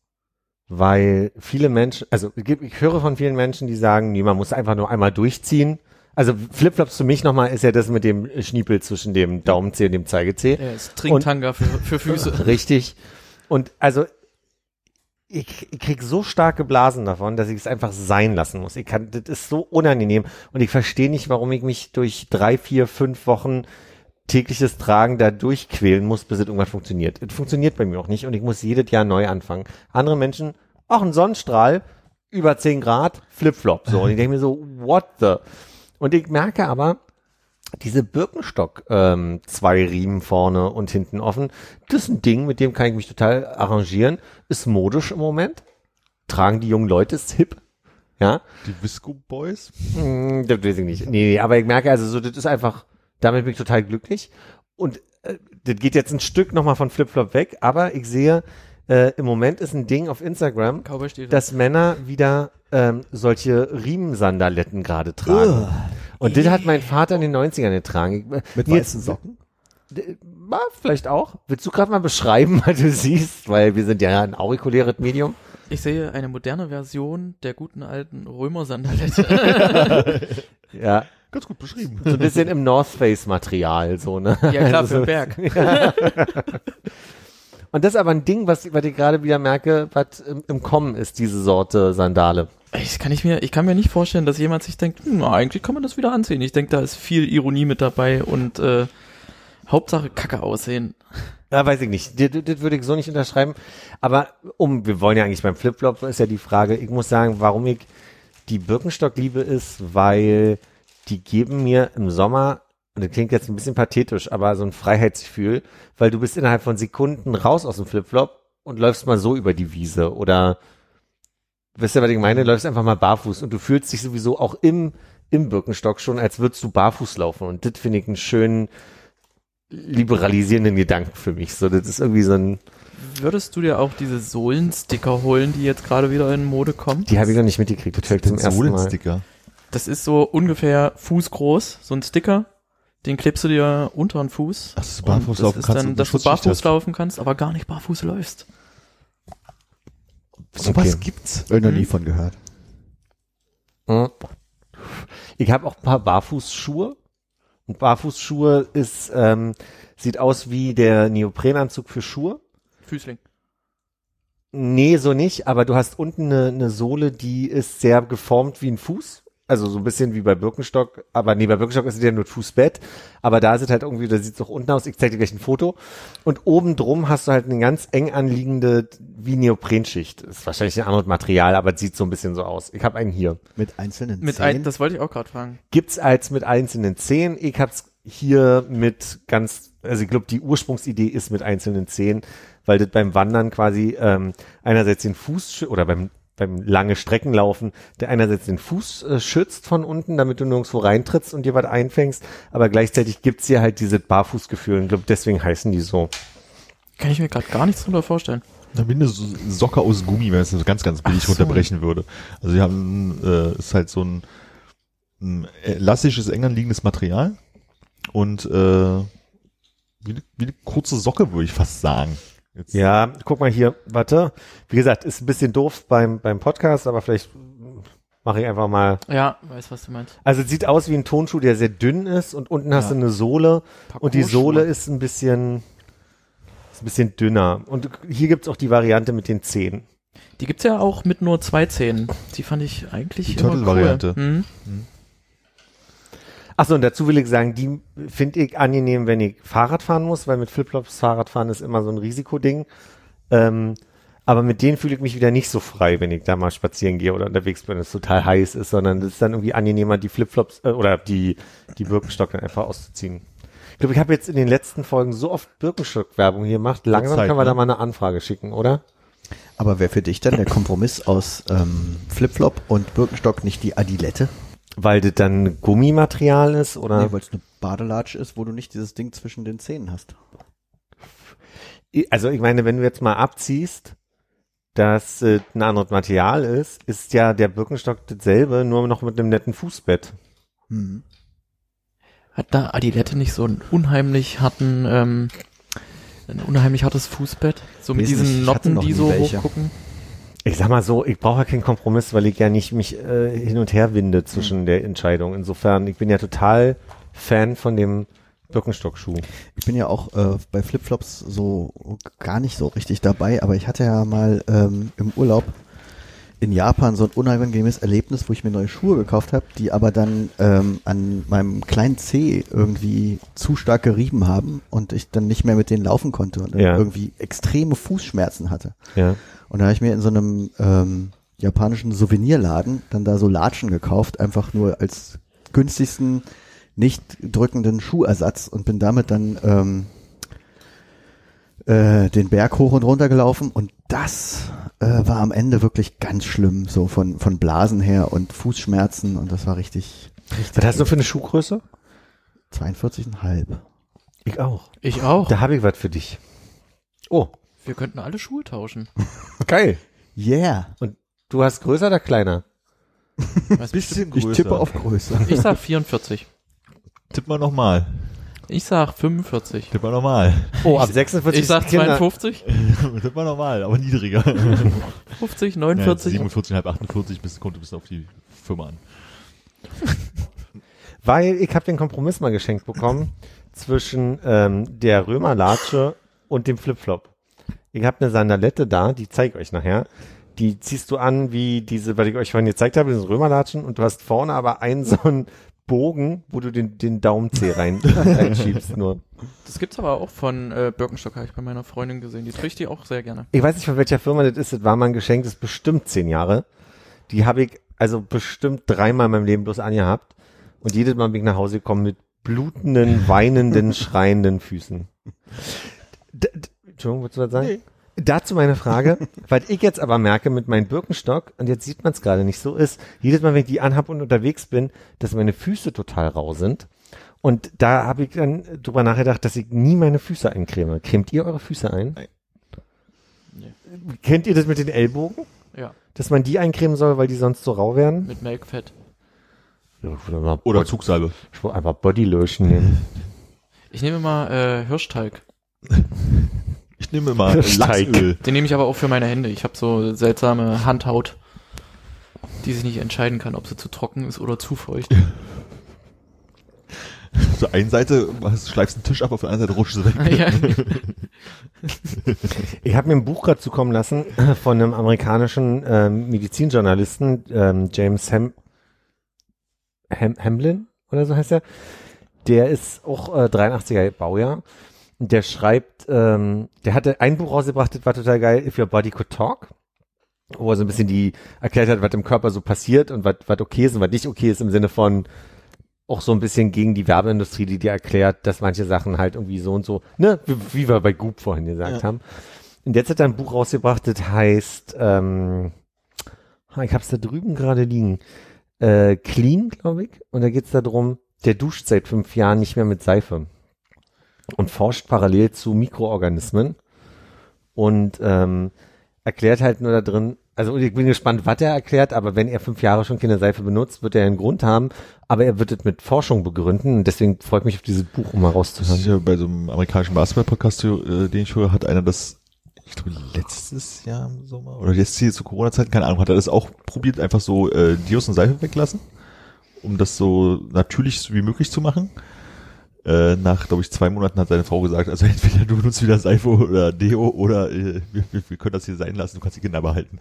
weil viele Menschen, also ich höre von vielen Menschen, die sagen, nee, man muss einfach nur einmal durchziehen. Also Flipflops für mich nochmal ist ja das mit dem Schniepel zwischen dem Daumenzeh und dem Zeigezeh. Der ist Trinktanga für, für Füße. Richtig. Und also ich, ich krieg so starke Blasen davon, dass ich es einfach sein lassen muss. Ich kann, das ist so unangenehm und ich verstehe nicht, warum ich mich durch drei, vier, fünf Wochen tägliches Tragen da durchquälen muss, bis es irgendwann funktioniert. Es funktioniert bei mir auch nicht und ich muss jedes Jahr neu anfangen. Andere Menschen, auch ein Sonnenstrahl, über 10 Grad, Flipflop. So. Und ich denke mir so, what the? Und ich merke aber, diese Birkenstock, ähm, zwei Riemen vorne und hinten offen, das ist ein Ding, mit dem kann ich mich total arrangieren. Ist modisch im Moment. Tragen die jungen Leute, ist hip. Ja. Die Visco Boys? Hm, das weiß ich nicht. Nee, nee, aber ich merke also so, das ist einfach, damit bin ich total glücklich. Und äh, das geht jetzt ein Stück nochmal von Flipflop weg, aber ich sehe, äh, im Moment ist ein Ding auf Instagram, dass Männer wieder ähm, solche Riemensandaletten gerade tragen. Und das hat mein Vater in den 90ern getragen. Äh, Mit weißen Socken? D- Ah, vielleicht auch. Willst du gerade mal beschreiben, was du siehst? Weil wir sind ja ein aurikuläres Medium. Ich sehe eine moderne Version der guten alten Römer-Sandalette. Ja, Ganz gut beschrieben. so ein bisschen im North Face Material, so, ne? ja klar, Also für den Berg. Und das ist aber ein Ding, was, was ich gerade wieder merke, was im, im Kommen ist, diese Sorte Sandale. Ich kann, ich, mir, ich kann mir nicht vorstellen, dass jemand sich denkt, hm, na, eigentlich kann man das wieder anziehen. Ich denke, da ist viel Ironie mit dabei und äh, Hauptsache Kacke aussehen. Ja, weiß ich nicht. Das, das würde ich so nicht unterschreiben. Aber um, wir wollen ja eigentlich beim Flipflop, ist ja die Frage, ich muss sagen, warum ich die Birkenstock liebe, ist, weil die geben mir im Sommer, und das klingt jetzt ein bisschen pathetisch, aber so ein Freiheitsgefühl, weil du bist innerhalb von Sekunden raus aus dem Flipflop und läufst mal so über die Wiese oder wisst ihr, was ich meine? Läufst einfach mal barfuß und du fühlst dich sowieso auch im, im Birkenstock schon, als würdest du barfuß laufen. Und das finde ich einen schönen, liberalisierenden Gedanken für mich. So, das ist irgendwie so ein, Würdest du dir auch diese Sohlensticker holen, die jetzt gerade wieder in Mode kommen? die habe ich noch nicht mitgekriegt. Das ich zum ersten Mal. Sohlensticker. Das ist so ungefähr fußgroß, so ein Sticker. Den klebst du dir unter den Fuß. Ach, dass du barfuß das laufen ist kannst Dann, dass du barfuß hast. laufen kannst, aber gar nicht barfuß läufst. Sowas Okay. gibt's. Hab ich noch Mhm. nie von gehört. Hm. Ich habe auch ein paar Barfußschuhe. Und Barfußschuhe ist, ähm, sieht aus wie der Neoprenanzug für Schuhe. Füßling. Nee, so nicht, aber du hast unten eine, eine Sohle, die ist sehr geformt wie ein Fuß. Also so ein bisschen wie bei Birkenstock, aber nee, bei Birkenstock ist es ja nur Fußbett, aber da ist es halt irgendwie, da sieht es auch unten aus, ich zeig dir gleich ein Foto. Und oben drum hast du halt eine ganz eng anliegende, wie Neoprenschicht. Ist wahrscheinlich ein anderes Material, aber es sieht so ein bisschen so aus. Ich habe einen hier. Mit einzelnen Mit Zehen. ein, das wollte ich auch gerade fragen. Gibt's als mit einzelnen Zehen. Ich hab's hier mit ganz, also ich glaube, die Ursprungsidee ist mit einzelnen Zehen, weil das beim Wandern quasi ähm, einerseits den Fuß oder beim beim lange Strecken laufen, der einerseits den Fuß äh, schützt von unten, damit du nirgendwo reintrittst und dir was einfängst, aber gleichzeitig gibt's hier halt diese Barfußgefühle und glaube, deswegen heißen die so. Kann ich mir gerade gar nichts drunter vorstellen. Na, wie eine So- Socke aus Gummi, wenn es ganz, ganz billig so. runterbrechen würde. Also die haben, äh, ist halt so ein, ein elastisches, eng anliegendes Material und äh, wie, eine- wie eine kurze Socke, würde ich fast sagen. Jetzt, Ja, guck mal hier, warte. Wie gesagt, ist ein bisschen doof beim, beim Podcast, aber vielleicht mache ich einfach mal Ja, weiß, was du meinst. Also es sieht aus wie ein Tonschuh, der sehr dünn ist und unten hast du Ja. eine Sohle und die. Sohle ist ein bisschen ist ein bisschen dünner. Und hier gibt's auch die Variante mit den Zehen. Die gibt's ja auch mit nur zwei Zähnen. Die fand ich eigentlich Die immer Turtle-Variante. Cool. Hm? Achso, und dazu will ich sagen, die finde ich angenehm, wenn ich Fahrrad fahren muss, weil mit Flipflops Fahrradfahren ist immer so ein Risikoding. Ähm, aber mit denen fühle ich mich wieder nicht so frei, wenn ich da mal spazieren gehe oder unterwegs bin, wenn es total heiß ist, sondern es ist dann irgendwie angenehmer, die Flipflops äh, oder die, die Birkenstock dann einfach auszuziehen. Ich glaube, ich habe jetzt in den letzten Folgen so oft Birkenstock-Werbung hier gemacht. Langsam Zeit, können wir ne? da mal eine Anfrage schicken, oder? Aber wäre für dich dann der Kompromiss aus ähm, Flipflop und Birkenstock nicht die Adilette? Weil das dann Gummimaterial ist oder? Nee, weil es eine Badelatsch ist, wo du nicht dieses Ding zwischen den Zähnen hast. also ich meine, wenn du jetzt mal abziehst, dass äh, ein anderes Material ist, ist ja der Birkenstock dasselbe, nur noch mit einem netten Fußbett. Hm. Hat da Adilette nicht so einen unheimlich harten, ähm, ein unheimlich hartes Fußbett? So mit Weiß diesen nicht, Noppen, noch die so welche. hochgucken? Ich sag mal so, ich brauche ja keinen Kompromiss, weil ich ja nicht mich äh, hin und her winde zwischen der Entscheidung. Insofern, ich bin ja total Fan von dem Birkenstock-Schuh. Ich bin ja auch äh, bei Flipflops so gar nicht so richtig dabei, aber ich hatte ja mal ähm, im Urlaub in Japan so ein unangenehmes Erlebnis, wo ich mir neue Schuhe gekauft habe, die aber dann ähm, an meinem kleinen Zeh irgendwie zu stark gerieben haben und ich dann nicht mehr mit denen laufen konnte und Ja. irgendwie extreme Fußschmerzen hatte. Ja. Und da habe ich mir in so einem ähm, japanischen Souvenirladen dann da so Latschen gekauft, einfach nur als günstigsten, nicht drückenden Schuhersatz und bin damit dann ähm, äh, den Berg hoch und runter gelaufen und das äh, war am Ende wirklich ganz schlimm, so von, von Blasen her und Fußschmerzen und das war richtig, richtig Was hast du für eine Schuhgröße? 42,5. Ich auch. Ich auch. Da habe ich was für dich. Oh, Wir könnten alle Schuhe tauschen. geil. Yeah. Du hast größer oder kleiner? Was Bisschen Ich größer. tippe auf Größe. Ich sag 44. Tipp mal nochmal. Ich sag 45. Tipp mal nochmal. Oh, ab 46 Ich sag Kinder. 52, Tipp mal nochmal, aber niedriger. 50, Ja, 49. 47,5, 48 bis, kommt bis auf die Firma an. Weil ich habe den Kompromiss mal geschenkt bekommen zwischen ähm, der Römerlatsche und dem Flipflop. Ich habe eine Sandalette da, die zeige ich euch nachher. Die ziehst du an wie diese, was ich euch vorhin gezeigt habe, diese Römerlatschen und du hast vorne aber einen so einen Bogen, wo du den, den Daumenzeh rein, reinschiebst nur. Das gibt's aber auch von äh, Birkenstock, habe ich bei meiner Freundin gesehen. Die trägt die auch sehr gerne. Ich weiß nicht, von welcher Firma das ist. Das war mal ein Geschenk, das ist bestimmt zehn Jahre. Die habe ich also bestimmt dreimal in meinem Leben bloß angehabt. Und jedes Mal bin ich nach Hause gekommen mit blutenden, weinenden, schreienden Füßen. D Entschuldigung, wolltest du was sagen? Dazu meine Frage, weil ich jetzt aber merke mit meinem Birkenstock, und jetzt sieht man es gerade nicht so, ist, jedes Mal, wenn ich die anhab und unterwegs bin, dass meine Füße total rau sind. Und da habe ich dann drüber nachgedacht, dass ich nie meine Füße eincreme. Cremt ihr eure Füße ein? Nein. Nee. Kennt ihr das mit den Ellbogen? Ja, Dass man die eincremen soll, weil die sonst so rau werden? mit Melkfett. Ja, Oder Zugsalbe. ich würde einfach Bodylotion nehmen. Ich nehme mal äh, Hirschteig. Ich nehme mal Teig. Lachsöl. Den nehme ich aber auch für meine Hände. Ich habe so seltsame Handhaut, die sich nicht entscheiden kann, ob sie zu trocken ist oder zu feucht. Auf der einen Seite schleifst du den Tisch ab, auf der anderen Seite rutschst du weg. ja. Ich habe mir ein Buch gerade zukommen lassen von einem amerikanischen ähm, Medizinjournalisten, ähm, James Ham, Ham Hamlin oder so heißt er. Der ist auch äh, 83er Baujahr. Der schreibt, ähm, der hatte ein Buch rausgebracht, das war total geil, If Your Body Could Talk, wo er so ein bisschen die erklärt hat, was im Körper so passiert und was was okay ist und was nicht okay ist im Sinne von auch so ein bisschen gegen die Werbeindustrie, die dir erklärt, dass manche Sachen halt irgendwie so und so, ne, wie, wie wir bei Goop vorhin gesagt haben. Und jetzt hat er ein Buch rausgebracht, das heißt, ähm, ich hab's da drüben gerade liegen, äh, Clean, glaube ich. Und da geht's darum, der duscht seit fünf Jahren nicht mehr mit Seife und forscht parallel zu Mikroorganismen und ähm, erklärt halt nur da drin, also ich bin gespannt, was er erklärt, aber wenn er fünf Jahre schon keine Seife benutzt, wird er einen Grund haben, aber er wird es mit Forschung begründen und deswegen freut mich auf dieses Buch, um mal Das ist rauszuhören. ja bei so einem amerikanischen Basketball-Podcast, äh, den ich höre, hat einer das, ich glaube, letztes Jahr im Sommer, oder jetzt hier zu Corona-Zeiten, keine Ahnung, hat er das auch probiert, einfach so äh, Dios und Seife weglassen, um das so natürlich wie möglich zu machen. Äh, nach, glaube ich, zwei Monaten hat seine Frau gesagt, also entweder du benutzt wieder Seife oder Deo oder äh, wir, wir, können das hier sein lassen, du kannst die Kinder behalten.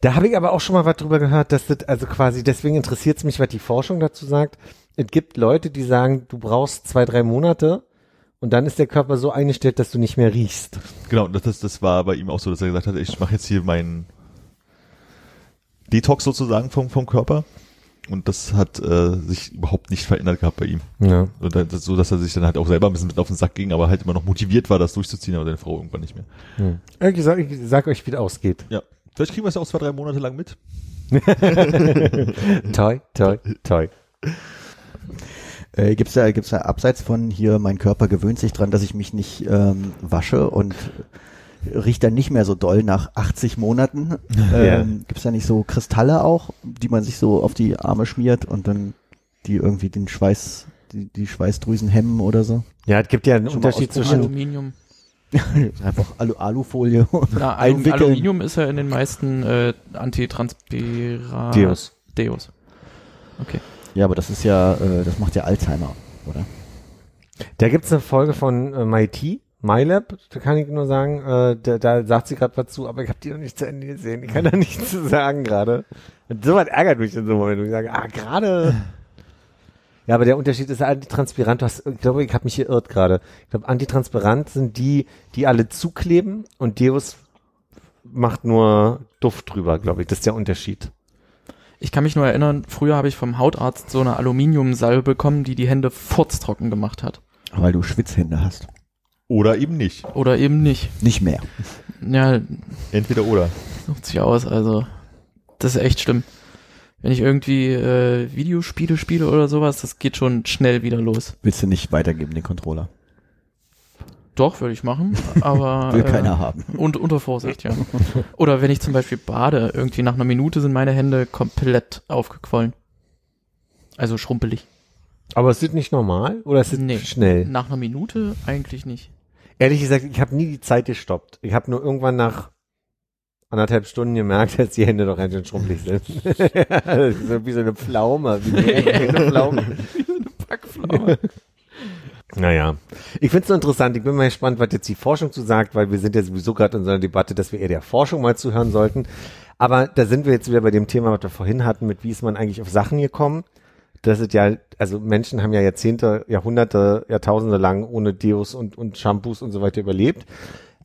Da habe ich aber auch schon mal was drüber gehört, dass das, also quasi, deswegen interessiert es mich, was die Forschung dazu sagt. Es gibt Leute, die sagen, du brauchst zwei, drei Monate und dann ist der Körper so eingestellt, dass du nicht mehr riechst. Genau, das, das, das war bei ihm auch so, dass er gesagt hat, ich mache jetzt hier meinen Detox sozusagen vom, vom Körper. Und das hat äh, sich überhaupt nicht verändert gehabt bei ihm. Ja. Und dann, das, so, dass er sich dann halt auch selber ein bisschen mit auf den Sack ging, aber halt immer noch motiviert war, das durchzuziehen, aber seine Frau irgendwann nicht mehr. Hm. Ich, sag, ich sag euch, wie es ausgeht. Ja. Vielleicht kriegen wir es ja auch zwei, drei Monate lang mit. toi, toi, toi. Äh, gibt's da, gibt's da abseits von hier, mein Körper gewöhnt sich dran, dass ich mich nicht ähm, wasche und riecht dann nicht mehr so doll nach 80 Monaten. Ähm, Gibt's da nicht so Kristalle auch, die man sich so auf die Arme schmiert und dann die irgendwie den Schweiß, die, die Schweißdrüsen hemmen oder so? Ja, es gibt ja einen Schon Unterschied zwischen, Aluminium. Einfach Alu Alufolie und Na, Alu einwickeln. Aluminium ist ja in den meisten äh, Antitranspira Deos. Deos. Okay. Ja, aber das ist ja, äh, das macht ja Alzheimer, oder? da gibt's eine Folge von äh, MIT, MyLab, da kann ich nur sagen, äh, da, da sagt sie gerade was zu, aber ich habe die noch nicht zu Ende gesehen. Ich kann da nichts zu sagen gerade. Und So was ärgert mich in so einem Moment, wo ich sage, ah, gerade. Ja, aber der Unterschied ist antitranspirant. Du hast, ich glaube, ich habe mich hier irrt gerade. Ich glaube, antitranspirant sind die, die alle zukleben und Deus macht nur Duft drüber, glaube ich. Das ist der Unterschied. Ich kann mich nur erinnern, früher habe ich vom Hautarzt so eine Aluminiumsalbe bekommen, die die Hände furztrocken gemacht hat. Weil du Schwitzhände hast. Oder eben nicht. Oder eben nicht. Nicht mehr. Ja, Entweder oder. sucht sich aus, also das ist echt schlimm. Wenn ich irgendwie äh, Videospiele spiele oder sowas, das geht schon schnell wieder los. Willst du nicht weitergeben, den Controller? Doch, würde ich machen, aber Will äh, keiner haben. Und unter Vorsicht, ja. Oder wenn ich zum Beispiel bade, irgendwie nach einer Minute sind meine Hände komplett aufgequollen. Also schrumpelig. Aber ist das nicht normal oder ist es Nee. schnell? Nach einer Minute eigentlich nicht. Ehrlich gesagt, ich habe nie die Zeit gestoppt. Ich habe nur irgendwann nach anderthalb Stunden gemerkt, dass die Hände doch ganz schön schrumpelig sind. das ist so wie so eine Pflaume. Wie eine Pflaume. Backpflaume. Naja, ich finde es nur interessant. Ich bin mal gespannt, was jetzt die Forschung zu sagt, weil wir sind ja sowieso gerade in so einer Debatte, dass wir eher der Forschung mal zuhören sollten. Aber da sind wir jetzt wieder bei dem Thema, was wir vorhin hatten, mit wie ist man eigentlich auf Sachen gekommen. Das ist ja, also Menschen haben ja Jahrzehnte, Jahrhunderte, Jahrtausende lang ohne Deos und, und Shampoos und so weiter überlebt.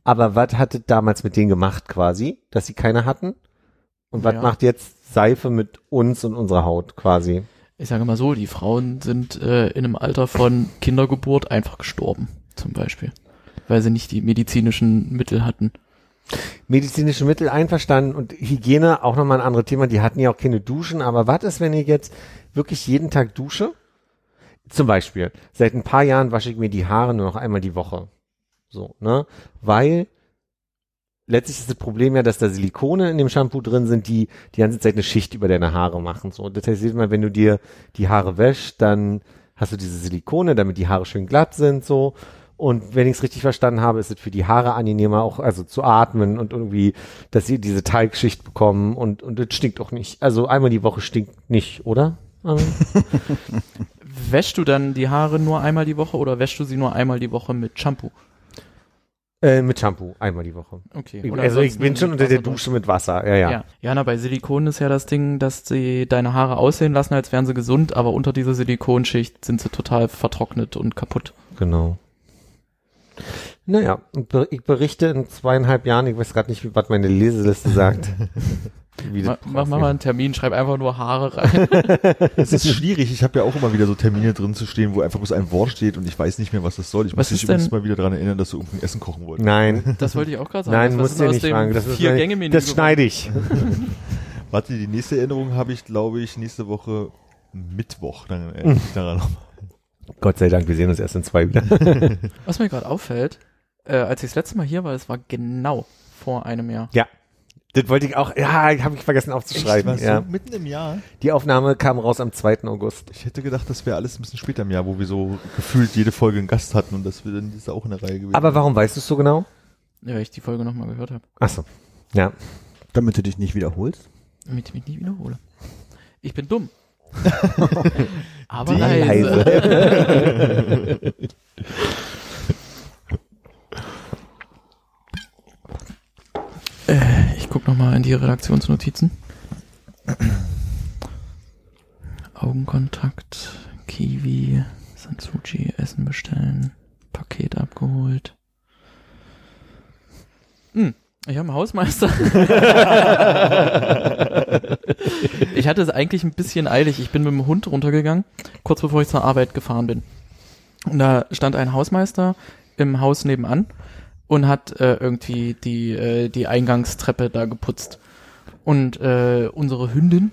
Aber was hatte damals mit denen gemacht quasi, dass sie keine hatten? Und was Ja. macht jetzt Seife mit uns und unserer Haut quasi? Ich sage mal so, die Frauen sind äh, in einem Alter von Kindergeburt einfach gestorben, zum Beispiel. Weil sie nicht die medizinischen Mittel hatten. medizinische Mittel einverstanden und Hygiene auch nochmal ein anderes Thema. Die hatten ja auch keine Duschen, aber was ist, wenn ich jetzt wirklich jeden Tag dusche? Zum Beispiel, seit ein paar Jahren wasche ich mir die Haare nur noch einmal die Woche. So, ne? Weil letztlich ist das Problem ja, dass da Silikone in dem Shampoo drin sind, die die ganze Zeit eine Schicht über deine Haare machen. So, das heißt, wenn du dir die Haare wäschst, dann hast du diese Silikone, damit die Haare schön glatt sind, so. Und wenn ich es richtig verstanden habe, ist es für die Haare angenehmer, auch also zu atmen und irgendwie, dass sie diese Teigschicht bekommen und und es stinkt auch nicht. Also einmal die Woche stinkt nicht, oder? Armin? Wäschst du dann die Haare nur einmal die Woche oder wäschst du sie nur einmal die Woche mit Shampoo? äh, mit Shampoo einmal die Woche. Okay. Ich, Oder also ich bin schon unter der Dusche mit Wasser. Ja, ja. Ja. ja, na, bei Silikon ist ja das Ding, dass sie deine Haare aussehen lassen, als wären sie gesund, aber unter dieser Silikonschicht sind sie total vertrocknet und kaputt. Genau. Naja, ich berichte in zweieinhalb Jahren, ich weiß gerade nicht, wie- was meine Leseliste sagt. Ma, mach, mach mal einen Termin, schreib einfach nur Haare rein. Es ist schwierig. Ich habe ja auch immer wieder so Termine drin zu stehen, wo einfach bloß ein Wort steht und ich weiß nicht mehr, was das soll. Ich Was muss denn- übrigens mal wieder daran erinnern, dass du irgendein Essen kochen wolltest. Nein, Das wollte ich auch gerade sagen. nein, Was musst ist du nicht dem fragen. Das, ist vier Gänge Menü das schneide ich. Warte, die nächste Erinnerung habe ich, glaube ich, nächste Woche Mittwoch. Dann erinnere ich mich daran. Gott sei Dank, wir sehen uns erst in zwei wieder. Was mir gerade auffällt, äh, als ich das letzte Mal hier war, das war genau vor einem Jahr. ja. Das wollte ich auch, ja, habe ich vergessen aufzuschreiben. Echt, Ja. so mitten im Jahr. Die Aufnahme kam raus am 2. August. Ich hätte gedacht, das wäre alles ein bisschen später im Jahr, wo wir so gefühlt jede Folge einen Gast hatten und das wir dann ist auch in der Reihe gewesen. Aber warum weißt du es so genau? Ja, weil ich die Folge nochmal gehört habe, Ach so. Ja. Damit du dich nicht wiederholst. damit ich mich nicht wiederhole. Ich bin dumm. Aber Die leise. Äh, ich guck noch mal in die Redaktionsnotizen. Augenkontakt, Kiwi, Sansuchi, Essen bestellen, Paket abgeholt. Hm, ich habe einen Hausmeister. ich hatte es eigentlich ein bisschen eilig. Ich bin mit dem Hund runtergegangen, kurz bevor ich zur Arbeit gefahren bin. Und da stand ein Hausmeister im Haus nebenan und hat äh, irgendwie die, äh, die Eingangstreppe da geputzt. Und äh, unsere Hündin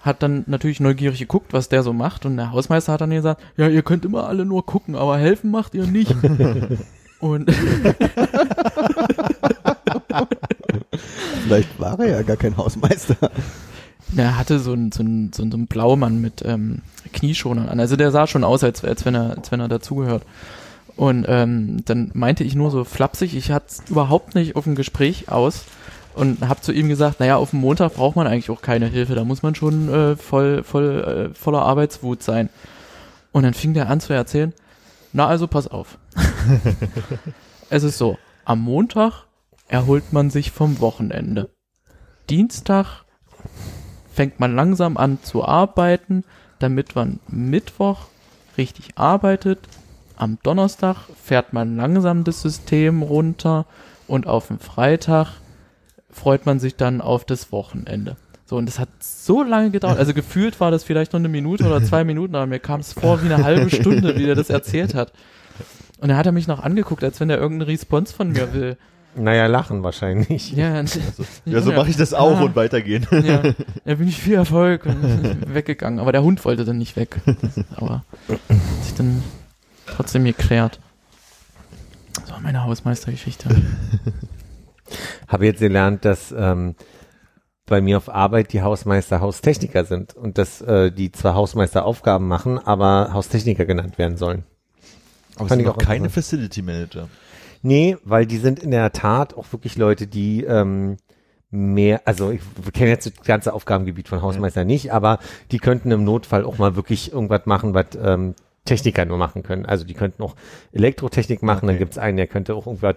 hat dann natürlich neugierig geguckt, was der so macht. Und der Hausmeister hat dann gesagt, ja, ihr könnt immer alle nur gucken, aber helfen macht ihr nicht. und Vielleicht war er ja gar kein Hausmeister. er hatte so einen so einen, so einen, Blaumann mit ähm, Knieschonern an. Also der sah schon aus, als, als wenn er, als wenn er dazugehört. Und ähm, dann meinte ich nur so flapsig, ich hatte überhaupt nicht auf ein Gespräch aus und habe zu ihm gesagt, naja, auf dem Montag braucht man eigentlich auch keine Hilfe, da muss man schon äh, voll, voll, äh, voller Arbeitswut sein. Und dann fing der an zu erzählen, na also pass auf. es ist so, am Montag erholt man sich vom Wochenende. Dienstag fängt man langsam an zu arbeiten, damit man Mittwoch richtig arbeitet. Am Donnerstag fährt man langsam das System runter und auf dem Freitag freut man sich dann auf das Wochenende. So, und das hat so lange gedauert. Also gefühlt war das vielleicht nur eine Minute oder zwei Minuten, aber mir kam es vor wie eine halbe Stunde, wie er das erzählt hat. Und dann hat er mich noch angeguckt, als wenn er irgendeine Response von mir will. Naja, lachen wahrscheinlich. Ja, Also, ja, so mache ich das auch Ah. und weitergehen. ja, da bin ich viel Erfolg und weggegangen. Aber der Hund wollte dann nicht weg. Das, aber hat sich dann trotzdem geklärt. Das war meine Hausmeistergeschichte. Habe jetzt gelernt, dass ähm, bei mir auf Arbeit die Hausmeister Haustechniker sind und dass äh, die zwar Hausmeister Aufgaben machen, aber Haustechniker genannt werden sollen. Aber Fand es ich sind noch auch keine interessant. Facility Manager. Nee, weil die sind in der Tat auch wirklich Leute, die ähm, mehr, also ich kenne jetzt das ganze Aufgabengebiet von Hausmeister nicht, aber die könnten im Notfall auch mal wirklich irgendwas machen, was ähm, Techniker nur machen können. Also die könnten auch Elektrotechnik machen, dann Okay. gibt's einen, der könnte auch irgendwas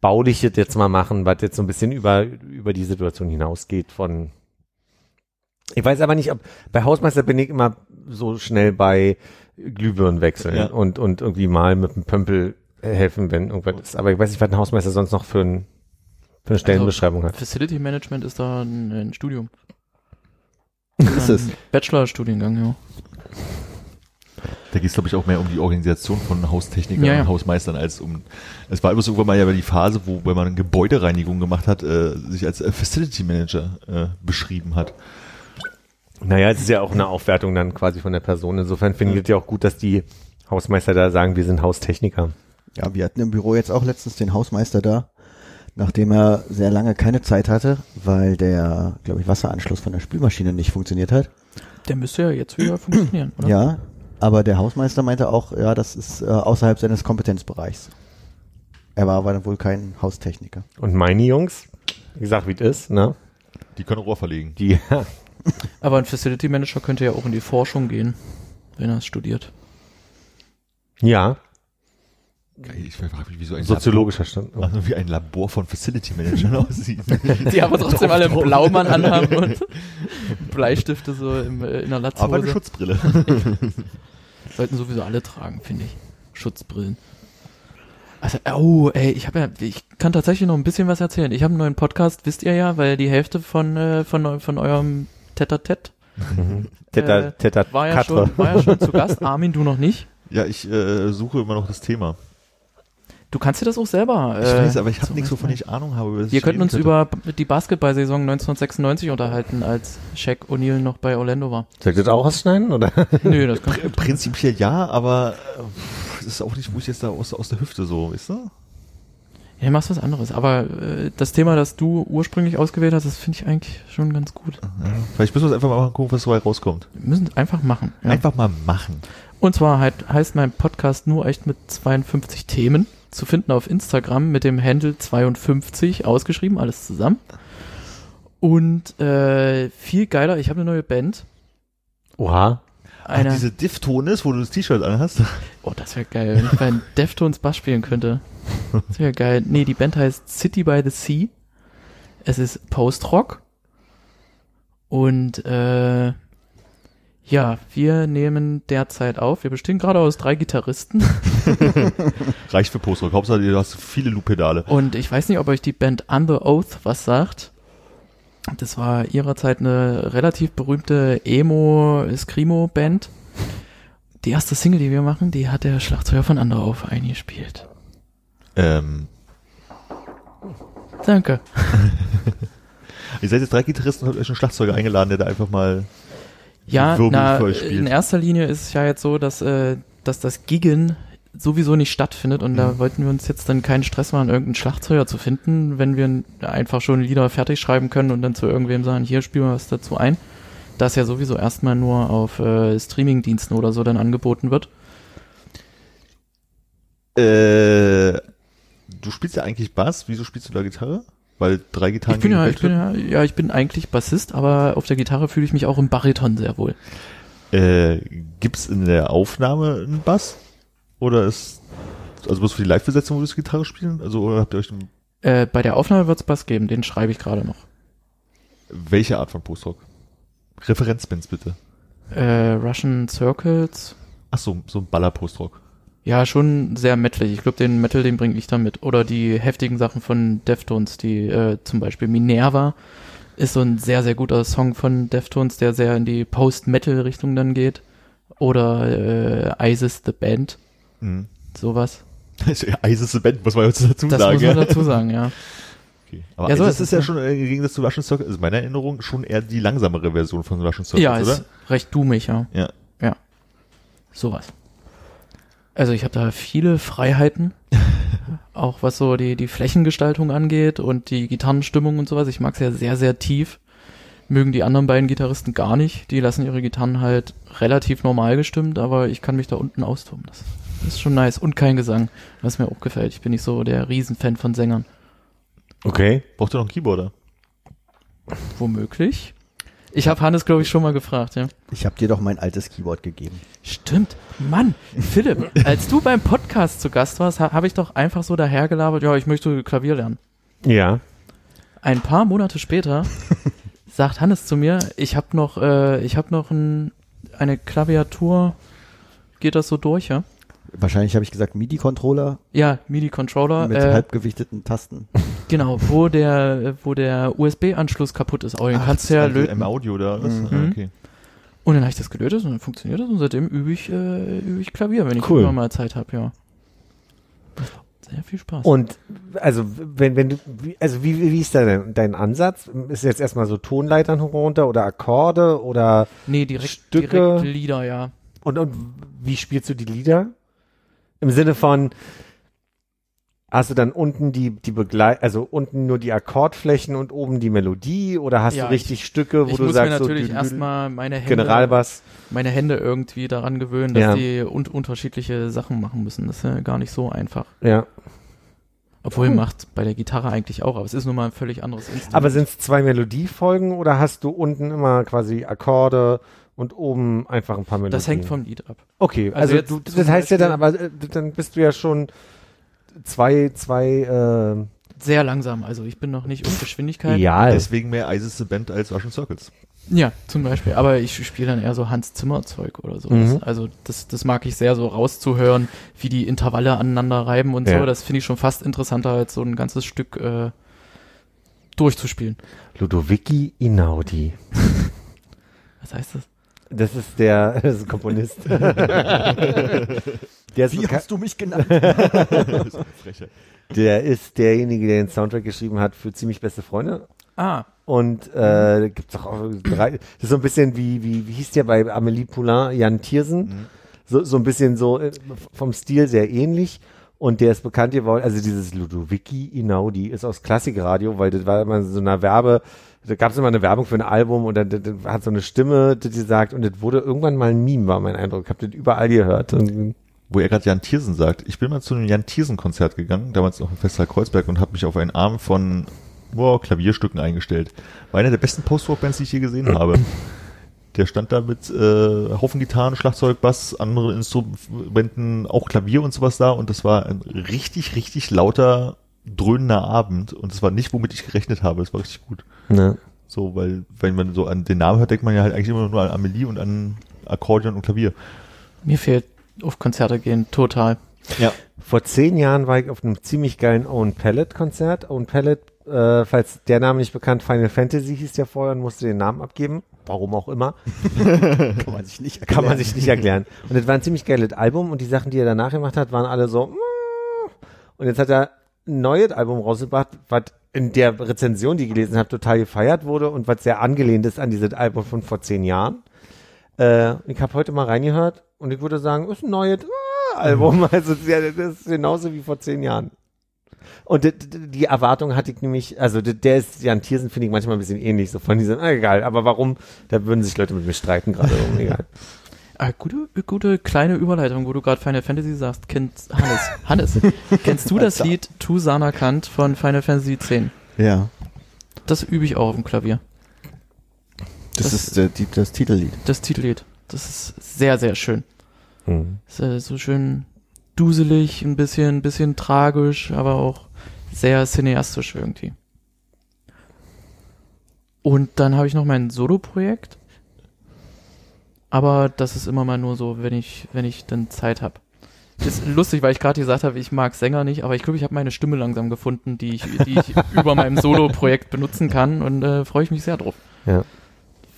Bauliches jetzt mal machen, was jetzt so ein bisschen über, über die Situation hinausgeht von ich weiß aber nicht, ob bei Hausmeister bin ich immer so schnell bei Glühbirnen wechseln Ja. und, und irgendwie mal mit dem Pömpel helfen, wenn irgendwas ist. Aber ich weiß nicht, was ein Hausmeister sonst noch für, ein, für eine Stellenbeschreibung hat. Facility Management ist da ein, ein Studium. ist es. Ein Bachelor-Studiengang, ja. Da geht es, glaube ich, auch mehr um die Organisation von Haustechnikern Ja, ja. und Hausmeistern als um. Es war übrigens irgendwann mal ja die Phase, wo, wenn man Gebäudereinigung gemacht hat, äh, sich als äh, Facility Manager äh, beschrieben hat. Naja, es ist ja auch eine Aufwertung dann quasi von der Person. Insofern finde ich es ja auch gut, dass die Hausmeister da sagen, wir sind Haustechniker. Ja, wir hatten im Büro jetzt auch letztens den Hausmeister da, nachdem er sehr lange keine Zeit hatte, weil der, glaube ich, Wasseranschluss von der Spülmaschine nicht funktioniert hat. Der müsste ja jetzt wieder funktionieren, oder? Ja, aber der Hausmeister meinte auch, ja, das ist äh, außerhalb seines Kompetenzbereichs. Er war aber wohl kein Haustechniker. Und meine Jungs, wie gesagt, wie es ist, ne? Die können Rohr verlegen. Die, Aber ein Facility Manager könnte ja auch in die Forschung gehen, wenn er es studiert. ja, Geil, ich frage mich, wie so ein soziologischer Stand. Labor, also wie ein Labor von Facility Managern aussieht. Die aber trotzdem alle einen Blaumann anhaben und Bleistifte so im, äh, in der Latzhose. Aber eine Schutzbrille. Sollten sowieso alle tragen, finde ich. Schutzbrillen. Also, oh, ey, ich habe ja, ich kann tatsächlich noch ein bisschen was erzählen. Ich habe einen neuen Podcast, wisst ihr ja, weil die Hälfte von, äh, von, von eurem Tetatet Teta, Äh, Teta, war ja schon, war ja schon zu Gast. Armin, du noch nicht. Ja, ich äh, suche immer noch das Thema. Du kannst dir das auch selber. Ich äh, weiß, aber ich habe nichts, wovon ich Ahnung habe. über das Wir könnten uns Schweden- über die Basketball-Saison 1996 unterhalten, als Shaq O'Neal noch bei Orlando war. Soll ich das auch rausschneiden, oder? Nö, das kann Pr prinzipiell ja, aber äh, das ist auch nicht, wo ich jetzt da aus, aus der Hüfte so, weißt du? Ja, machst was anderes. Aber äh, das Thema, das du ursprünglich ausgewählt hast, das finde ich eigentlich schon ganz gut. Ja. Vielleicht müssen wir uns einfach mal gucken, was so rauskommt. Wir müssen es einfach machen. Ja. Einfach mal machen. Und zwar halt, heißt mein Podcast nur echt mit 52 Themen. Zu finden auf Instagram mit dem Handle 52 ausgeschrieben, alles zusammen. Und äh, viel geiler, ich habe eine neue Band. Oha. Ach, Einer, diese Diff-Ton wo du das T-Shirt anhast. oh, das wäre geil, wenn ich bei den Deftones Bass spielen könnte. Das wäre geil. Nee, die Band heißt City by the Sea. Es ist Post-Rock. Und äh, ja, wir nehmen derzeit auf. Wir bestehen gerade aus drei Gitarristen. Reicht für Postrock. Hauptsache, du hast viele Loop-Pedale. Und ich weiß nicht, ob euch die Band Under Oath was sagt. Das war ihrerzeit eine relativ berühmte Emo-Screamo-Band. Die erste Single, die wir machen, die hat der Schlagzeuger von Under Oath eingespielt. Ähm, Danke. ihr seid jetzt drei Gitarristen und habt euch einen Schlagzeuger eingeladen, der da einfach mal Ja, na, in erster Linie ist es ja jetzt so, dass, äh, dass das Giggen sowieso nicht stattfindet und Mhm. da wollten wir uns jetzt dann keinen Stress machen, irgendeinen Schlagzeuger zu finden, wenn wir einfach schon Lieder fertig schreiben können und dann zu irgendwem sagen, hier spielen wir was dazu ein. Das ja sowieso erstmal nur auf äh, Streamingdiensten oder so dann angeboten wird. Äh, du spielst ja eigentlich Bass. Wieso spielst du da Gitarre? Weil drei Gitarren Ich bin ja, ich bin ja, ja, ich bin eigentlich Bassist, aber auf der Gitarre fühle ich mich auch im Bariton sehr wohl. Äh, gibt's in der Aufnahme einen Bass? Oder ist, also bloß für die Live-Besetzung würdest du Gitarre spielen? Also, oder habt ihr euch, einen- Äh, bei der Aufnahme wird's Bass geben, den schreibe ich gerade noch. welche Art von Postrock? Referenzbands bitte. Äh, Russian Circles, Ach so, so ein Baller-Postrock. Ja, schon sehr metalig. Ich glaube, den Metal, den bringe ich da mit. Oder die heftigen Sachen von Deftones, die äh, zum Beispiel Minerva ist so ein sehr, sehr guter Song von Deftones, der sehr in die Post-Metal-Richtung dann geht. Oder äh, Isis the Band, Mhm. sowas. Das ja eiseste Band, muss man jetzt dazu Das sagen. muss man ja. dazu sagen, ja. Okay. Aber Ja, so das ist ist, ja ja. schon äh, im Gegensatz zu Russian Circus, ist meine Erinnerung schon eher die langsamere Version von Russian Circus, ja, oder? ist recht dummig, ja. Ja. Ja. Sowas. Also ich habe da viele Freiheiten, auch was so die, die Flächengestaltung angeht und die Gitarrenstimmung und sowas. Ich mag es ja sehr, sehr tief. Mögen die anderen beiden Gitarristen gar nicht. Die lassen ihre Gitarren halt relativ normal gestimmt, aber ich kann mich da unten austoben. Das, ist schon nice. Und kein Gesang, was mir auch gefällt. Ich bin nicht so der Riesenfan von Sängern. Okay. Braucht ihr noch einen Keyboarder? Womöglich. Ich habe Hannes, glaube ich, schon mal gefragt, ja. Ich habe dir doch mein altes Keyboard gegeben. Stimmt. Mann, Philipp, als du beim Podcast zu Gast warst, ha, habe ich doch einfach so dahergelabert, ja, ich möchte Klavier lernen. Ja. Ein paar Monate später sagt Hannes zu mir, ich habe noch, äh, ich habe noch ein, eine Klaviatur. Geht das so durch, ja? Wahrscheinlich habe ich gesagt MIDI-Controller Ja, MIDI-Controller. mit Äh, halbgewichteten Tasten. genau, wo der, wo der USB-Anschluss kaputt ist. Oh, den Ach, kannst du ja löten. Im Audio da. Was? Mhm. Ah, okay. Und dann habe ich das gelötet und dann funktioniert das und seitdem übe ich, äh, übe ich Klavier, wenn ich Cool. immer mal Zeit habe, ja. Sehr viel Spaß. Und also wenn wenn du wie- also wie wie ist da dein, dein Ansatz? Ist jetzt erstmal so Tonleitern runter oder Akkorde oder nee, direkt, Stücke- direkt Lieder, ja. und und wie spielst du die Lieder? Im Sinne von hast du dann unten die die Begleit also unten nur die Akkordflächen und oben die Melodie oder hast Ja, du richtig Stücke, wo ich du muss sagst mir natürlich so erstmal meine Hände, Generalbass? meine Hände irgendwie daran gewöhnen, dass Ja. die un unterschiedliche Sachen machen müssen. Das ist ja gar nicht so einfach. Ja. Obwohl Cool. macht bei der Gitarre eigentlich auch, aber es ist nun mal ein völlig anderes Instrument. Aber sind es zwei Melodiefolgen oder hast du unten immer quasi Akkorde und oben einfach ein paar Melodien? das hängt vom Lied ab. Okay, Also also, jetzt du, das heißt ja dann, Beispiel- aber äh, dann bist du ja schon zwei, zwei, äh, Sehr langsam, also ich bin noch nicht um Geschwindigkeit. ja, Deswegen mehr Isis Band als Russian Circles. Ja, zum Beispiel. Aber ich spiele dann eher so Hans Zimmer Zeug oder so. Mhm. Also das, das mag ich sehr so rauszuhören, wie die Intervalle aneinander reiben und Ja. so. Das finde ich schon fast interessanter als so ein ganzes Stück äh, durchzuspielen. Ludovici Inaudi. Was heißt das? Das ist der, das ist ein Komponist. der, ist beka- du mich genannt? Der ist derjenige, der den Soundtrack geschrieben hat für ziemlich beste Freunde. Ah, Und äh, gibt's auch auch drei, das ist so ein bisschen wie, wie, wie hieß der bei Amelie Poulain, Jan Thiersen. Mhm. So, so ein bisschen so äh, vom Stil sehr ähnlich. Und der ist bekannt geworden, also dieses Ludovici Inaudi ist aus Klassikradio, weil das war immer so eine Werbe, da gab es immer eine Werbung für ein Album und dann, dann, hat so eine Stimme, die sagt, und das wurde irgendwann mal ein Meme, war mein Eindruck. Ich habe das überall gehört. Und, Wo er gerade Jan Thiersen sagt. Ich bin mal zu einem Jan Thiersen Konzert gegangen, damals noch im Festival Kreuzberg und habe mich auf einen Arm von boah, Klavierstücken eingestellt. War einer der besten Post-Rock-Bands, die ich je gesehen habe. Der stand da mit äh, Haufen Gitarren, Schlagzeug, Bass, andere Instrumenten, auch Klavier und sowas da und das war ein richtig, richtig lauter, dröhnender Abend und das war nicht, womit ich gerechnet habe. Das war richtig gut. Ne. So, weil, wenn man so an den Namen hört, denkt man ja halt eigentlich immer nur an Amelie und an Akkordeon und Klavier. Mir fehlt auf Konzerte gehen total. Ja. Vor zehn Jahren war ich auf einem ziemlich geilen Own Palette Konzert. Own Palette, äh, falls der Name nicht bekannt, Final Fantasy hieß der vorher und musste den Namen abgeben. Warum auch immer. Kann man sich nicht Kann man sich nicht erklären. Und das war ein ziemlich geiles Album und die Sachen, die er danach gemacht hat, waren alle so. "Mm." Und jetzt hat er ein neues Album rausgebracht, was in der Rezension, die ich gelesen habe, total gefeiert wurde und was sehr angelehnt ist an dieses Album von vor zehn Jahren. Äh, ich habe heute mal reingehört und ich würde sagen, ist ein neues ah, Album. Also ja, das ist genauso wie vor zehn Jahren. Und die, Erwartung hatte ich nämlich, also der ist Jan Thiersen, finde ich manchmal ein bisschen ähnlich, so von diesem, ah, egal, aber warum, da würden sich Leute mit mir streiten gerade, egal. Ah, gute, gute kleine Überleitung, wo du gerade Final Fantasy sagst. Kennt Hannes. Hannes, kennst du das Lied Tu Sanakant von Final Fantasy X? Ja. Das übe ich auch auf dem Klavier. Das, Das- ist äh, die, das Titellied. Das Titellied. Das ist sehr, sehr schön. Hm. Ist äh, so schön duselig, ein bisschen, ein bisschen tragisch, aber auch sehr cineastisch irgendwie. Und dann habe ich noch mein Solo-Projekt. Aber das ist immer mal nur so, wenn ich, wenn ich dann Zeit habe. Ist lustig, weil ich gerade gesagt habe, ich mag Sänger nicht, aber ich glaube, ich habe meine Stimme langsam gefunden, die ich, die ich über meinem Solo-Projekt benutzen kann und äh, freue ich mich sehr drauf. Ja.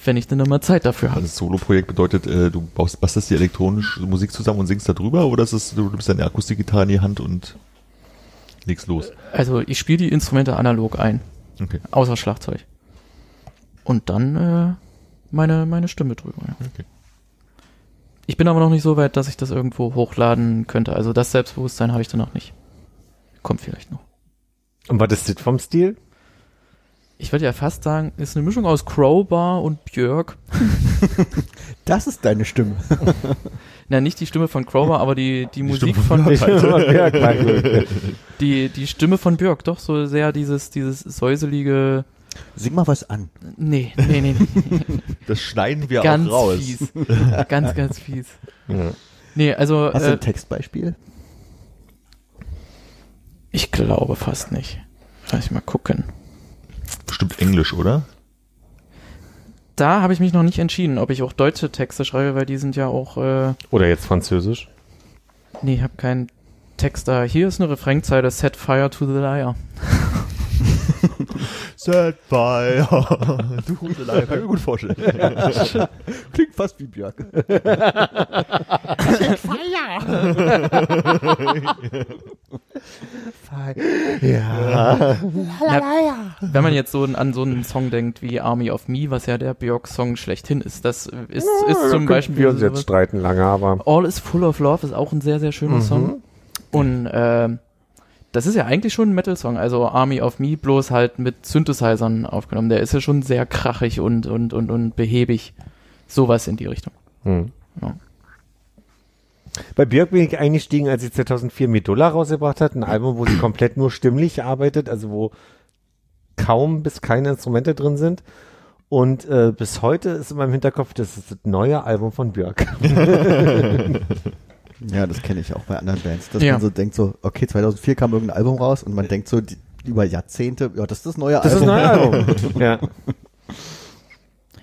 Wenn ich dann immer Zeit dafür habe. Also das Solo-Projekt bedeutet, äh, du baust, bastelst die elektronische Musik zusammen und singst da drüber oder ist es, du nimmst deine Akustikgitarre in die Hand und legst los? Also ich spiele die Instrumente analog ein. Okay. Außer Schlagzeug. Und dann äh, meine, meine Stimme drüber. Ja. Okay. Ich bin aber noch nicht so weit, dass ich das irgendwo hochladen könnte. Also das Selbstbewusstsein habe ich da noch nicht. Kommt vielleicht noch. Und was ist das vom Stil? Ich würde ja fast sagen, ist eine Mischung aus Crowbar und Björk. Das ist deine Stimme. Na, nicht die Stimme von Crowbar, aber die, die, Musik Stimme von von, gut. die, die Stimme von Björk. Doch so sehr dieses, dieses säuselige, Sing mal was an. nee, nee, nee, nee. Das schneiden wir ganz auch raus. fies. ganz, ganz fies. Ja. Nee, also, Hast du äh, ein Textbeispiel? ich glaube fast nicht. Lass ich mal gucken. Bestimmt Englisch, oder? Da habe ich mich noch nicht entschieden, ob ich auch deutsche Texte schreibe, weil die sind ja auch, äh, Oder jetzt Französisch? nee, ich habe keinen Text da. Hier ist eine Refrainzeile, Set Fire to the Liar. Set fire. du gute Lage, kann ich mir gut vorstellen. Klingt fast wie Björk. Ja. Na, wenn man jetzt so an so einen Song denkt wie Army of Me, was ja der Björk-Song schlechthin ist, das ist, ist zum Beispiel Wir uns jetzt streiten lange, aber. All is Full of Love ist auch ein sehr, sehr schöner Mhm. Song. Und ähm, das ist ja eigentlich schon ein Metal-Song, also Army of Me, bloß halt mit Synthesizern aufgenommen. Der ist ja schon sehr krachig und, und, und, und behäbig. Sowas in die Richtung. Hm. Ja. Bei Björk bin ich eingestiegen, als sie 2004 Medulla rausgebracht hat, ein Album, wo sie komplett nur stimmlich arbeitet, also wo kaum bis keine Instrumente drin sind. Und äh, bis heute ist in meinem Hinterkopf, das ist das neue Album von Björk. Ja, das kenne ich auch bei anderen Bands, dass Ja. man so denkt so, okay, 2004 kam irgendein Album raus und man denkt so die, über Jahrzehnte, ja, das ist das neue Das ist Album. ein neues Album. ja.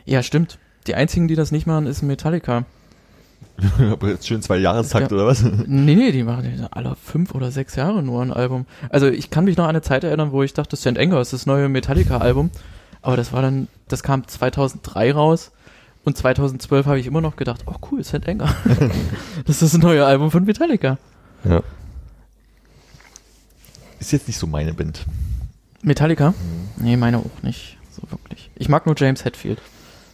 ja, stimmt. Die einzigen, die das nicht machen, ist Metallica. Aber jetzt schön zwei Jahrestakt Ja. oder was? Nee, nee, die machen alle fünf oder sechs Jahre nur ein Album. Also ich kann mich noch an eine Zeit erinnern, wo ich dachte, St. Anger ist das neue Metallica-Album. Aber das war dann, das kam 2003 raus. Und 2012 habe ich immer noch gedacht, oh cool, St. Anger. das ist das neue Album von Metallica. ja. Ist jetzt nicht so meine Band. Metallica? Nee, meine auch nicht. So wirklich. Ich mag nur James Hetfield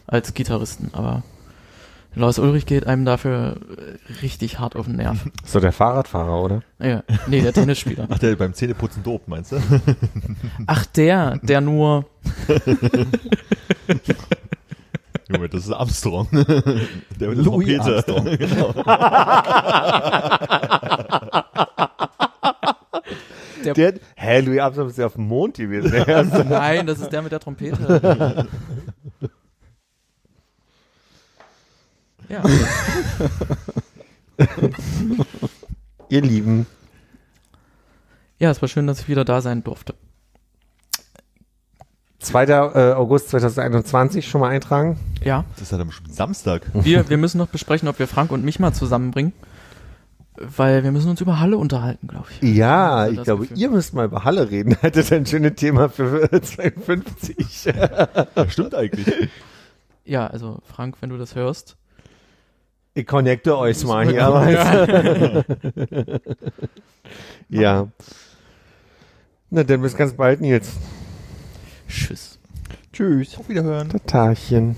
als Gitarristen, aber Lars Ulrich geht einem dafür äh, richtig hart auf den Nerv. So der Fahrradfahrer, oder? Ja, nee, der Tennisspieler. Ach, der beim Zähneputzen dope, meinst du? Ach, der, der nur Junge, das ist Armstrong. der mit der Louis Trompete. Armstrong. genau. Der, hä, Louis Armstrong ist ja auf dem Mond gewesen. Der. Nein, das ist der mit der Trompete. Ja. Ihr Lieben. ja, es war schön, dass ich wieder da sein durfte. 2. äh, August 2021 schon mal eintragen. Ja, Das ist ja dann bestimmt Samstag. wir, wir müssen noch besprechen, ob wir Frank und mich mal zusammenbringen. Weil wir müssen uns über Halle unterhalten, glaube ich. Ja, Also ich das glaube, Gefühl. ihr müsst mal über Halle reden. Hättet ein schönes Thema für 52. Ja, stimmt eigentlich. Ja, also Frank, wenn du das hörst. Ich connecte euch mal hier. Ja. ja. Na, dann bis ganz bald, Nils. Tschüss. Tschüss. Auf Wiederhören. Tatarchen.